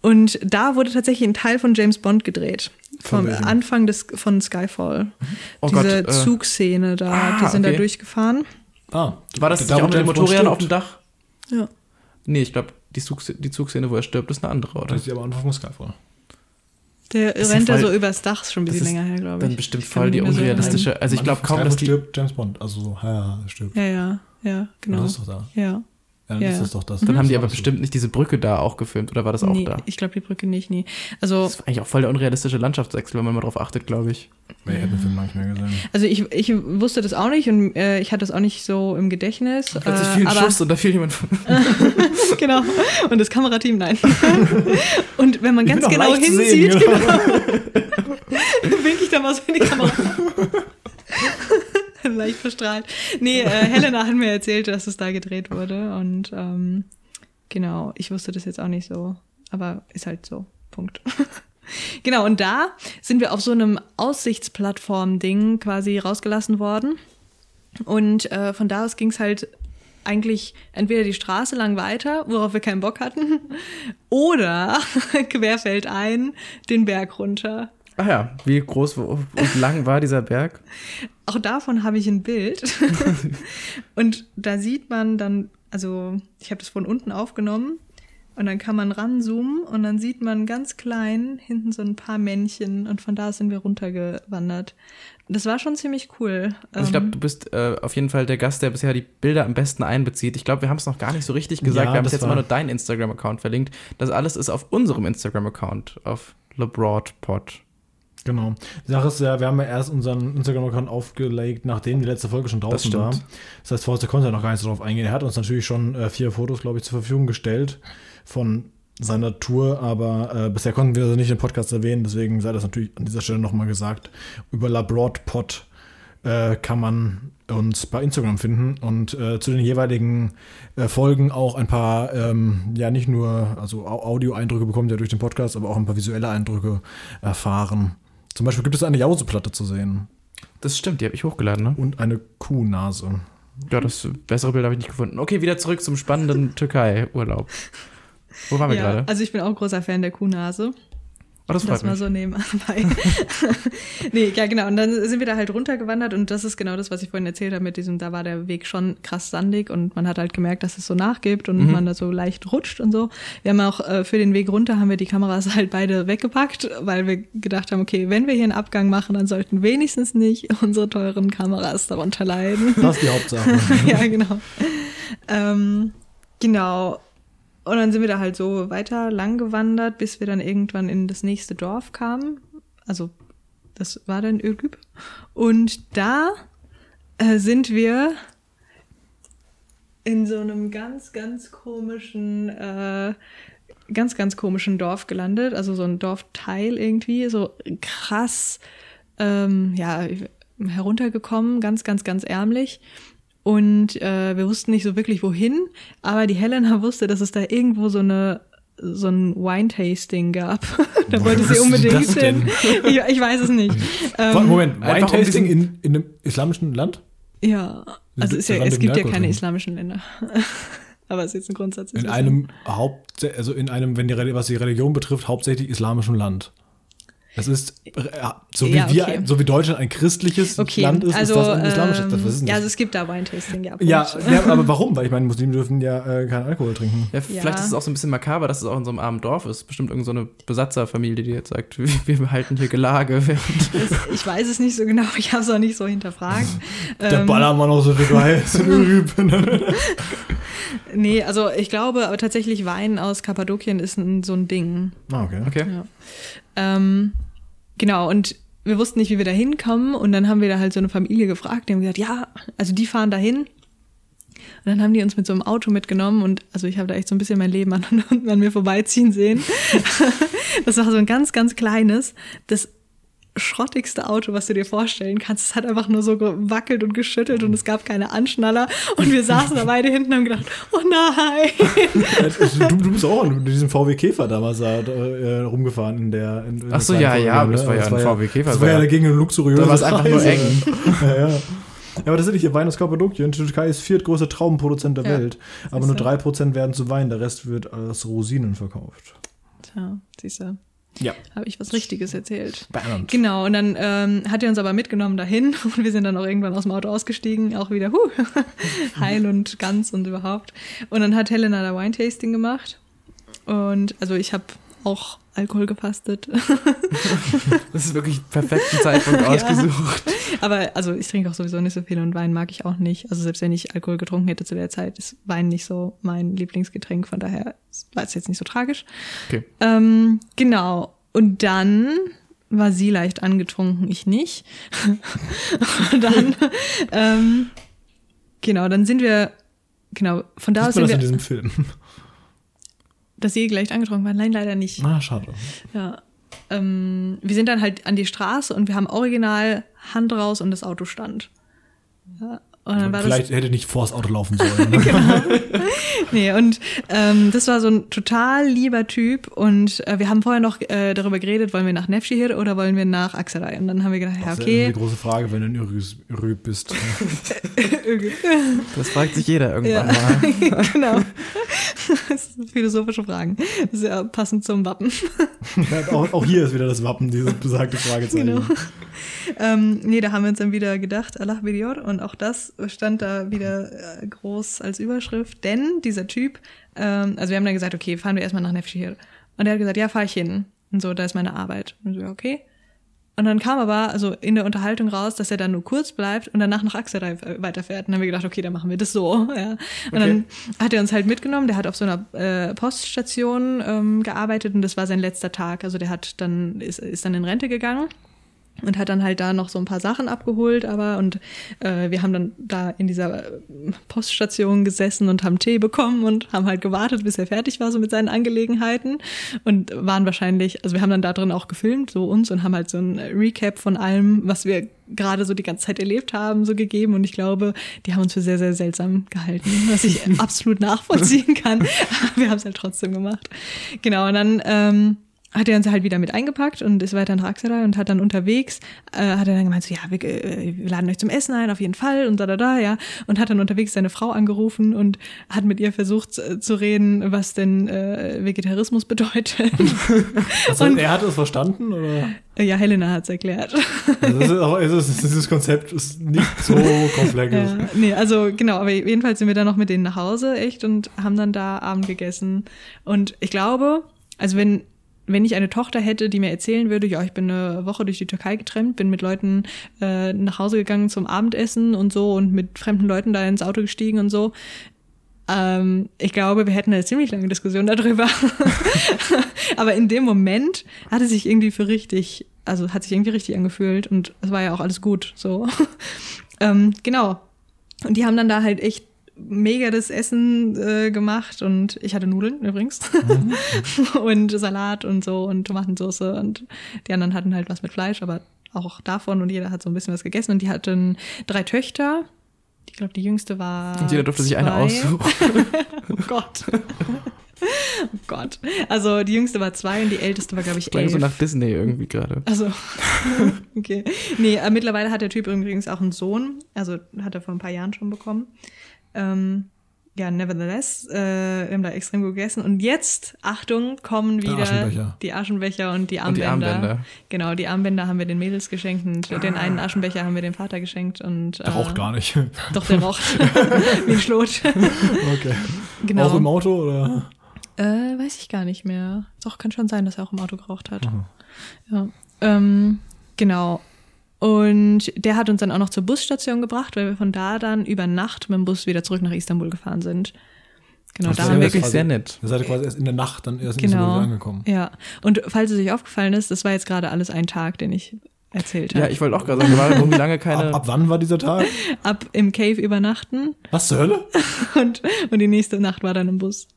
Und da wurde tatsächlich ein Teil von James Bond gedreht. Von Vom welchem? Anfang des, von Skyfall. Oh Diese Gott, äh, Zugszene da, ah, die sind okay. da durchgefahren. Ah, War das da, auch mit Bond Motorrädern auf dem Dach? Ja. Nee, ich glaube, die, Zug, die Zugszene, wo er stirbt, ist eine andere, oder? Das ist ja aber einfach von Skyfall. Der ist rennt ja da voll- so übers Dach, ist schon ein das bisschen länger her, glaube ich. Dann bestimmt Ich voll die so unrealistische. Also ich glaube kaum, dass die. stirbt James Bond. Also so, ja, ja, stirbt. Ja, ja, ja, genau. Das ist doch da. Ja. Ja, dann Ja, ist ja. das doch das. Dann haben die aber bestimmt nicht diese Brücke da auch gefilmt, oder war das auch nee, da? ich glaube die Brücke nicht, nee. Also, Das ist eigentlich auch voll der unrealistische Landschaftswechsel, wenn man mal drauf achtet, glaube ich. so. Ich hätte den Film mehr gesehen. also ich, ich wusste das auch nicht und äh, ich hatte das auch nicht so im Gedächtnis. Plötzlich äh, fiel ein Schuss und da fiel jemand von. genau. Und das Kamerateam, nein. und wenn man Ich ganz genau hinsieht, sehen, genau, wink ich da mal so in die Kamera. Leicht verstrahlt. Nee, äh, Helena hat mir erzählt, dass es da gedreht wurde. Und ähm, genau, ich wusste das jetzt auch nicht so. Aber ist halt so. Punkt. genau, und da sind wir auf so einem Aussichtsplattform-Ding quasi rausgelassen worden. Und äh, von da aus ging es halt eigentlich entweder die Straße lang weiter, worauf wir keinen Bock hatten, oder querfeldein den Berg runter. Ah ja, wie groß und lang war dieser Berg? Auch davon habe ich ein Bild. und da sieht man dann, also ich habe das von unten aufgenommen und dann kann man ranzoomen und dann sieht man ganz klein hinten so ein paar Männchen und von da sind wir runtergewandert. Das war schon ziemlich cool. Also ich glaube, Ähm, du bist äh, auf jeden Fall der Gast, der bisher die Bilder am besten einbezieht. Ich glaube, wir haben es noch gar nicht so richtig gesagt. Ja, wir haben bis das jetzt immer war- nur deinen Instagram-Account verlinkt. Das alles ist auf unserem Instagram-Account, auf LeBroadPod. Genau. Die Sache ist ja, wir haben ja erst unseren Instagram-Account aufgelegt, nachdem die letzte Folge schon draußen stimmt. war. Das heißt, Forster konnte ja noch gar nicht so drauf eingehen. Er hat uns natürlich schon äh, vier Fotos, glaube ich, zur Verfügung gestellt von seiner Tour, aber äh, bisher konnten wir sie nicht im Podcast erwähnen, deswegen sei das natürlich an dieser Stelle nochmal gesagt. Über LaBroadPod äh, kann man uns bei Instagram finden und äh, zu den jeweiligen äh, Folgen auch ein paar, ähm, ja nicht nur also Au- Audio-Eindrücke bekommt ihr durch den Podcast, aber auch ein paar visuelle Eindrücke erfahren. Zum Beispiel gibt es eine Jauseplatte zu sehen Das stimmt, die habe ich hochgeladen, ne? und eine Kuhnase. Ja, das bessere Bild habe ich nicht gefunden. Okay, wieder zurück zum spannenden Türkei-Urlaub. Wo waren wir ja, gerade? also ich bin auch großer Fan der Kuhnase. Oh, das Das mal so nebenbei. nee, ja, genau. Und dann sind wir da halt runtergewandert und das ist genau das, was ich vorhin erzählt habe mit diesem, da war der Weg schon krass sandig und man hat halt gemerkt, dass es so nachgibt und Mhm. man da so leicht rutscht und so. Wir haben auch äh, für den Weg runter haben wir die Kameras halt beide weggepackt, weil wir gedacht haben, okay, wenn wir hier einen Abgang machen, dann sollten wenigstens nicht unsere teuren Kameras darunter leiden. Das ist die Hauptsache. ja, genau. Ähm, genau. Und dann sind wir da halt so weiter lang gewandert, bis wir dann irgendwann in das nächste Dorf kamen. Also, das war dann Ürgüp. Und da äh, sind wir in so einem ganz, ganz komischen, äh, ganz, ganz komischen Dorf gelandet. Also so ein Dorfteil irgendwie, so krass, ähm, ja, heruntergekommen, ganz, ganz, ganz ärmlich. Und äh, wir wussten nicht so wirklich wohin, aber die Helena wusste, dass es da irgendwo so eine so ein Wine-Tasting gab. da Woher wollte sie unbedingt das denn? hin. Ich, ich weiß es nicht. Ähm, Moment, Wine-Tasting in, in einem islamischen Land? Ja, also ist ja, es gibt ja keine islamischen Länder. aber es ist jetzt ein Grundsatz. In einem Haupt, also in einem, wenn die, was die Religion betrifft, hauptsächlich islamischem Land. Es ist, äh, so wie Ja, wir, okay. so wie Deutschland ein christliches Okay, Land ist, also ist das ein islamisches. Das, ist denn ja, also es gibt da Wine-Tasting, ja. ja, ja, aber warum? Weil ich meine, Muslime dürfen ja äh, keinen Alkohol trinken. Ja, vielleicht ist es auch so ein bisschen makaber, dass es auch in so einem armen Dorf ist. Bestimmt irgendeine so eine Besatzerfamilie, die jetzt sagt, wir, wir behalten hier Gelage. während- Das- ich weiß es nicht so genau, ich habe es auch nicht so hinterfragt. Der Ähm, Ballermann aus der Türkei ist Rüben. Nee, also ich glaube aber tatsächlich Wein aus Kappadokien ist ein, so ein Ding. Ah, okay. Okay. Ja. Ähm, genau, und wir wussten nicht, wie wir da hinkommen. Und dann haben wir da halt so eine Familie gefragt. Die haben gesagt, ja, also die fahren dahin. Und dann haben die uns mit so einem Auto mitgenommen und also ich habe da echt so ein bisschen mein Leben an, an mir vorbeiziehen sehen. das war so ein ganz, ganz kleines, das schrottigste Auto, was du dir vorstellen kannst. Es hat einfach nur so gewackelt und geschüttelt und es gab keine Anschnaller. Und wir saßen da beide hinten und haben gedacht, oh nein. Also, du, du bist auch in diesem VW Käfer damals da, äh, rumgefahren in der. In, in Ach so, der ja, kleinen ja, Folge, das war ja ein VW Käfer. Das war ja dagegen eine luxuriöse Da war es einfach nur eng. ja, ja. Ja, aber tatsächlich, ihr Wein aus Kappadokien. Die Türkei ist viertgrößter Traubenproduzent der Ja, Welt. Aber nur du. 3% werden zu Wein, der Rest wird als Rosinen verkauft. Tja, siehst du, Ja. habe ich was Richtiges erzählt. Spannend. Genau, und dann ähm, hat er uns aber mitgenommen dahin und wir sind dann auch irgendwann aus dem Auto ausgestiegen, auch wieder huh, heil und ganz und überhaupt. Und dann hat Helena da Wine-Tasting gemacht und also ich habe auch Alkohol gefastet. Das ist wirklich perfekten Zeitpunkt ausgesucht. aber also ich trinke auch sowieso nicht so viel und Wein mag ich auch nicht. Also selbst wenn ich Alkohol getrunken hätte zu der Zeit, ist Wein nicht so mein Lieblingsgetränk, von daher war es jetzt nicht so tragisch. Okay. Ähm, genau. Und dann war sie leicht angetrunken, ich nicht. und dann, ähm, genau, dann sind wir, genau, von da aus sind das in wir, diesem Film? Dass sie leicht angetrunken war. Nein, leider nicht. Ah, schade. Ja. Ähm, wir sind dann halt an die Straße und wir haben original Hand raus und das Auto stand. Ja. Und dann war das, Vielleicht hätte nicht vors Auto laufen sollen. Ne? Genau. Nee, und ähm, das war so ein total lieber Typ und äh, wir haben vorher noch äh, darüber geredet, wollen wir nach Nevşehir oder wollen wir nach Aksaray? Und dann haben wir gedacht, ja, Das ist okay. die große Frage, wenn du in Ürüs- Ürüp bist. Das fragt sich jeder irgendwann Ja. mal. genau. Das sind philosophische Fragen. Das ist ja passend zum Wappen. Ja, auch, auch hier ist wieder das Wappen, dieses besagte Fragezeichen. Genau. Ähm, nee, da haben wir uns dann wieder gedacht, Allah Bidior. Und auch das stand da wieder äh, groß als Überschrift. Denn dieser Typ, ähm, also wir haben dann gesagt, okay, fahren wir erstmal nach Nevşehir. Und er hat gesagt, ja, fahr ich hin. Und so, da ist meine Arbeit. Und so, ja, okay. Und dann kam aber also in der Unterhaltung raus, dass er dann nur kurz bleibt und danach nach Aksaray weiterfährt. Und dann haben wir gedacht, okay, dann machen wir das so. Ja. Und dann hat er uns halt mitgenommen. Der hat auf so einer äh, Poststation ähm, gearbeitet und das war sein letzter Tag. Also der hat dann ist, ist dann in Rente gegangen und hat dann halt da noch so ein paar Sachen abgeholt, aber und äh, wir haben dann da in dieser äh, Poststation gesessen und haben Tee bekommen und haben halt gewartet, bis er fertig war so mit seinen Angelegenheiten und waren wahrscheinlich, also wir haben dann da drin auch gefilmt, so uns und haben halt so ein Recap von allem, was wir gerade so die ganze Zeit erlebt haben, so gegeben und ich glaube, die haben uns für sehr, sehr seltsam gehalten, was ich absolut nachvollziehen kann. Aber wir haben es halt trotzdem gemacht. Genau, und dann ähm, hat er uns halt wieder mit eingepackt und ist weiter nach Aksaray und hat dann unterwegs, äh, hat er dann gemeint, so, ja, wir, äh, wir laden euch zum Essen ein, auf jeden Fall und da, da, da, ja. Und hat dann unterwegs seine Frau angerufen und hat mit ihr versucht äh, zu reden, was denn äh, Vegetarismus bedeutet. Also, Und- er hat es verstanden? Oder? Ja, Helena hat's erklärt. Also, ist auch, es ist, dieses Konzept ist nicht so komplex. Ja, nee, also genau, aber jedenfalls sind wir dann noch mit denen nach Hause, echt, und haben dann da Abend gegessen. Und ich glaube, also wenn, wenn ich eine Tochter hätte, die mir erzählen würde, ja, ich bin eine Woche durch die Türkei getrennt, bin mit Leuten äh, nach Hause gegangen zum Abendessen und so und mit fremden Leuten da ins Auto gestiegen und so. Ähm, ich glaube, wir hätten eine ziemlich lange Diskussion darüber. Aber in dem Moment hat es sich irgendwie für richtig, also hat sich irgendwie richtig angefühlt und es war ja auch alles gut, so. ähm, genau. Und die haben dann da halt echt mega das Essen äh, gemacht und ich hatte Nudeln übrigens und Salat und so und Tomatensauce und die anderen hatten halt was mit Fleisch, aber auch davon und jeder hat so ein bisschen was gegessen und die hatten drei Töchter. Ich glaube, die jüngste war. Und jeder durfte sich eine zwei. aussuchen. Oh Gott. Oh Gott. Also die jüngste war zwei und die älteste war, glaube ich, elf. so nach Disney irgendwie gerade. Also, okay. Nee, äh, mittlerweile hat der Typ übrigens auch einen Sohn. Also hat er vor ein paar Jahren schon bekommen. Ähm, ja, nevertheless, äh, wir haben da extrem gut gegessen. Und jetzt, Achtung, kommen Der wieder Aschenbecher. die Aschenbecher und die Und die Armbänder. Armbänder. Genau, die Armbänder haben wir den Mädels geschenkt und den einen Aschenbecher haben wir dem Vater geschenkt. Und, Der raucht gar nicht. Doch, der raucht. Wie ein Schlot. Okay. Genau. Auch im Auto oder? Äh, weiß ich gar nicht mehr. Doch, kann schon sein, dass er auch im Auto geraucht hat. Ja. Ähm, genau. Und der hat uns dann auch noch zur Busstation gebracht, weil wir von da dann über Nacht mit dem Bus wieder zurück nach Istanbul gefahren sind. Genau, Das da ist haben wir wirklich quasi- sehr nett. Ihr seid quasi erst in der Nacht dann erst in Genau. Istanbul angekommen. Ja. Und falls es euch aufgefallen ist, das war jetzt gerade alles ein Tag, den ich erzählt Ja, habe. ich wollte auch gerade sagen, wir waren irgendwie lange keine. Ab, ab wann war dieser Tag? Ab im Cave übernachten Was zur Hölle? und, und die nächste Nacht war dann im Bus.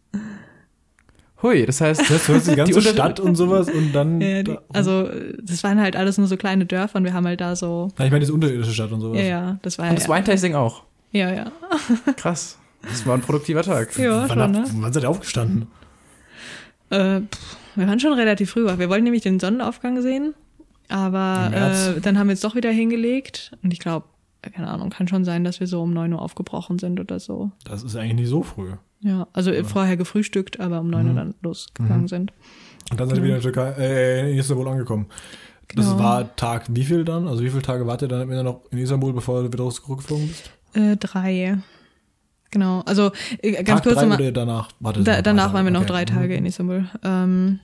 Hui, das heißt, Das hört die ganze Stadt und sowas und dann. Ja, die, da- also das waren halt alles nur so kleine Dörfer und wir haben halt da so, Nein, ich meine, diese unterirdische Stadt und sowas. ja, ja, das war und das ja, Wine-Tasting auch. ja, ja. Krass. Das war ein produktiver Tag. Ja, Wann, schon, ne? wann seid ihr aufgestanden? Äh, pff, wir waren schon relativ früh wach. Wir wollten nämlich den Sonnenaufgang sehen, aber äh, dann haben wir uns doch wieder hingelegt und ich glaube, keine Ahnung, kann schon sein, dass wir so um 9 Uhr aufgebrochen sind oder so. Das ist eigentlich nicht so früh. Ja, also äh, vorher gefrühstückt, aber um 9 Uhr Mhm. dann losgegangen sind. Und dann seid ihr wieder in, der Türkei, äh, in Istanbul angekommen. Das Genau. war Tag wie viel dann? Also wie viele Tage wart ihr dann immer noch in Istanbul, bevor du wieder zurückgeflogen bist? Äh, drei. Genau, also äh, ganz Tag kurz drei oder danach? Warte, Da, danach waren wir noch okay. drei Tage in Istanbul. Ähm,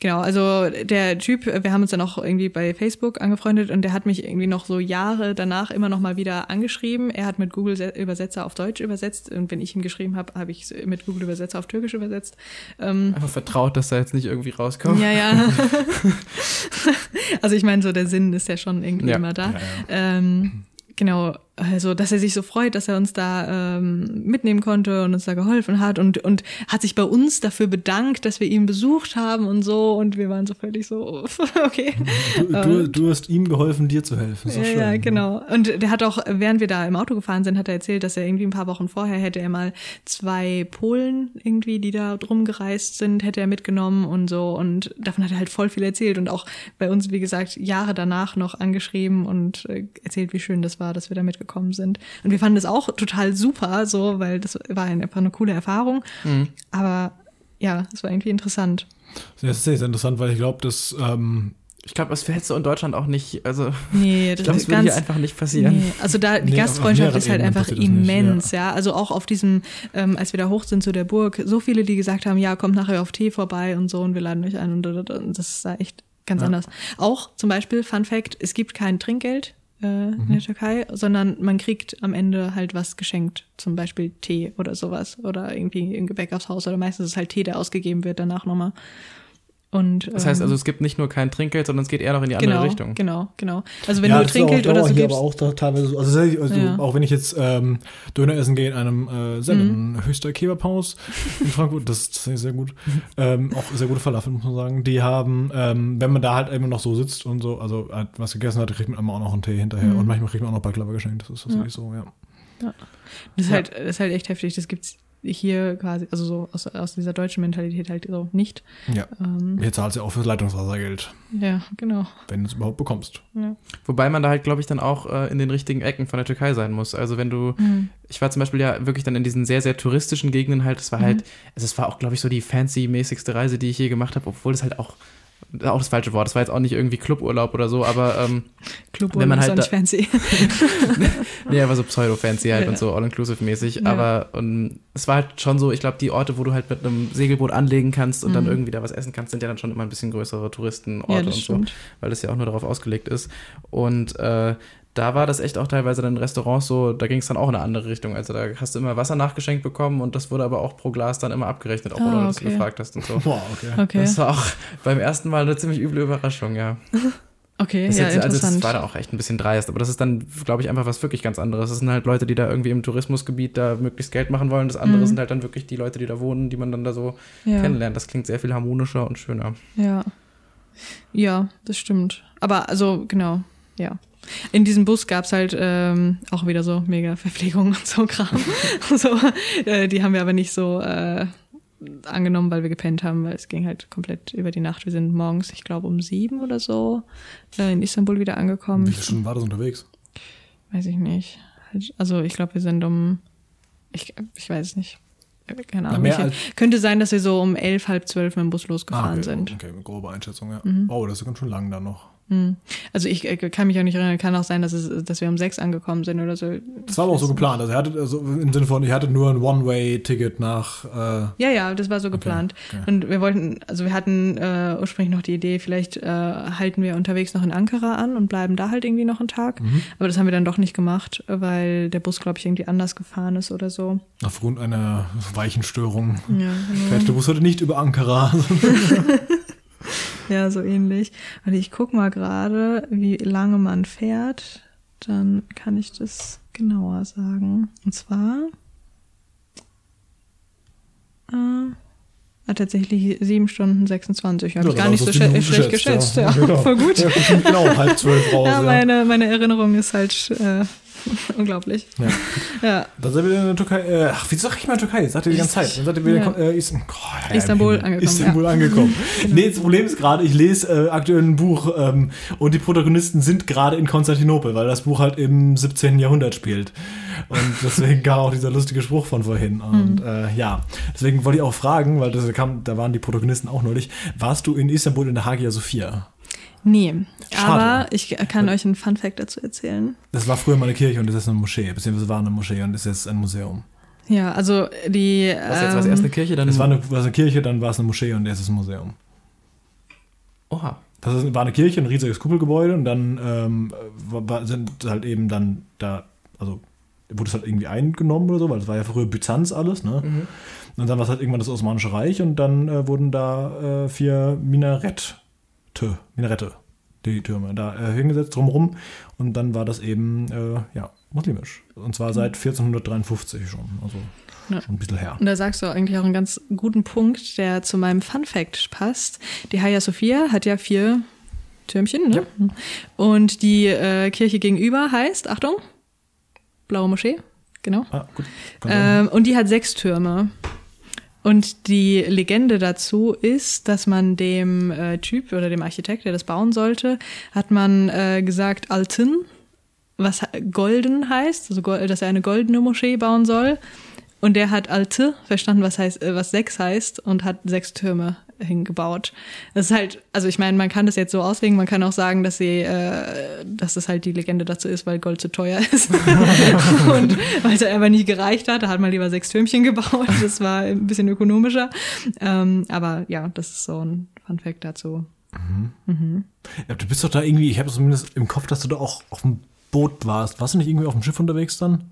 genau, also der Typ, wir haben uns dann auch irgendwie bei Facebook angefreundet und der hat mich irgendwie noch so Jahre danach immer noch mal wieder angeschrieben. Er hat mit Google Se- Übersetzer auf Deutsch übersetzt und wenn ich ihm geschrieben habe, habe ich mit Google Übersetzer auf Türkisch übersetzt. Ähm, Einfach vertraut, dass da jetzt nicht irgendwie rauskommt. ja, ja. also ich meine, so der Sinn ist ja schon irgendwie Ja. immer da. Ja, ja. Ähm, genau, also dass er sich so freut, dass er uns da ähm, mitnehmen konnte und uns da geholfen hat und, und hat sich bei uns dafür bedankt, dass wir ihn besucht haben und so und wir waren so völlig so, okay. Du, du, du hast ihm geholfen, dir zu helfen. Doch Ja, schön. ja, genau. Und der hat auch, während wir da im Auto gefahren sind, hat er erzählt, dass er irgendwie ein paar Wochen vorher hätte er mal zwei Polen irgendwie, die da drum gereist sind, hätte er mitgenommen und so. Und davon hat er halt voll viel erzählt und auch bei uns, wie gesagt, Jahre danach noch angeschrieben und äh, erzählt, wie schön das war, dass wir da mitgekommen sind. Und wir fanden das auch total super, so, weil das war einfach eine coole Erfahrung. Aber ja, es war irgendwie interessant. Das ist sehr, interessant, weil ich glaube, dass ähm, Ich glaube, das hättest du in Deutschland auch nicht, also Nee, ich glaube, das würde hier einfach nicht passieren. Nee, also da die Nee, Gastfreundschaft ist halt Ebenen einfach das nicht, immens, ja. Also auch auf diesem, ähm, als wir da hoch sind zu der Burg, so viele, die gesagt haben, ja, kommt nachher auf Tee vorbei und so und wir laden euch ein und, und, und das ist da echt ganz Ja. anders. Auch zum Beispiel, Fun Fact, es gibt kein Trinkgeld äh, in Mhm. der Türkei, sondern man kriegt am Ende halt was geschenkt, zum Beispiel Tee oder sowas oder irgendwie ein Gebäck aufs Haus oder meistens ist es halt Tee, der ausgegeben wird danach nochmal. Und, Das heißt ähm, also, es gibt nicht nur kein Trinkgeld, sondern es geht eher noch in die andere genau, Richtung. Genau, genau. Also wenn ja, du Trinkgeld auch, oder so gibst. aber auch da teilweise so. Also, sehr- also Ja. auch wenn ich jetzt ähm, Döner essen gehe in einem äh, Seven, Mhm. höchster Kebabhaus in Frankfurt, das ist sehr gut. ähm, auch sehr gute Falafel, muss man sagen. Die haben, ähm, wenn man da halt immer noch so sitzt und so, also halt was gegessen hat, kriegt man immer auch noch einen Tee hinterher. Mhm. Und manchmal kriegt man auch noch Baklava geschenkt. Das ist tatsächlich so, ja. Das ist, Ja. halt, das ist halt echt heftig. Das gibt's hier quasi, also so aus, aus dieser deutschen Mentalität halt so nicht. Ja. Ähm, Hier zahlst du ja auch fürs Leitungswassergeld, ja, genau. wenn du es überhaupt bekommst. Ja. Wobei man da halt, glaube ich, dann auch äh, in den richtigen Ecken von der Türkei sein muss. Also wenn du, Mhm. ich war zum Beispiel ja wirklich dann in diesen sehr, sehr touristischen Gegenden halt, es war halt, also es war auch, glaube ich, so die fancy-mäßigste Reise, die ich je gemacht habe, obwohl es halt auch, auch das falsche Wort, das war jetzt auch nicht irgendwie Cluburlaub oder so, aber ähm, Club Wenn man ist halt nicht fancy. nee, aber so pseudo-fancy halt Ja. und so all-inclusive-mäßig. Ja. Aber und es war halt schon so, ich glaube, die Orte, wo du halt mit einem Segelboot anlegen kannst und dann Mhm. irgendwie da was essen kannst, sind ja dann schon immer ein bisschen größere Touristenorte ja, und so. stimmt. weil das ja auch nur darauf ausgelegt ist. Und äh, da war das echt auch teilweise dann in Restaurants so, da ging es dann auch in eine andere Richtung. Also da hast du immer Wasser nachgeschenkt bekommen und das wurde aber auch pro Glas dann immer abgerechnet, auch Ah, wenn du das okay. gefragt hast und so. Boah, okay. Okay, Das war auch beim ersten Mal eine ziemlich üble Überraschung, ja. okay, Das ja, jetzt, also das interessant. war da auch echt ein bisschen dreist, aber das ist dann, glaube ich, einfach was wirklich ganz anderes. Das sind halt Leute, die da irgendwie im Tourismusgebiet da möglichst Geld machen wollen. Das andere Mhm. sind halt dann wirklich die Leute, die da wohnen, die man dann da so ja, kennenlernt. Das klingt sehr viel harmonischer und schöner. ja. ja, das stimmt. Aber also, genau, ja. In diesem Bus gab's halt ähm, auch wieder so mega Verpflegung und so Kram. so, äh, die haben wir aber nicht so äh, angenommen, weil wir gepennt haben, weil es ging halt komplett über die Nacht. Wir sind morgens, ich glaube, um sieben oder so äh, in Istanbul wieder angekommen. Wie viele Stunden war das unterwegs? Weiß ich nicht. Halt, Also ich glaube, wir sind um, ich, ich weiß nicht. Keine Ahnung. als- könnte sein, dass wir so um elf, halb zwölf mit dem Bus losgefahren Ah, okay, sind. Okay, grobe Einschätzung, ja. Mhm. Oh, das ist ganz schön lang dann noch. Hm. Also ich äh, kann mich auch nicht erinnern. Kann auch sein, dass, es, dass wir um sechs angekommen sind oder so. Das war aber auch so geplant. Also, er hatte, also im Sinne von, ich hatte nur ein One-Way-Ticket nach. Äh, Ja, ja, das war so geplant. okay. Und wir wollten, also wir hatten äh, ursprünglich noch die Idee, vielleicht äh, halten wir unterwegs noch in Ankara an und bleiben da halt irgendwie noch einen Tag. Mhm. Aber das haben wir dann doch nicht gemacht, weil der Bus, glaube ich, irgendwie anders gefahren ist oder so. aufgrund einer Weichenstörung Ja, genau. fährt der Bus heute nicht über Ankara. Ja, so ähnlich. Und ich guck mal gerade, wie lange man fährt. Dann kann ich das genauer sagen. Und zwar, äh, Hat tatsächlich 7 Stunden 26. Habe Ja, ich gar nicht so schlecht geschätzt, geschätzt. ja. Ja, Ja. voll gut. Ja, genau halb zwölf raus. Ja. meine, meine Erinnerung ist halt äh, unglaublich. Ja. Ja. Dann sind wir in der Türkei. Äh, ach, wieso sag ich mal Türkei? Sagt ihr die ganze Zeit. Dann seid ihr wieder Ja. äh, Is oh, Istanbul ja, angekommen, Istanbul ja. angekommen. Nee, das Problem ist gerade, ich lese äh, aktuell ein Buch ähm, und die Protagonisten sind gerade in Konstantinopel, weil das Buch halt im 17. Jahrhundert spielt. Und deswegen kam auch dieser lustige Spruch von vorhin. Und äh, ja, deswegen wollte ich auch fragen, weil das kam, da waren die Protagonisten auch neulich. Warst du in Istanbul in der Hagia Sophia? Nee, Schade. aber ich kann euch einen Fun-Fact dazu erzählen. Das war früher mal eine Kirche und das ist eine Moschee, beziehungsweise war eine Moschee und ist jetzt ein Museum. Ja, also die. Was jetzt was ähm, erst eine Kirche, dann Es war eine, war eine Kirche, dann war es eine Moschee und jetzt ist es ein Museum. Oha. Das ist- war eine Kirche, ein riesiges Kuppelgebäude und dann ähm, war, war- sind halt eben dann da, also wurde es halt irgendwie eingenommen oder so, weil es war ja früher Byzanz alles, ne? Und dann war es halt irgendwann das Osmanische Reich und dann äh, wurden da äh, vier Minarette, Minarette, die Türme, da äh, hingesetzt drumherum und dann war das eben, äh, ja, muslimisch. Und zwar seit 1453 schon, also Ja. schon ein bisschen her. Und da sagst du eigentlich auch einen ganz guten Punkt, der zu meinem Fun Fact passt. Die Hagia Sophia hat ja vier Türmchen, ne? Und die äh, Kirche gegenüber heißt, Achtung, Blaue Moschee, genau. Ah, gut. Ähm, und die hat sechs Türme. Und die Legende dazu ist, dass man dem äh, Typ oder dem Architekt, der das bauen sollte, hat man äh, gesagt Altın, was golden heißt, also dass er eine goldene Moschee bauen soll. Und der hat Alte verstanden, was heißt, äh, was sechs heißt und hat sechs Türme hingebaut. Das ist halt, also ich meine, man kann das jetzt so auslegen, man kann auch sagen, dass sie, äh, dass das halt die Legende dazu ist, weil Gold zu teuer ist. und weil es einfach nicht gereicht hat, da hat man lieber sechs Türmchen gebaut. Das war ein bisschen ökonomischer. Ähm, aber ja, das ist so ein Fun Fact dazu. Ja, du bist doch da irgendwie, ich habe zumindest im Kopf, dass du da auch auf dem Boot warst. Warst du nicht irgendwie auf dem Schiff unterwegs dann?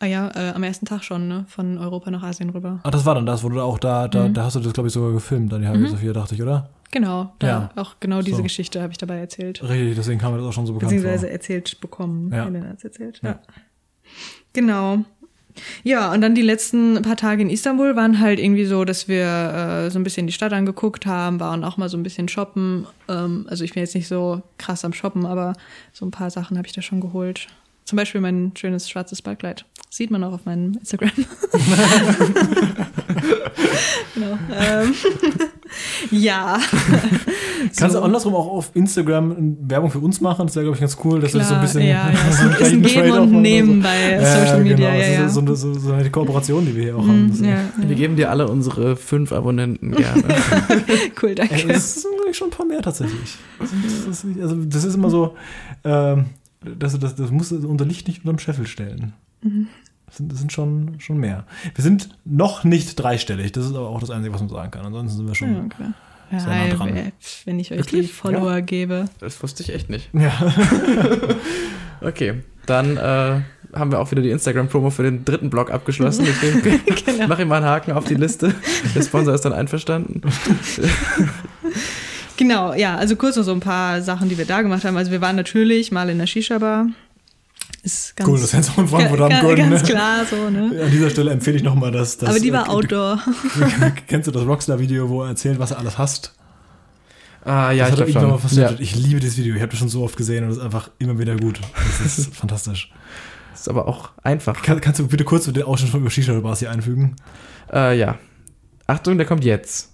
Ah ja, äh, am ersten Tag schon, ne? Von Europa nach Asien rüber. Ah, das war dann das, wo du da auch da, da, Mhm. da hast du das, glaube ich, sogar gefilmt, da die Hagia Sophia, dachte ich, oder? Genau, da Ja. auch genau diese So. Geschichte habe ich dabei erzählt. Richtig, deswegen kam mir das auch schon so bekannt Beziehungsweise vor. erzählt bekommen. Ja. Helena hat's erzählt. Ja. Ja. Genau. Ja, und dann die letzten paar Tage in Istanbul waren halt irgendwie so, dass wir äh, so ein bisschen die Stadt angeguckt haben, waren auch mal so ein bisschen shoppen. Ähm, also ich bin jetzt nicht so krass am Shoppen, aber so ein paar Sachen habe ich da schon geholt. Zum Beispiel mein schönes schwarzes Ballkleid. Sieht man auch auf meinem Instagram. genau. Ähm, ja. Kannst So. du andersrum auch auf Instagram Werbung für uns machen? Das wäre, glaube ich, ganz cool, dass wir das so ein Klar, bisschen. ja, ja, ein- ist Geben und Nehmen oder bei Ja, Social Media, Genau, ja, das ja. ist so, so, so, so eine Kooperation, die wir hier auch haben. Das Mhm, ja, Wir geben dir alle unsere fünf Abonnenten gerne. cool, danke. das sind glaub ich, schon ein paar mehr tatsächlich. Das ist, das ist, also das ist immer so, ähm, das, das, das muss unser Licht nicht unterm Scheffel stellen. Mhm. Das sind, das sind schon, schon mehr. Wir sind noch nicht dreistellig. Das ist aber auch das Einzige, was man sagen kann. Ansonsten sind wir schon. Ja, okay. Ja, nah dran. wenn ich euch Wirklich? die Follower gebe. Das wusste ich echt nicht. Ja. Okay, dann äh, haben wir auch wieder die Instagram-Promo für den dritten Blog abgeschlossen. Deswegen Genau. mache ich mal einen Haken auf die Liste. Der Sponsor ist dann einverstanden. Genau, ja, also kurz noch so ein paar Sachen, die wir da gemacht haben. Also wir waren natürlich mal in der Shisha-Bar. Ist ganz, Cool, das hättest du von Frankfurt ga- können. Ganz ne? klar so, ne? An dieser Stelle empfehle ich nochmal das, das. Aber die war äh, Outdoor. Kennst du das Rockstar-Video, wo er erzählt, was er alles hasst? Ah, ja, das ich glaube mal schon. passiert. Ja. Ich liebe dieses Video. Ich habe das schon so oft gesehen und es ist einfach immer wieder gut. Das ist fantastisch. Ist aber auch einfach. Kann, kannst du bitte kurz den Ausschnitt von Shisha-Bars hier einfügen? Äh, ja. Achtung, der kommt jetzt.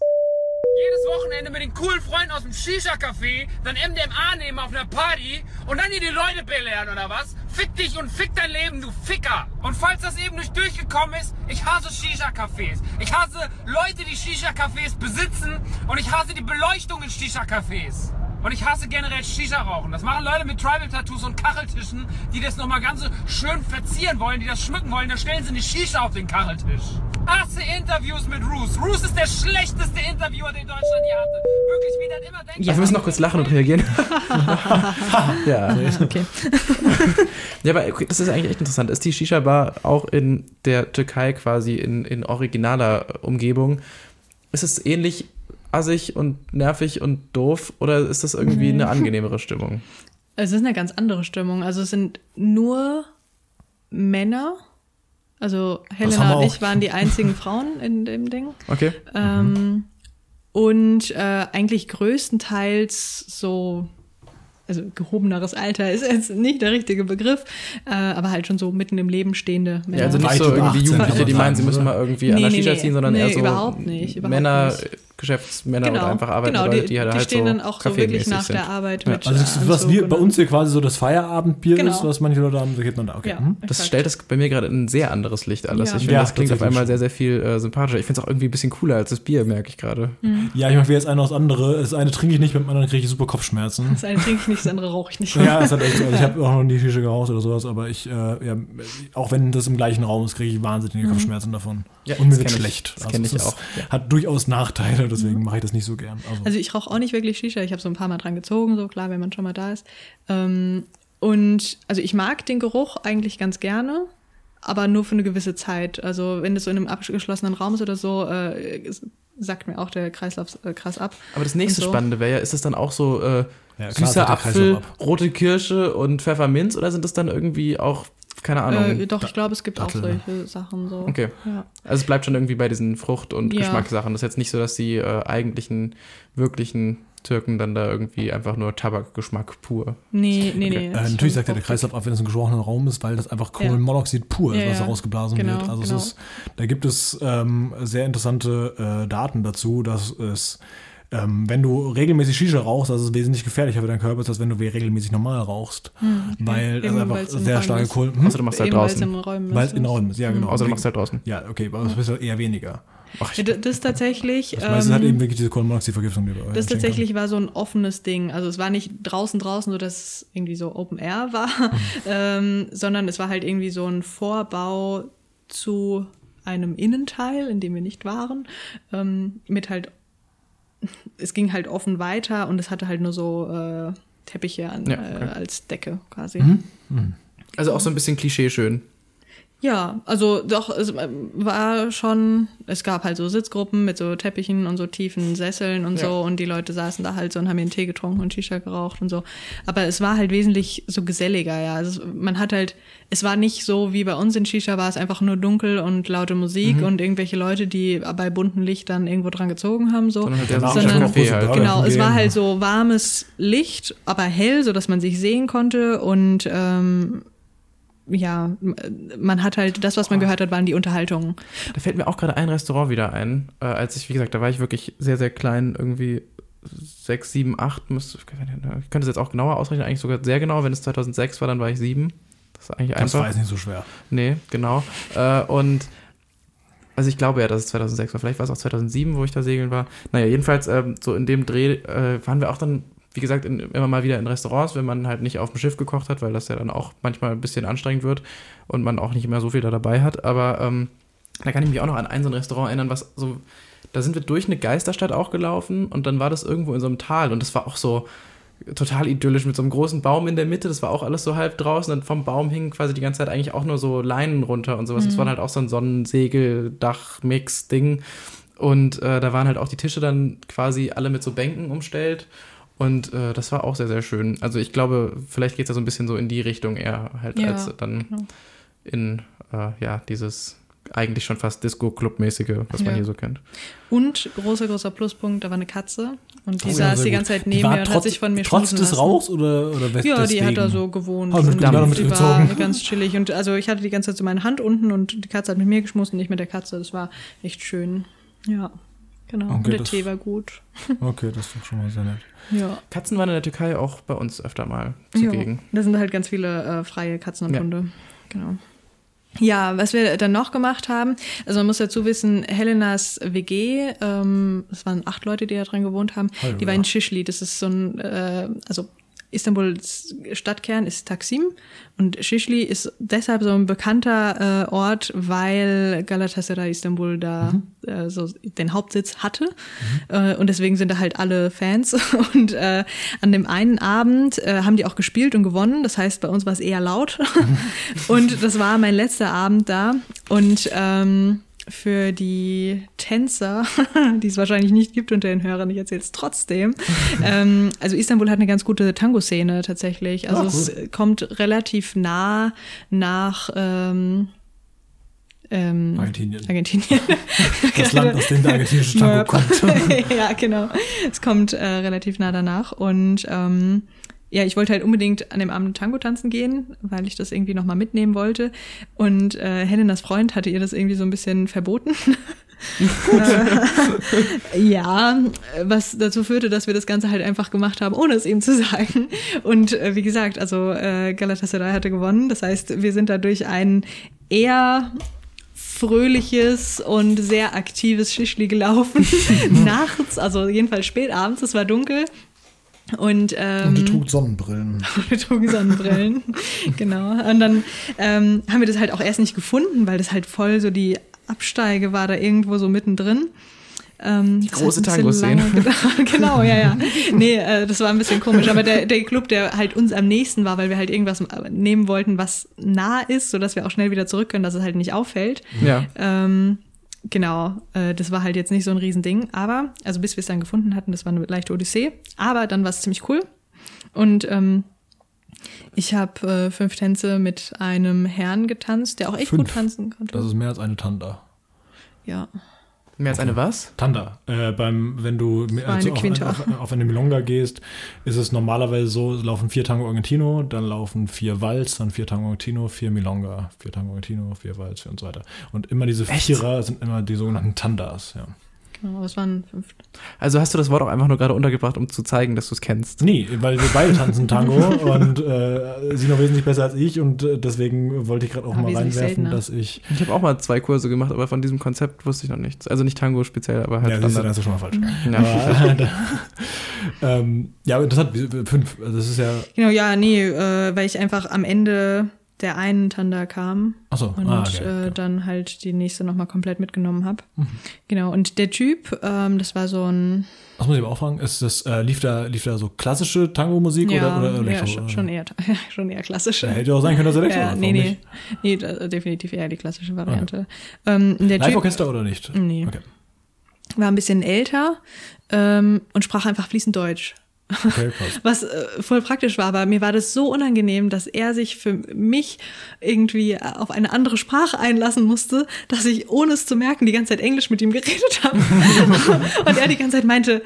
Jedes Wochenende mit den coolen Freunden aus dem Shisha-Café, dann MDMA nehmen auf einer Party und dann hier die Leute belehren oder was? Fick dich und fick dein Leben, du Ficker! Und falls das eben nicht durchgekommen ist, ich hasse Shisha-Cafés. Ich hasse Leute, die Shisha-Cafés besitzen und ich hasse die Beleuchtung in Shisha-Cafés. Und ich hasse generell Shisha-Rauchen. Das machen Leute mit Tribal-Tattoos und Kacheltischen, die das nochmal ganz schön verzieren wollen, die das schmücken wollen. Da stellen sie eine Shisha auf den Kacheltisch. Hasse Interviews mit Roos. Roos ist der schlechteste Interviewer, den Deutschland je hatte. Wirklich, wie das immer denkt. Ja, wir müssen noch kurz lachen und reagieren. ja. Okay. ja, aber das ist eigentlich echt interessant. Ist die Shisha-Bar auch in der Türkei quasi in, in originaler Umgebung? Ist es ähnlich assig und nervig und doof oder ist das irgendwie eine angenehmere Stimmung? Es ist eine ganz andere Stimmung. Also es sind nur Männer, Also Helena und ich waren die einzigen Frauen in dem Ding. Okay. Ähm, und äh, eigentlich größtenteils so, also gehobeneres Alter ist jetzt nicht der richtige Begriff, äh, aber halt schon so mitten im Leben stehende Männer. Ja, also nicht Weit so irgendwie 18 Jugendliche, die meinen, sie müssen mal irgendwie an Nee, der nee, Shisha ziehen, sondern Nee, eher so überhaupt nicht, überhaupt Männer, nicht. Geschäftsmänner genau, oder einfach arbeitende genau, Leute, die, die, halt die halt stehen so dann auch so wirklich nach sind. der Arbeit Ja. mit Also das, äh, was wir und bei uns hier quasi so das Feierabendbier Genau. ist, was manche Leute haben, so geht man da. Okay. Ja. hm. Das exakt. stellt das bei mir gerade in ein sehr anderes Licht alles. Ja. Ich finde, Ja, das klingt auf einmal sehr, sehr viel äh, sympathischer. Ich finde es auch irgendwie ein bisschen cooler als das Bier, merke ich gerade. Ja, ich mache jetzt eine aus andere. Das eine trinke ich nicht, mit dem anderen kriege ich super Kopfschmerzen. Das eine trinke ich nicht, das andere rauche ich nicht. Ja, ist halt echt so. Also ich habe auch noch nie Shisha geraucht oder sowas, aber ich, äh, ja, auch wenn das im gleichen Raum ist, kriege ich wahnsinnige Kopfschmerzen davon. Ja, Und mir das wird schlecht. Das kenn es ich auch, ja. Hat durchaus Nachteile, deswegen mache ich das nicht so gern. Also, Also ich rauche auch nicht wirklich Shisha. Ich habe so ein paar Mal dran gezogen, so klar, wenn man schon mal da ist. Ähm, und also ich mag den Geruch eigentlich ganz gerne, aber nur für eine gewisse Zeit. Also wenn es so in einem abgeschlossenen Raum ist oder so, äh, sagt mir auch der Kreislauf äh, krass ab. Aber das nächste so. Spannende wäre ja, ist es dann auch so äh, Ja, süßer Apfel, rote Kirsche und Pfefferminz oder sind das dann irgendwie auch, keine Ahnung. Äh, doch, ich glaube, es gibt Dattel, auch ne? solche Sachen so. Okay. Ja. Also es bleibt schon irgendwie bei diesen Frucht- und Ja. Geschmackssachen. Das ist jetzt nicht so, dass die äh, eigentlichen, wirklichen Türken dann da irgendwie einfach nur Tabakgeschmack pur. Nee, nee, nee. äh, natürlich sagt ja der. Kreislauf ab, wenn es ein geschlossener Raum ist, weil das einfach Ja. Kohlenmonoxid pur ist, Ja, was da ja. rausgeblasen Genau, wird. Also genau. es ist, da gibt es ähm, sehr interessante äh, Daten dazu, dass es ähm, wenn du regelmäßig Shisha rauchst, das ist wesentlich gefährlicher für deinen Körper, als wenn du regelmäßig normal rauchst. Weil es Hm, Eben, einfach sehr starke ist. Kohlen. Hm? Außer du machst halt Eben, weil es draußen. in Räumen Weil ist. es in Räumen ist, ja genau. Außer du machst halt draußen. Ja, okay, aber das ist eher weniger. Ach, Ja, das ist tatsächlich. Das meiste ist halt ähm, eben wirklich diese Kohlenmonoxidvergiftung, die Das tatsächlich war so ein offenes Ding. Also es war nicht draußen draußen, so dass es irgendwie so Open Air war, ähm, sondern es war halt irgendwie so ein Vorbau zu einem Innenteil, in dem wir nicht waren, ähm, mit halt, es ging halt offen weiter und es hatte halt nur so äh, Teppiche an, Ja, okay. äh, als Decke quasi. Also auch so ein bisschen Klischee schön. Ja, also doch, es ähm, war schon, es gab halt so Sitzgruppen mit so Teppichen und so tiefen Sesseln und Ja. so und die Leute saßen da halt so und haben ihren Tee getrunken und Shisha geraucht und so. Aber es war halt wesentlich so geselliger, ja. Also man hat halt, es war nicht so wie bei uns in Shisha, war es einfach nur dunkel und laute Musik Mhm. und irgendwelche Leute, die bei bunten Lichtern irgendwo dran gezogen haben, so. Sondern halt der Sondern- Café halt. Genau, es war halt so warmes Licht, aber hell, so dass man sich sehen konnte und ähm, ja, man hat halt das, was man gehört hat, waren die Unterhaltungen. Da fällt mir auch gerade ein Restaurant wieder ein. Äh, als ich, wie gesagt, da war ich wirklich sehr, sehr klein, irgendwie sechs, sieben, acht. Müsste, ich könnte es jetzt auch genauer ausrechnen, eigentlich sogar sehr genau. Wenn es 2006 war, dann war ich sieben. Das ist eigentlich Das einfach. war jetzt nicht so schwer. Nee, genau. Äh, und also ich glaube ja, dass es 2006 war. Vielleicht war es auch 2007, wo ich da segeln war. Naja, jedenfalls ähm, so in dem Dreh äh, waren wir auch dann, wie gesagt, in, immer mal wieder in Restaurants, wenn man halt nicht auf dem Schiff gekocht hat, weil das ja dann auch manchmal ein bisschen anstrengend wird und man auch nicht immer so viel da dabei hat. Aber ähm, da kann ich mich auch noch an ein so ein Restaurant erinnern, was so, da sind wir durch eine Geisterstadt auch gelaufen und dann war das irgendwo in so einem Tal und das war auch so total idyllisch mit so einem großen Baum in der Mitte. Das war auch alles so halb draußen und vom Baum hing quasi die ganze Zeit eigentlich auch nur so Leinen runter und sowas. Das war halt auch so ein Sonnensegel-Dach-Mix-Ding. Und äh, da waren halt auch die Tische dann quasi alle mit so Bänken umstellt. Und äh, das war auch sehr, sehr schön. Also ich glaube, vielleicht geht es ja so ein bisschen so in die Richtung eher halt Ja, als dann genau. in äh, ja dieses eigentlich schon fast Disco-Club-mäßige, was man Ja. hier so kennt. Und großer, großer Pluspunkt, da war eine Katze und die Oh ja, saß sehr die gut. ganze Zeit Die neben war mir und hat trotz- sich von mir Trotz des. Rauchs oder, oder wes- Ja, die deswegen? hat da so gewohnt. Hat mit und dem Damm die mitgezogen. war ganz chillig. Und also ich hatte die ganze Zeit so meine Hand unten und die Katze hat mit mir geschmust und nicht mit der Katze. Das war echt schön. Ja, genau. Okay, und der das- Tee war gut. Okay, das ist doch schon mal sehr nett. Ja. Katzen waren in der Türkei auch bei uns öfter mal zugegen. da sind halt ganz viele äh, freie Katzen und Ja. Hunde. Genau. Ja, was wir dann noch gemacht haben, also man muss dazu wissen, Helenas WG, ähm, es waren acht Leute, die da drin gewohnt haben, Hallo, die war in Shishli, das ist so ein, äh, also Istanbuls Stadtkern ist Taksim und Shishli ist deshalb so ein bekannter äh, Ort, weil Galatasaray Istanbul da äh, so den Hauptsitz hatte. Äh, und deswegen sind da halt alle Fans. Und äh, an dem einen Abend äh, haben die auch gespielt und gewonnen, das heißt bei uns war es eher laut. Und das war mein letzter Abend da. Und ähm, für die Tänzer, die es wahrscheinlich nicht gibt unter den Hörern, ich erzähle es trotzdem. ähm, also Istanbul hat eine ganz gute Tango-Szene tatsächlich. Also Ah, es kommt relativ nah nach ähm, ähm, Argentinien. Argentinien. Das Land, aus dem der argentinische Tango kommt. ja, genau. Es kommt äh, relativ nah danach. Und ähm, ja, ich wollte halt unbedingt an dem Abend Tango tanzen gehen, weil ich das irgendwie nochmal mitnehmen wollte. Und äh, Helenas Freund hatte ihr das irgendwie so ein bisschen verboten. Äh, ja, was dazu führte, dass wir das Ganze halt einfach gemacht haben, ohne es ihm zu sagen. Und äh, wie gesagt, also äh, Galatasaray hatte gewonnen. Das heißt, wir sind dadurch ein eher fröhliches und sehr aktives Schischli gelaufen. Nachts, also jedenfalls spät abends, es war dunkel. Und, ähm, Und die trug Sonnenbrillen. wir trugen Sonnenbrillen. genau. Und dann ähm, haben wir das halt auch erst nicht gefunden, weil das halt voll so die Absteige war da irgendwo so mittendrin. Ähm, die große Tango-Szene. genau, ja, ja. Nee, äh, das war ein bisschen komisch. Aber der, der Club, der halt uns am nächsten war, weil wir halt irgendwas nehmen wollten, was nah ist, sodass wir auch schnell wieder zurück können, dass es halt nicht auffällt. Ja. Ähm, genau, äh, das war halt jetzt nicht so ein Riesending, aber, also bis wir es dann gefunden hatten, das war eine leichte Odyssee, aber dann war es ziemlich cool. Und ähm, ich habe äh, fünf Tänze mit einem Herrn getanzt, der auch echt Fünf? gut tanzen konnte. Das ist mehr als eine Tanda. ja. Mehr als eine was? Tanda. Äh, beim, wenn du also eine auf, Quinte. auf, auf eine Milonga gehst, ist es normalerweise so, es laufen vier Tango Argentino, dann laufen vier Walz, dann vier Tango Argentino, vier Milonga, vier Tango Argentino, vier Walz und so weiter. Und immer diese Vierer sind immer die sogenannten Tandas. Ja. Genau, aber es waren fünf. Also hast du das Wort auch einfach nur gerade untergebracht, um zu zeigen, dass du es kennst. Nee, weil wir beide tanzen Tango und äh, sie noch wesentlich besser als ich und äh, deswegen wollte ich gerade auch Aber mal reinwerfen, seltener. dass ich. Ich habe auch mal zwei Kurse gemacht, aber von diesem Konzept wusste ich noch nichts. Also nicht Tango speziell, aber halt Ja, Standard. das ist schon mal falsch. Ja. Aber, ähm, ja, aber interessant, fünf. Also das ist ja. Genau, ja, nee, äh, weil ich einfach am Ende der einen Tanda kam Achso, und ah, okay, äh, okay. dann halt die nächste nochmal komplett mitgenommen habe. Mhm. Genau, und der Typ, ähm, das war so ein Das muss ich aber auch fragen. Ist das, äh, lief, da, lief da so klassische Tango-Musik ja, oder, oder ja, Elektro? schon, schon eher ja, schon eher klassische. Ja, hätte auch sein können, dass Elektro ja, nee, nee, nee, definitiv eher die klassische Variante. Ähm, der Typ Live-Orchester oder nicht? Nee. Okay, war ein bisschen älter ähm, und sprach einfach fließend Deutsch. Okay. Was äh, voll praktisch war, aber mir war das so unangenehm, dass er sich für mich irgendwie äh, auf eine andere Sprache einlassen musste, dass ich, ohne es zu merken, die ganze Zeit Englisch mit ihm geredet habe. und er die ganze Zeit meinte,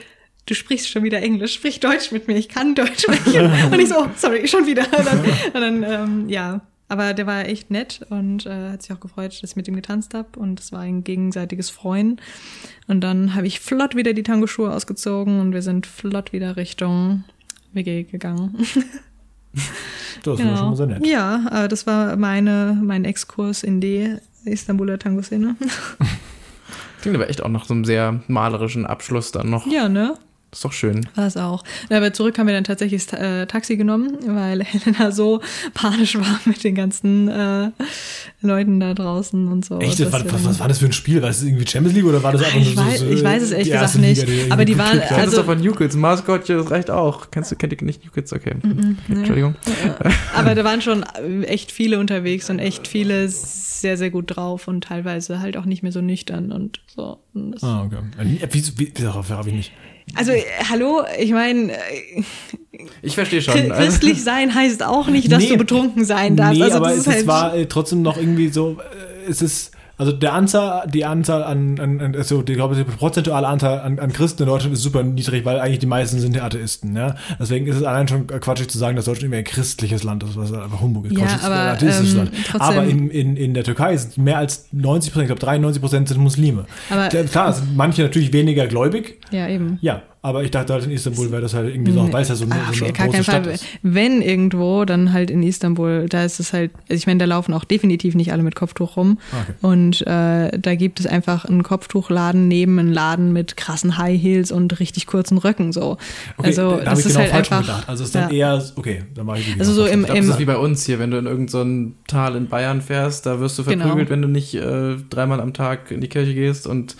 du sprichst schon wieder Englisch, sprich Deutsch mit mir, ich kann Deutsch sprechen. Und ich so, oh, sorry, schon wieder. Und dann, und dann ähm, ja. Aber der war echt nett und äh, hat sich auch gefreut, dass ich mit ihm getanzt habe. Und es war ein gegenseitiges Freuen. Und dann habe ich flott wieder die Tango-Schuhe ausgezogen und wir sind flott wieder Richtung WG gegangen. Das ist schon mal sehr nett. Genau. Ja, äh, das war meine, mein Exkurs in die Istanbuler Tango-Szene. Klingt aber echt auch nach so einem sehr malerischen Abschluss dann noch. ja, ne? Das ist doch schön. War es auch. Aber zurück haben wir dann tatsächlich das äh, Taxi genommen, weil Helena so panisch war mit den ganzen äh, Leuten da draußen und so. Echt? dass Was, was, war das für ein Spiel? War das irgendwie Champions League oder war das einfach Ich nur weiß- so, ich weiß es ehrlich die gesagt nicht. Liga, die Aber die waren- geklickt Das? Also- ist doch von New Kids. Maskottchen, das reicht auch. Kennst du, kennt ihr nicht New Kids? Okay. Okay, Entschuldigung. Aber da waren schon echt viele unterwegs und echt viele sehr, sehr gut drauf und teilweise halt auch nicht mehr so nüchtern und so. Und Ah, okay. Äh, Wieso, wie, darauf habe ich nicht. Also, äh, hallo, ich meine, äh, Ich verstehe schon. Chri- christlich sein heißt auch nicht, dass Nee. du betrunken sein darfst. Nee, also, aber es halt, war äh, trotzdem noch irgendwie so, es ist, also der Anzahl, die Anzahl an, an, an also die, glaube ich, die prozentuale Anzahl an, an Christen in Deutschland ist super niedrig, weil eigentlich die meisten sind ja Atheisten, ja. Deswegen ist es allein schon quatschig zu sagen, dass Deutschland irgendwie ein christliches Land ist, was einfach Humbug ist. Ja, ist aber, ein atheistisches ähm, Land. trotzdem- Aber in, in, in der Türkei sind mehr als 90 Prozent, ich glaube 93 Prozent sind Muslime. Aber- Klar, sind manche natürlich weniger gläubig, ja, eben. ja. Aber ich dachte halt in Istanbul wäre das halt irgendwie so, weil es ja so eine, Ach, so eine große keinen Stadt Fall. ist. Wenn irgendwo, dann halt in Istanbul. Da ist es halt, also ich meine, da laufen auch definitiv nicht alle mit Kopftuch rum. Okay. Und äh, da gibt es einfach einen Kopftuchladen neben einen Laden mit krassen High Heels und richtig kurzen Röcken. So. Okay, also da das ich ist genau halt falsch einfach. gedacht. Also es ist dann ja. eher, okay, dann mache ich die Also so im, im das ist wie bei uns hier, wenn du in irgendein so ein Tal in Bayern fährst, da wirst du Genau. verprügelt, wenn du nicht äh, dreimal am Tag in die Kirche gehst und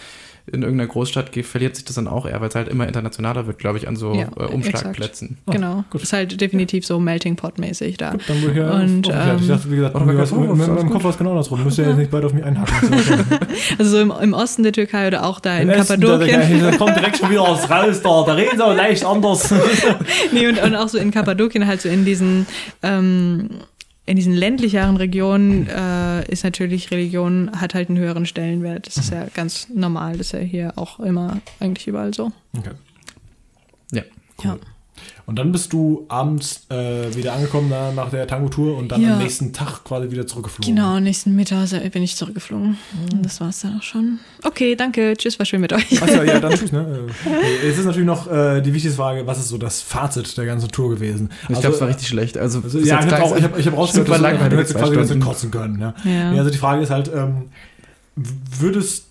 in irgendeiner Großstadt ge- verliert sich das dann auch eher, weil es halt immer internationaler wird, glaube ich, an so Ja, äh, Umschlagplätzen. Genau. Ist halt definitiv so Melting Pot mäßig da. Dann würde ich ja Und, aufgeklärt. ich ähm, dachte, wie gesagt, Oh, mit, gut, meinem gut. Kopf war es genau andersrum. Müsst ihr jetzt nicht beide auf mich einhacken. Also so im, im Osten der Türkei oder auch da in Im Essen, da, Kappadokien. da kommt direkt schon wieder was raus da. Da reden sie auch leicht anders. nee, und, und auch so in Kappadokien halt so in diesen ähm, in diesen ländlicheren Regionen äh, ist natürlich Religion hat halt einen höheren Stellenwert. Das ist ja ganz normal, das ist ja hier auch immer eigentlich überall so. Okay. Ja. Ja. Und dann bist du abends äh, wieder angekommen na, nach der Tango-Tour und dann Ja. am nächsten Tag quasi wieder zurückgeflogen. Genau, nächsten Mittag bin ich zurückgeflogen. Und das war's dann auch schon. Okay, danke. Tschüss, war schön mit euch. Achso, ja, dann tschüss, ne? Äh, Es ist natürlich noch äh, die wichtigste Frage, was ist so das Fazit der ganzen Tour gewesen? Ich glaube, es war richtig schlecht. Also, Also, ja, ich habe ich hab, ich hab rausgehört, dass du, du hättest quasi Zeit Stunden. kotzen können. Ja. Ja. Ja, also die Frage ist halt, ähm, würdest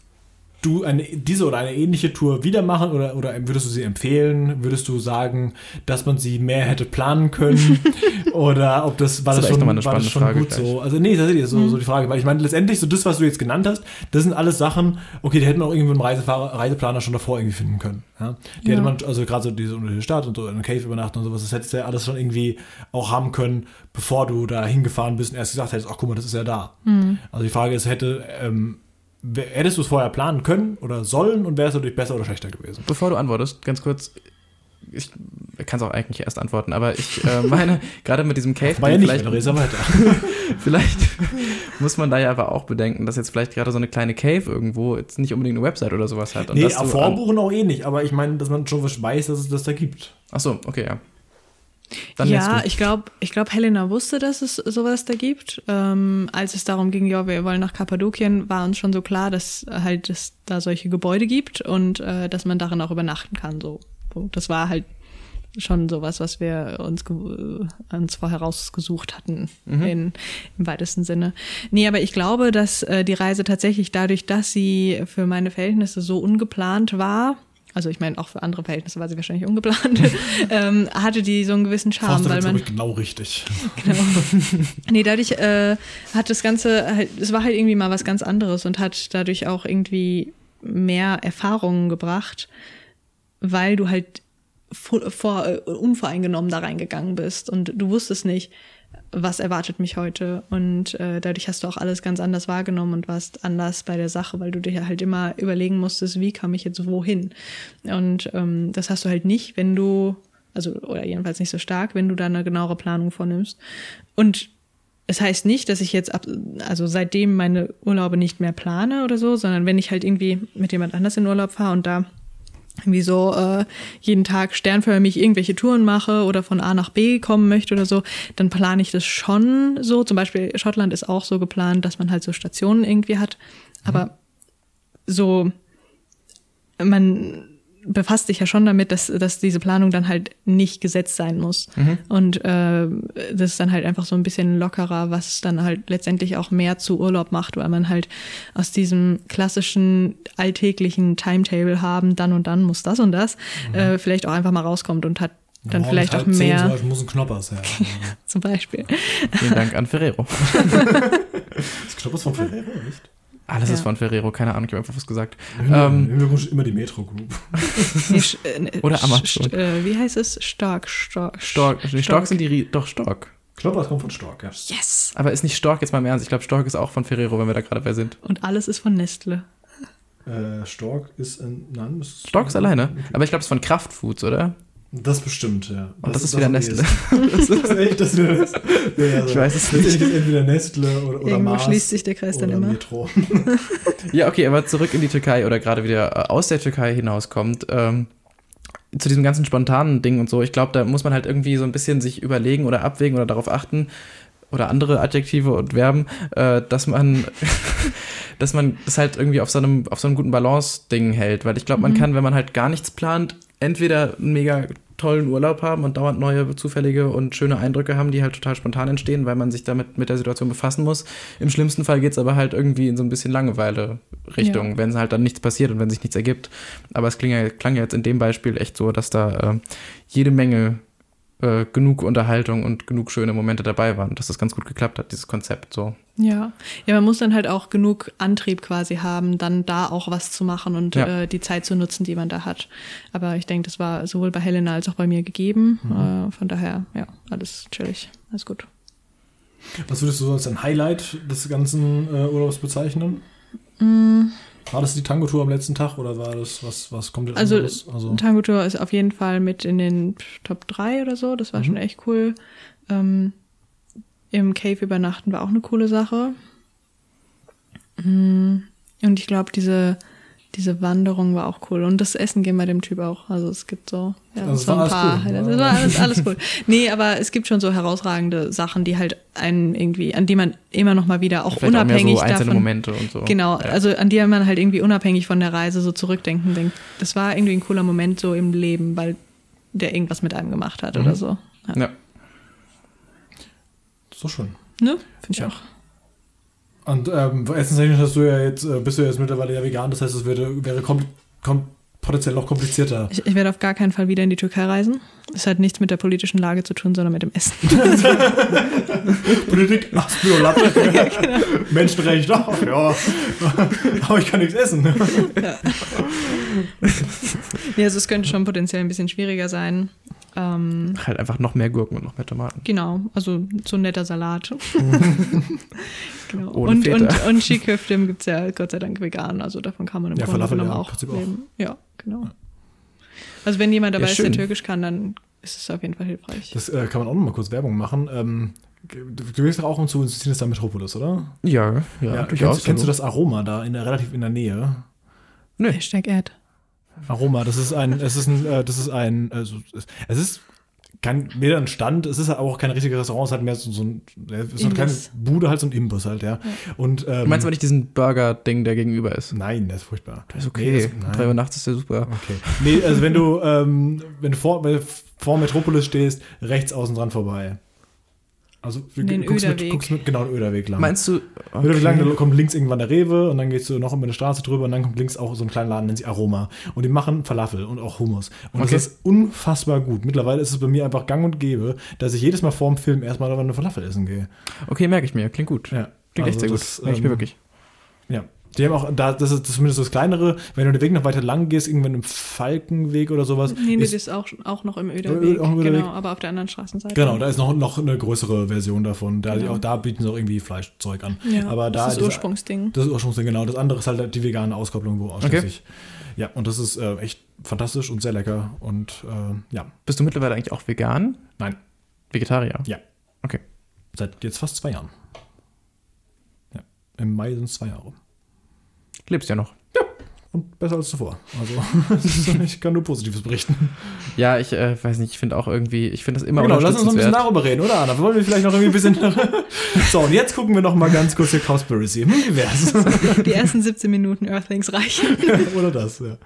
du eine, diese oder eine ähnliche Tour wieder machen oder, oder würdest du sie empfehlen? Würdest du sagen, dass man sie mehr hätte planen können? oder ob das, war Das das, schon, eine war das schon Frage gut gleich. so? Also nee, tatsächlich ist so, Mhm. so die Frage, weil ich meine, letztendlich so das, was du jetzt genannt hast, das sind alles Sachen, okay, die hätten auch irgendwie ein Reisefahrer, Reiseplaner schon davor irgendwie finden können. Ja? Die Ja. hätte man, also gerade so diese unter der Stadt und so in der Cave übernachten und sowas, das hättest du ja alles schon irgendwie auch haben können, bevor du da hingefahren bist und erst gesagt hättest, ach guck mal, das ist ja da. Mhm. Also die Frage ist, hätte, ähm, hättest du es vorher planen können oder sollen und wäre es dadurch besser oder schlechter gewesen? Bevor du antwortest, ganz kurz, ich kann es auch eigentlich erst antworten, aber ich äh, meine, gerade mit diesem Cave, War ja vielleicht, du vielleicht muss man da ja aber auch bedenken, dass jetzt vielleicht gerade so eine kleine Cave irgendwo jetzt nicht unbedingt eine Website oder sowas hat. Und nee, du vorbuchen auch eh nicht, aber ich meine, dass man schon was weiß, dass es das da gibt. Ach so, okay, ja. Dann ja, ich glaube, ich glaub, Helena wusste, dass es sowas da gibt. Ähm, als es darum ging, ja, wir wollen nach Kappadokien, war uns schon so klar, dass halt es da solche Gebäude gibt und äh, dass man darin auch übernachten kann. So, das war halt schon sowas, was wir uns, äh, uns vorher rausgesucht hatten, in, im weitesten Sinne. Nee, aber ich glaube, dass äh, die Reise tatsächlich dadurch, dass sie für meine Verhältnisse so ungeplant war, also ich meine, auch für andere Verhältnisse war sie wahrscheinlich ungeplant, ähm, hatte die so einen gewissen Charme, weil ist, man genau richtig. Genau. nee, dadurch äh, hat das Ganze, halt, es war halt irgendwie mal was ganz anderes und hat dadurch auch irgendwie mehr Erfahrungen gebracht, weil du halt vor, vor, äh, unvoreingenommen da reingegangen bist und du wusstest nicht, was erwartet mich heute? Und äh, dadurch hast du auch alles ganz anders wahrgenommen und warst anders bei der Sache, weil du dir halt immer überlegen musstest, wie komme ich jetzt wohin? Und ähm, das hast du halt nicht, wenn du also oder jedenfalls nicht so stark, wenn du da eine genauere Planung vornimmst. Und es heißt nicht, dass ich jetzt ab, also seitdem meine Urlaube nicht mehr plane oder so, sondern wenn ich halt irgendwie mit jemand anders in Urlaub fahre und da irgendwie so äh, jeden Tag sternförmig irgendwelche Touren mache oder von A nach B kommen möchte oder so, dann plane ich das schon so. Zum Beispiel Schottland ist auch so geplant, dass man halt so Stationen irgendwie hat. Aber so, man befasst sich ja schon damit, dass, dass diese Planung dann halt nicht gesetzt sein muss. Und äh, das ist dann halt einfach so ein bisschen lockerer, was dann halt letztendlich auch mehr zu Urlaub macht, weil man halt aus diesem klassischen alltäglichen Timetable haben, dann und dann muss das und das, äh, vielleicht auch einfach mal rauskommt und hat dann Morgens vielleicht auch zehn, mehr, so, es muss ein Knoppers her. zum Beispiel. Vielen Dank an Ferrero. Das Knoppers von Ferrero, nicht? Alles ist Ja. von Ferrero, keine Ahnung, ich habe einfach was gesagt. Ähm, Hintergrund steht immer die Metro Group. Äh, Oder sch- Amazon. Äh, wie heißt es? Stark, stark. Stork, nee, Stork sind die, doch Stork. Knoppers kommt von Stork, ja. Yes! Aber ist nicht Stork jetzt mal im Ernst? Ich glaube, Stork ist auch von Ferrero, wenn wir da gerade bei sind. Und alles ist von Nestle. Äh, Stork ist ein. Nein, das ist Stork ist alleine. Aber ich glaube, es ist von Kraftfoods, oder? Das bestimmt, ja. Und das ist wieder am Nestle. das ist echt, das wieder Nestle. Ja, also, Ich weiß es ist entweder Nestle oder, oder Irgendwo Mars schließt sich der Kreis dann oder immer. Metro. Ja, okay, aber zurück in die Türkei oder gerade wieder äh, aus der Türkei hinauskommt. Ähm, zu diesem ganzen spontanen Ding und so. Ich glaube, da muss man halt irgendwie so ein bisschen sich überlegen oder abwägen oder darauf achten oder andere Adjektive und Verben, äh, dass man, dass man das halt irgendwie auf so einem, auf so einem guten Balance-Ding hält. Weil ich glaube, man kann, wenn man halt gar nichts plant, entweder einen mega tollen Urlaub haben und dauernd neue zufällige und schöne Eindrücke haben, die halt total spontan entstehen, weil man sich damit mit der Situation befassen muss. Im schlimmsten Fall geht's aber halt irgendwie in so ein bisschen Langeweile-Richtung, Ja. wenn halt dann nichts passiert und wenn sich nichts ergibt. Aber es klang ja, klang ja jetzt in dem Beispiel echt so, dass da äh, jede Menge äh, genug Unterhaltung und genug schöne Momente dabei waren, dass das ganz gut geklappt hat, dieses Konzept so. Ja. Ja, man muss dann halt auch genug Antrieb quasi haben, dann da auch was zu machen und Ja. äh, die Zeit zu nutzen, die man da hat. Aber ich denke, das war sowohl bei Helena als auch bei mir gegeben. Äh, von daher, ja, alles chillig. Alles gut. Was würdest du so als ein Highlight des ganzen äh, Urlaubs bezeichnen? Mm. War das die Tango-Tour am letzten Tag oder war das was, was komplett Also, anderes? Also, Tango Tour ist auf jeden Fall mit in den Top 3 oder so. Das war schon echt cool. Ähm, im Cave übernachten war auch eine coole Sache. Mm, Und ich glaube, diese, diese Wanderung war auch cool. Und das Essen gehen bei dem Typ auch. Also es gibt so, ja, Also so war ein paar. cool. Das war alles, alles cool. Nee, aber es gibt schon so herausragende Sachen, die halt einen irgendwie, an die man immer noch mal wieder auch Vielleicht auch unabhängig so einzelne davon. Momente und so. Genau, Ja. also an die man halt irgendwie unabhängig von der Reise so zurückdenken denkt. Das war irgendwie ein cooler Moment so im Leben, weil der irgendwas mit einem gemacht hat oder so. Ja. Ja. So schön. Ne? Finde ich Ja. auch. Und ähm, essenstechnisch hast du ja jetzt, äh, bist du ja jetzt mittlerweile ja vegan, das heißt, es wäre, wäre kom kom potenziell noch komplizierter. Ich, ich werde auf gar keinen Fall wieder in die Türkei reisen. Es hat nichts mit der politischen Lage zu tun, sondern mit dem Essen. Politik, ach, Latte. Menschenrecht, ach, ja. Aber ich kann nichts essen. nee, also es könnte schon potenziell ein bisschen schwieriger sein. Ähm, Halt einfach noch mehr Gurken und noch mehr Tomaten. genau, also so ein netter Salat. genau. Ohne und, Feta. und, und Skiköfte gibt es ja Gott sei Dank vegan, also davon kann man im Ja, Grunde Falafel, genommen ja, auch Prinzip auch. leben. Ja, genau. Also wenn jemand dabei Ja, ist, der. Türkisch kann, dann ist es auf jeden Fall hilfreich. Das äh, kann man auch noch mal kurz Werbung machen. Ähm, du gehst doch auch und zu ins Sinister Metropolis, oder? Ja, ja, durchaus. kennst, kennst du das Aroma da in der, relativ in der Nähe? Hashtag Ad. Aroma, das ist ein, es ist ein, äh, das ist ein, also, es- ist kein, weder ein Stand, es ist halt auch kein richtiges Restaurant, es hat mehr so, so ein, so eine kleine. Bude, halt so ein Imbiss halt, ja. Und, ähm, Du meinst aber nicht diesen Burger-Ding, der gegenüber ist? Nein, der ist furchtbar. Das ist okay. Nee, Um. Drei Uhr nachts ist der super. Okay. Nee, also wenn du, ähm, wenn du vor, wenn du vor Metropolis stehst, rechts außen dran vorbei. Also du Den guckst mit, guckst mit, genau, den Öderweg lang. Meinst du? Öderweg lang, da kommt links irgendwann der Rewe und dann gehst du noch über eine Straße drüber und dann kommt links auch so ein kleiner Laden, nennt sich Aroma. Und die machen Falafel und auch Hummus. Und Okay. das ist unfassbar gut. Mittlerweile ist es bei mir einfach gang und gäbe, dass ich jedes Mal vor dem Film erstmal eine Falafel essen gehe. Okay, merke ich mir. Klingt gut. Ja. Klingt echt Also sehr gut. das, merke ich mir ähm, wirklich. Ja. Die haben auch, da, das ist zumindest das kleinere, wenn du den Weg noch weiter lang gehst, irgendwann im Falkenweg oder sowas. Nee, nee, ist- das ist auch, auch noch im Öderweg. auch im Öderweg. Genau, aber auf der anderen Straßenseite. Genau, da ist noch, noch eine größere Version davon. Da, Genau. auch, da bieten sie auch irgendwie Fleischzeug an. Ja, Aber da das ist das Ursprungsding. Das ist Ursprungsding, genau. Das andere ist halt die vegane Auskopplung, wo ausschließlich. Ja, und das ist äh, echt fantastisch und sehr lecker. Und äh, ja, Bist du mittlerweile eigentlich auch vegan? nein, Vegetarier? ja. Okay. Seit jetzt fast zwei Jahren. Ja, im Mai sind es zwei Jahre. Lebst ja noch. Und besser als zuvor. Also, ich kann nur Positives berichten. Ja, ich äh, weiß nicht, ich finde auch irgendwie, ich finde das immer genau, lass uns noch ein bisschen darüber reden, oder Anna? Wollen wir vielleicht noch irgendwie ein bisschen. so, und jetzt gucken wir noch mal ganz kurz hier Cowspiracy. Hm, wie wär's? Die ersten 17 Minuten Earthlings reichen. oder das, ja.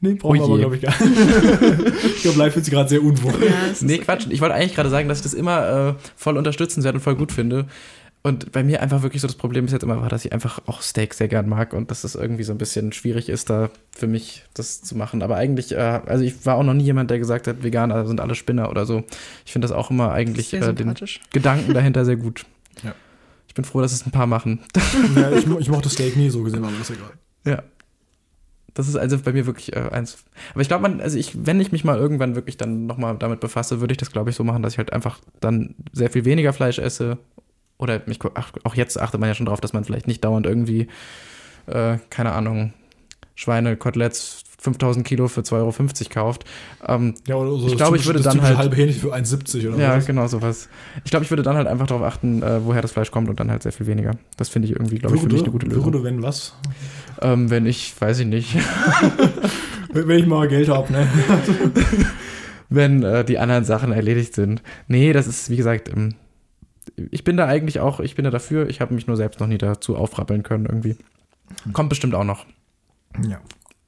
Nee, brauchen wir Oh aber, je. glaube ich, gar nicht. ich glaube, live fühlt sich gerade sehr unwohl. Ja, Nee, Quatsch. Ich wollte eigentlich gerade sagen, dass ich das immer äh, voll unterstützenswert und voll gut finde. Und bei mir einfach wirklich so das Problem bis jetzt immer war, dass ich einfach auch Steak sehr gern mag und dass es irgendwie so ein bisschen schwierig ist, da für mich das zu machen. Aber eigentlich, äh, also ich war auch noch nie jemand, der gesagt hat, Veganer sind alle Spinner oder so. Ich finde das auch immer eigentlich äh, den. Gedanken dahinter sehr gut. Ja. Ich bin froh, dass es ein paar machen. Ja, ich, mo- ich mochte Steak nie so gesehen, aber ist egal. Ja. Das ist also bei mir wirklich äh, eins. Aber ich glaube, man, also ich, wenn ich mich mal irgendwann wirklich dann nochmal damit befasse, würde ich das, glaube ich, so machen, dass ich halt einfach dann sehr viel weniger Fleisch esse. Oder mich, gu- ach, auch jetzt achtet man ja schon drauf, dass man vielleicht nicht dauernd irgendwie, äh, keine Ahnung, Schweinekoteletts 5000 Kilo für 2,50 Euro kauft. Ähm, Ja, oder so Ich glaube, ich würde dann halt- halbe Hähnchen für 1,70 oder ja, was. genau sowas. Ich glaube, ich würde dann halt einfach darauf achten, äh, woher das Fleisch kommt und dann halt sehr viel weniger. Das finde ich irgendwie, glaube ich, für mich eine gute Lösung. Würde, wenn was? Ähm, wenn ich, weiß ich nicht, Wenn wenn ich mal Geld habe, ne? wenn äh, die anderen Sachen erledigt sind. Nee, das ist, wie gesagt, ähm, ich bin da eigentlich auch, ich bin da dafür. Ich habe mich nur selbst noch nie dazu aufrappeln können irgendwie. Kommt bestimmt auch noch. Ja.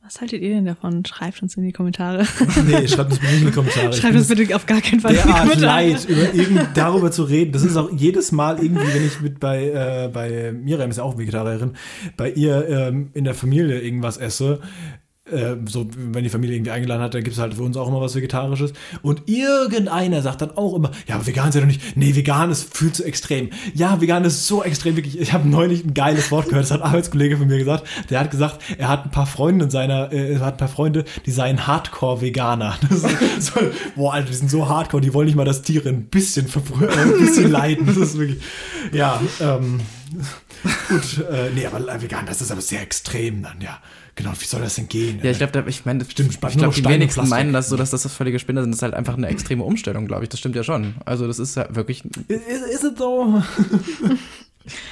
Was haltet ihr denn davon? Schreibt uns in die Kommentare. Nee, schreibt uns bitte in die Kommentare. Ich Schreibt uns bitte auf gar keinen Fall in die Kommentare. leid, über irgend, darüber zu reden. Das ist auch jedes Mal irgendwie, wenn ich mit bei, äh, bei Miriam ist ja auch Vegetarierin, bei ihr ähm, in der Familie irgendwas esse, äh, so wenn die Familie irgendwie eingeladen hat, dann gibt es halt für uns auch immer was Vegetarisches. Und irgendeiner sagt dann auch immer, ja, aber vegan ist ja doch nicht, nee, vegan ist viel zu extrem. Ja, vegan ist so extrem, wirklich. Ich habe neulich ein geiles Wort gehört, das hat ein Arbeitskollege von mir gesagt. Der hat gesagt, er hat ein paar Freunde in seiner, äh, er hat ein paar Freunde, die seien Hardcore-Veganer. So, boah, Alter, die sind so hardcore, die wollen nicht mal, dass Tiere ein bisschen äh, ein bisschen leiden. Das ist wirklich, ja, ähm, Gut, äh, nee, aber vegan, das ist aber sehr extrem dann, ja. Genau, wie soll das denn gehen? Ja, ich glaube, ich meine, Stimmt, ich glaube, die wenigsten meinen das so, dass das das völlige Spinner sind. Das ist halt einfach eine extreme Umstellung, glaube ich. Das stimmt ja schon. Also das ist ja wirklich, Ist, es so?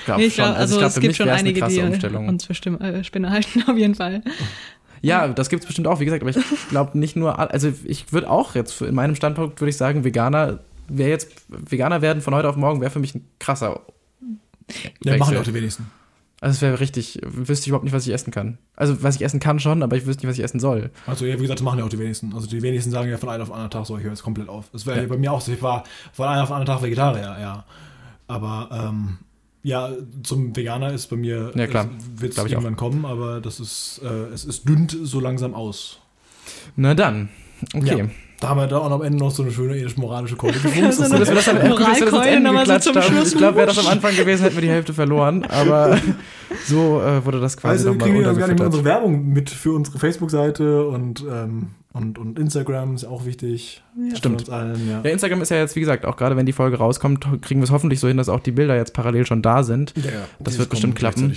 glaube Nee, ich schon. glaub, also, ich glaub, es für gibt mich schon einige, die Umstellung. uns für Stimme, äh, Spinner halten, auf jeden Fall. Ja, das gibt's bestimmt auch, wie gesagt, aber ich glaube nicht nur, also ich würde auch jetzt, für- in meinem Standpunkt würde ich sagen, Veganer, wäre jetzt, Veganer werden von heute auf morgen wäre für mich ein krasser Ja, machen Wechsel. auch die wenigsten. Also es wäre richtig, wüsste ich überhaupt nicht, was ich essen kann. Also was ich essen kann schon, aber ich wüsste nicht, was ich essen soll. Also, ja, wie gesagt, das machen ja auch die wenigsten. Also, die wenigsten sagen ja von einem auf den anderen Tag so, ich höre jetzt komplett auf. Das wäre Ja. bei mir auch so. Ich war von einem auf den anderen Tag Vegetarier, ja. Aber, ähm, ja, zum Veganer ist bei mir, Ja, klar. wird es irgendwann kommen, aber das ist, äh, es ist dünnt so langsam aus. Na dann, okay. Ja. Da haben wir da auch am Ende noch so eine schöne ethisch-moralische Keule gefunden. So Dass wir das am Ende, so geklatscht haben. Schluss. Ich glaube, wäre das am Anfang gewesen, hätten wir die Hälfte verloren. Aber so äh, wurde das quasi Also nochmal kriegen wir dann gar nicht mehr unsere. Werbung mit für unsere Facebook-Seite und, ähm, und, und Instagram ist auch wichtig. Ja. Stimmt. Allen, ja. Ja, Instagram ist ja jetzt, wie gesagt, auch gerade wenn die Folge rauskommt, kriegen wir es hoffentlich so hin, dass auch die Bilder jetzt parallel schon da sind. Ja. Das wird bestimmt klappen.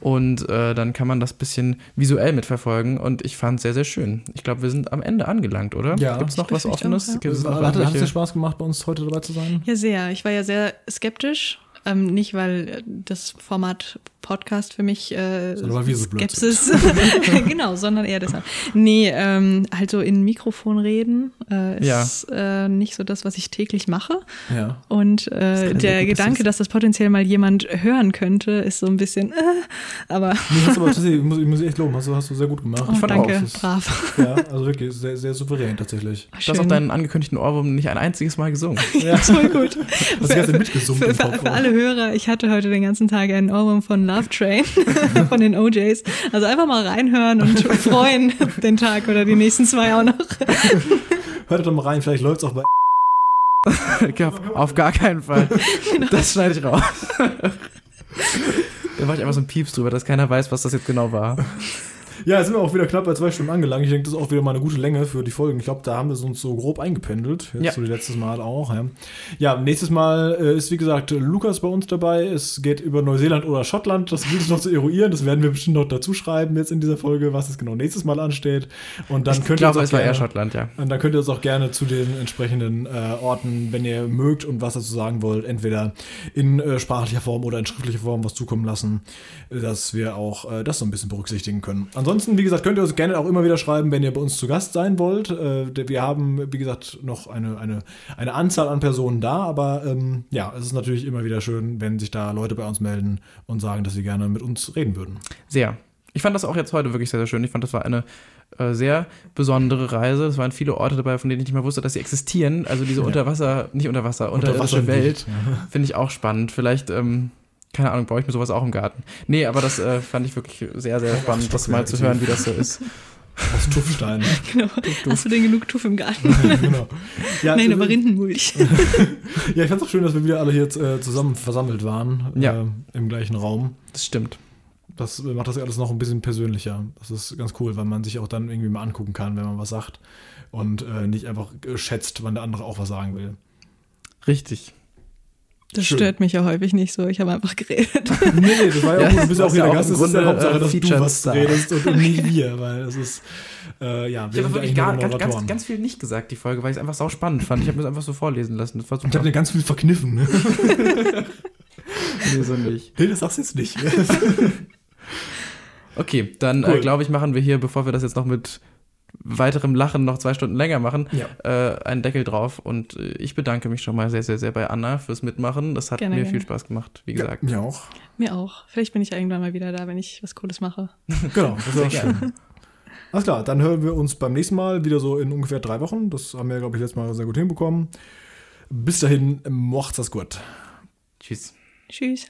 und- äh, dann kann man das bisschen visuell mitverfolgen. Und ich fand es sehr, sehr schön. Ich glaube, wir sind am Ende angelangt, oder? Ja. Gibt es noch was Offenes? auch, ja. Hat, es dir Spaß gemacht, bei uns heute dabei zu sein? Ja, sehr. Ich war ja sehr skeptisch. Ähm, nicht, weil das Format Podcast für mich äh, so Skepsis, genau, sondern eher deshalb. Nee, ähm, halt so in Mikrofon reden äh, ist Ja. äh, nicht so das, was ich täglich mache. Ja. Und äh, der Gedanke, dass das potenziell mal jemand hören könnte, ist so ein bisschen, äh, aber Nee, hast du aber tatsächlich, ich muss, ich muss echt loben, hast du, hast du sehr gut gemacht. oh, fand danke, auch, brav. Ja, also wirklich sehr, sehr souverän tatsächlich. Du hast auch deinen angekündigten Ohrwurm nicht ein einziges Mal gesungen. Ja, Voll gut. hast Zeit mitgesummt Für, im für, für alle Hörer, ich hatte heute den ganzen Tag einen Ohrwurm von Love Train, von den OJs. Also einfach mal reinhören und freuen den Tag oder die nächsten zwei auch noch. Hört doch mal rein, vielleicht läuft es auch bei. auf, auf gar keinen Fall. Das schneide ich raus. Da mache ich einfach so ein Pieps drüber, dass keiner weiß, was das jetzt genau war. Ja, jetzt sind wir auch wieder knapp bei zwei Stunden angelangt. Ich denke, das ist auch wieder mal eine gute Länge für die Folgen. Ich glaube, da haben wir es uns so grob eingependelt. Jetzt Ja. so die letztes Mal auch. Ja, ja nächstes Mal äh, ist, wie gesagt, Lukas bei uns dabei. Es geht über Neuseeland oder Schottland. Das gilt es noch zu eruieren. Das werden wir bestimmt noch dazu schreiben jetzt in dieser Folge, was es genau nächstes Mal ansteht. Und dann Ich könnt ihr glaube, auch es war eher Schottland, ja. Und dann könnt ihr uns auch gerne zu den entsprechenden äh, Orten, wenn ihr mögt und was dazu sagen wollt, entweder in äh, sprachlicher Form oder in schriftlicher Form was zukommen lassen, äh, dass wir auch äh, das so ein bisschen berücksichtigen können. Ansonsten, wie gesagt, könnt ihr uns gerne auch immer wieder schreiben, wenn ihr bei uns zu Gast sein wollt. Äh, wir haben, wie gesagt, noch eine, eine, eine Anzahl an Personen da, aber ähm, ja, es ist natürlich immer wieder schön, wenn sich da Leute bei uns melden und sagen, dass sie gerne mit uns reden würden. Sehr. Ich fand das auch jetzt heute wirklich sehr, sehr schön. Ich fand, das war eine äh, sehr besondere Reise. Es waren viele Orte dabei, von denen ich nicht mehr wusste, dass sie existieren. Also diese Unterwasser, nicht Unterwasser, unterirdische Unterwasserwelt, Welt finde ich auch spannend. Vielleicht, ähm, keine Ahnung, baue ich mir sowas auch im Garten. Nee, aber das äh, fand ich wirklich sehr, sehr spannend, das mal zu hören, wie das so ist. Aus Tuffstein. Genau. Hast du denn genug Tuff im Garten? genau. Ja, Nein, aber Rindenmulch. Ja, ich fand's auch schön, dass wir wieder alle hier jetzt, äh, zusammen versammelt waren. Ja. Äh, Im gleichen Raum. Das stimmt. Das macht das alles noch ein bisschen persönlicher. Das ist ganz cool, weil man sich auch dann irgendwie mal angucken kann, wenn man was sagt. Und äh, nicht einfach äh, schätzt, wann der andere auch was sagen will. Richtig. Das Schön. stört mich ja häufig nicht so. Ich habe einfach geredet. Nee, nee, das war ja auch. Du bist ja auch hier ja der Gast. im Es ist ja Grunde, Hauptsache, äh, dass du Featured was Star. redest und, nicht wir, weil es ist, äh, ja, Ich wir habe sind wirklich gar, ganz, ganz, ganz viel nicht gesagt, die Folge, weil ich es einfach sau spannend fand. Ich habe mir das einfach so vorlesen lassen. Das war ich habe super. dir ganz viel verkniffen. Ne? Nee, so nicht. nee, das sagst du jetzt nicht. Okay, dann Cool. äh, glaube ich, machen wir hier, bevor wir das jetzt noch mit weiterem Lachen noch zwei Stunden länger machen, Ja. äh, einen Deckel drauf. Und äh, ich bedanke mich schon mal sehr, sehr, sehr bei Anna fürs Mitmachen. Das hat Gerne, mir gerne. viel Spaß gemacht, wie gesagt. Mir auch. Mir auch. Vielleicht bin ich ja irgendwann mal wieder da, wenn ich was Cooles mache. Genau, das ist schön. Alles klar, dann hören wir uns beim nächsten Mal wieder so in ungefähr drei Wochen. Das haben wir, glaube ich, letztes Mal sehr gut hinbekommen. Bis dahin, macht's das gut. Tschüss. Tschüss.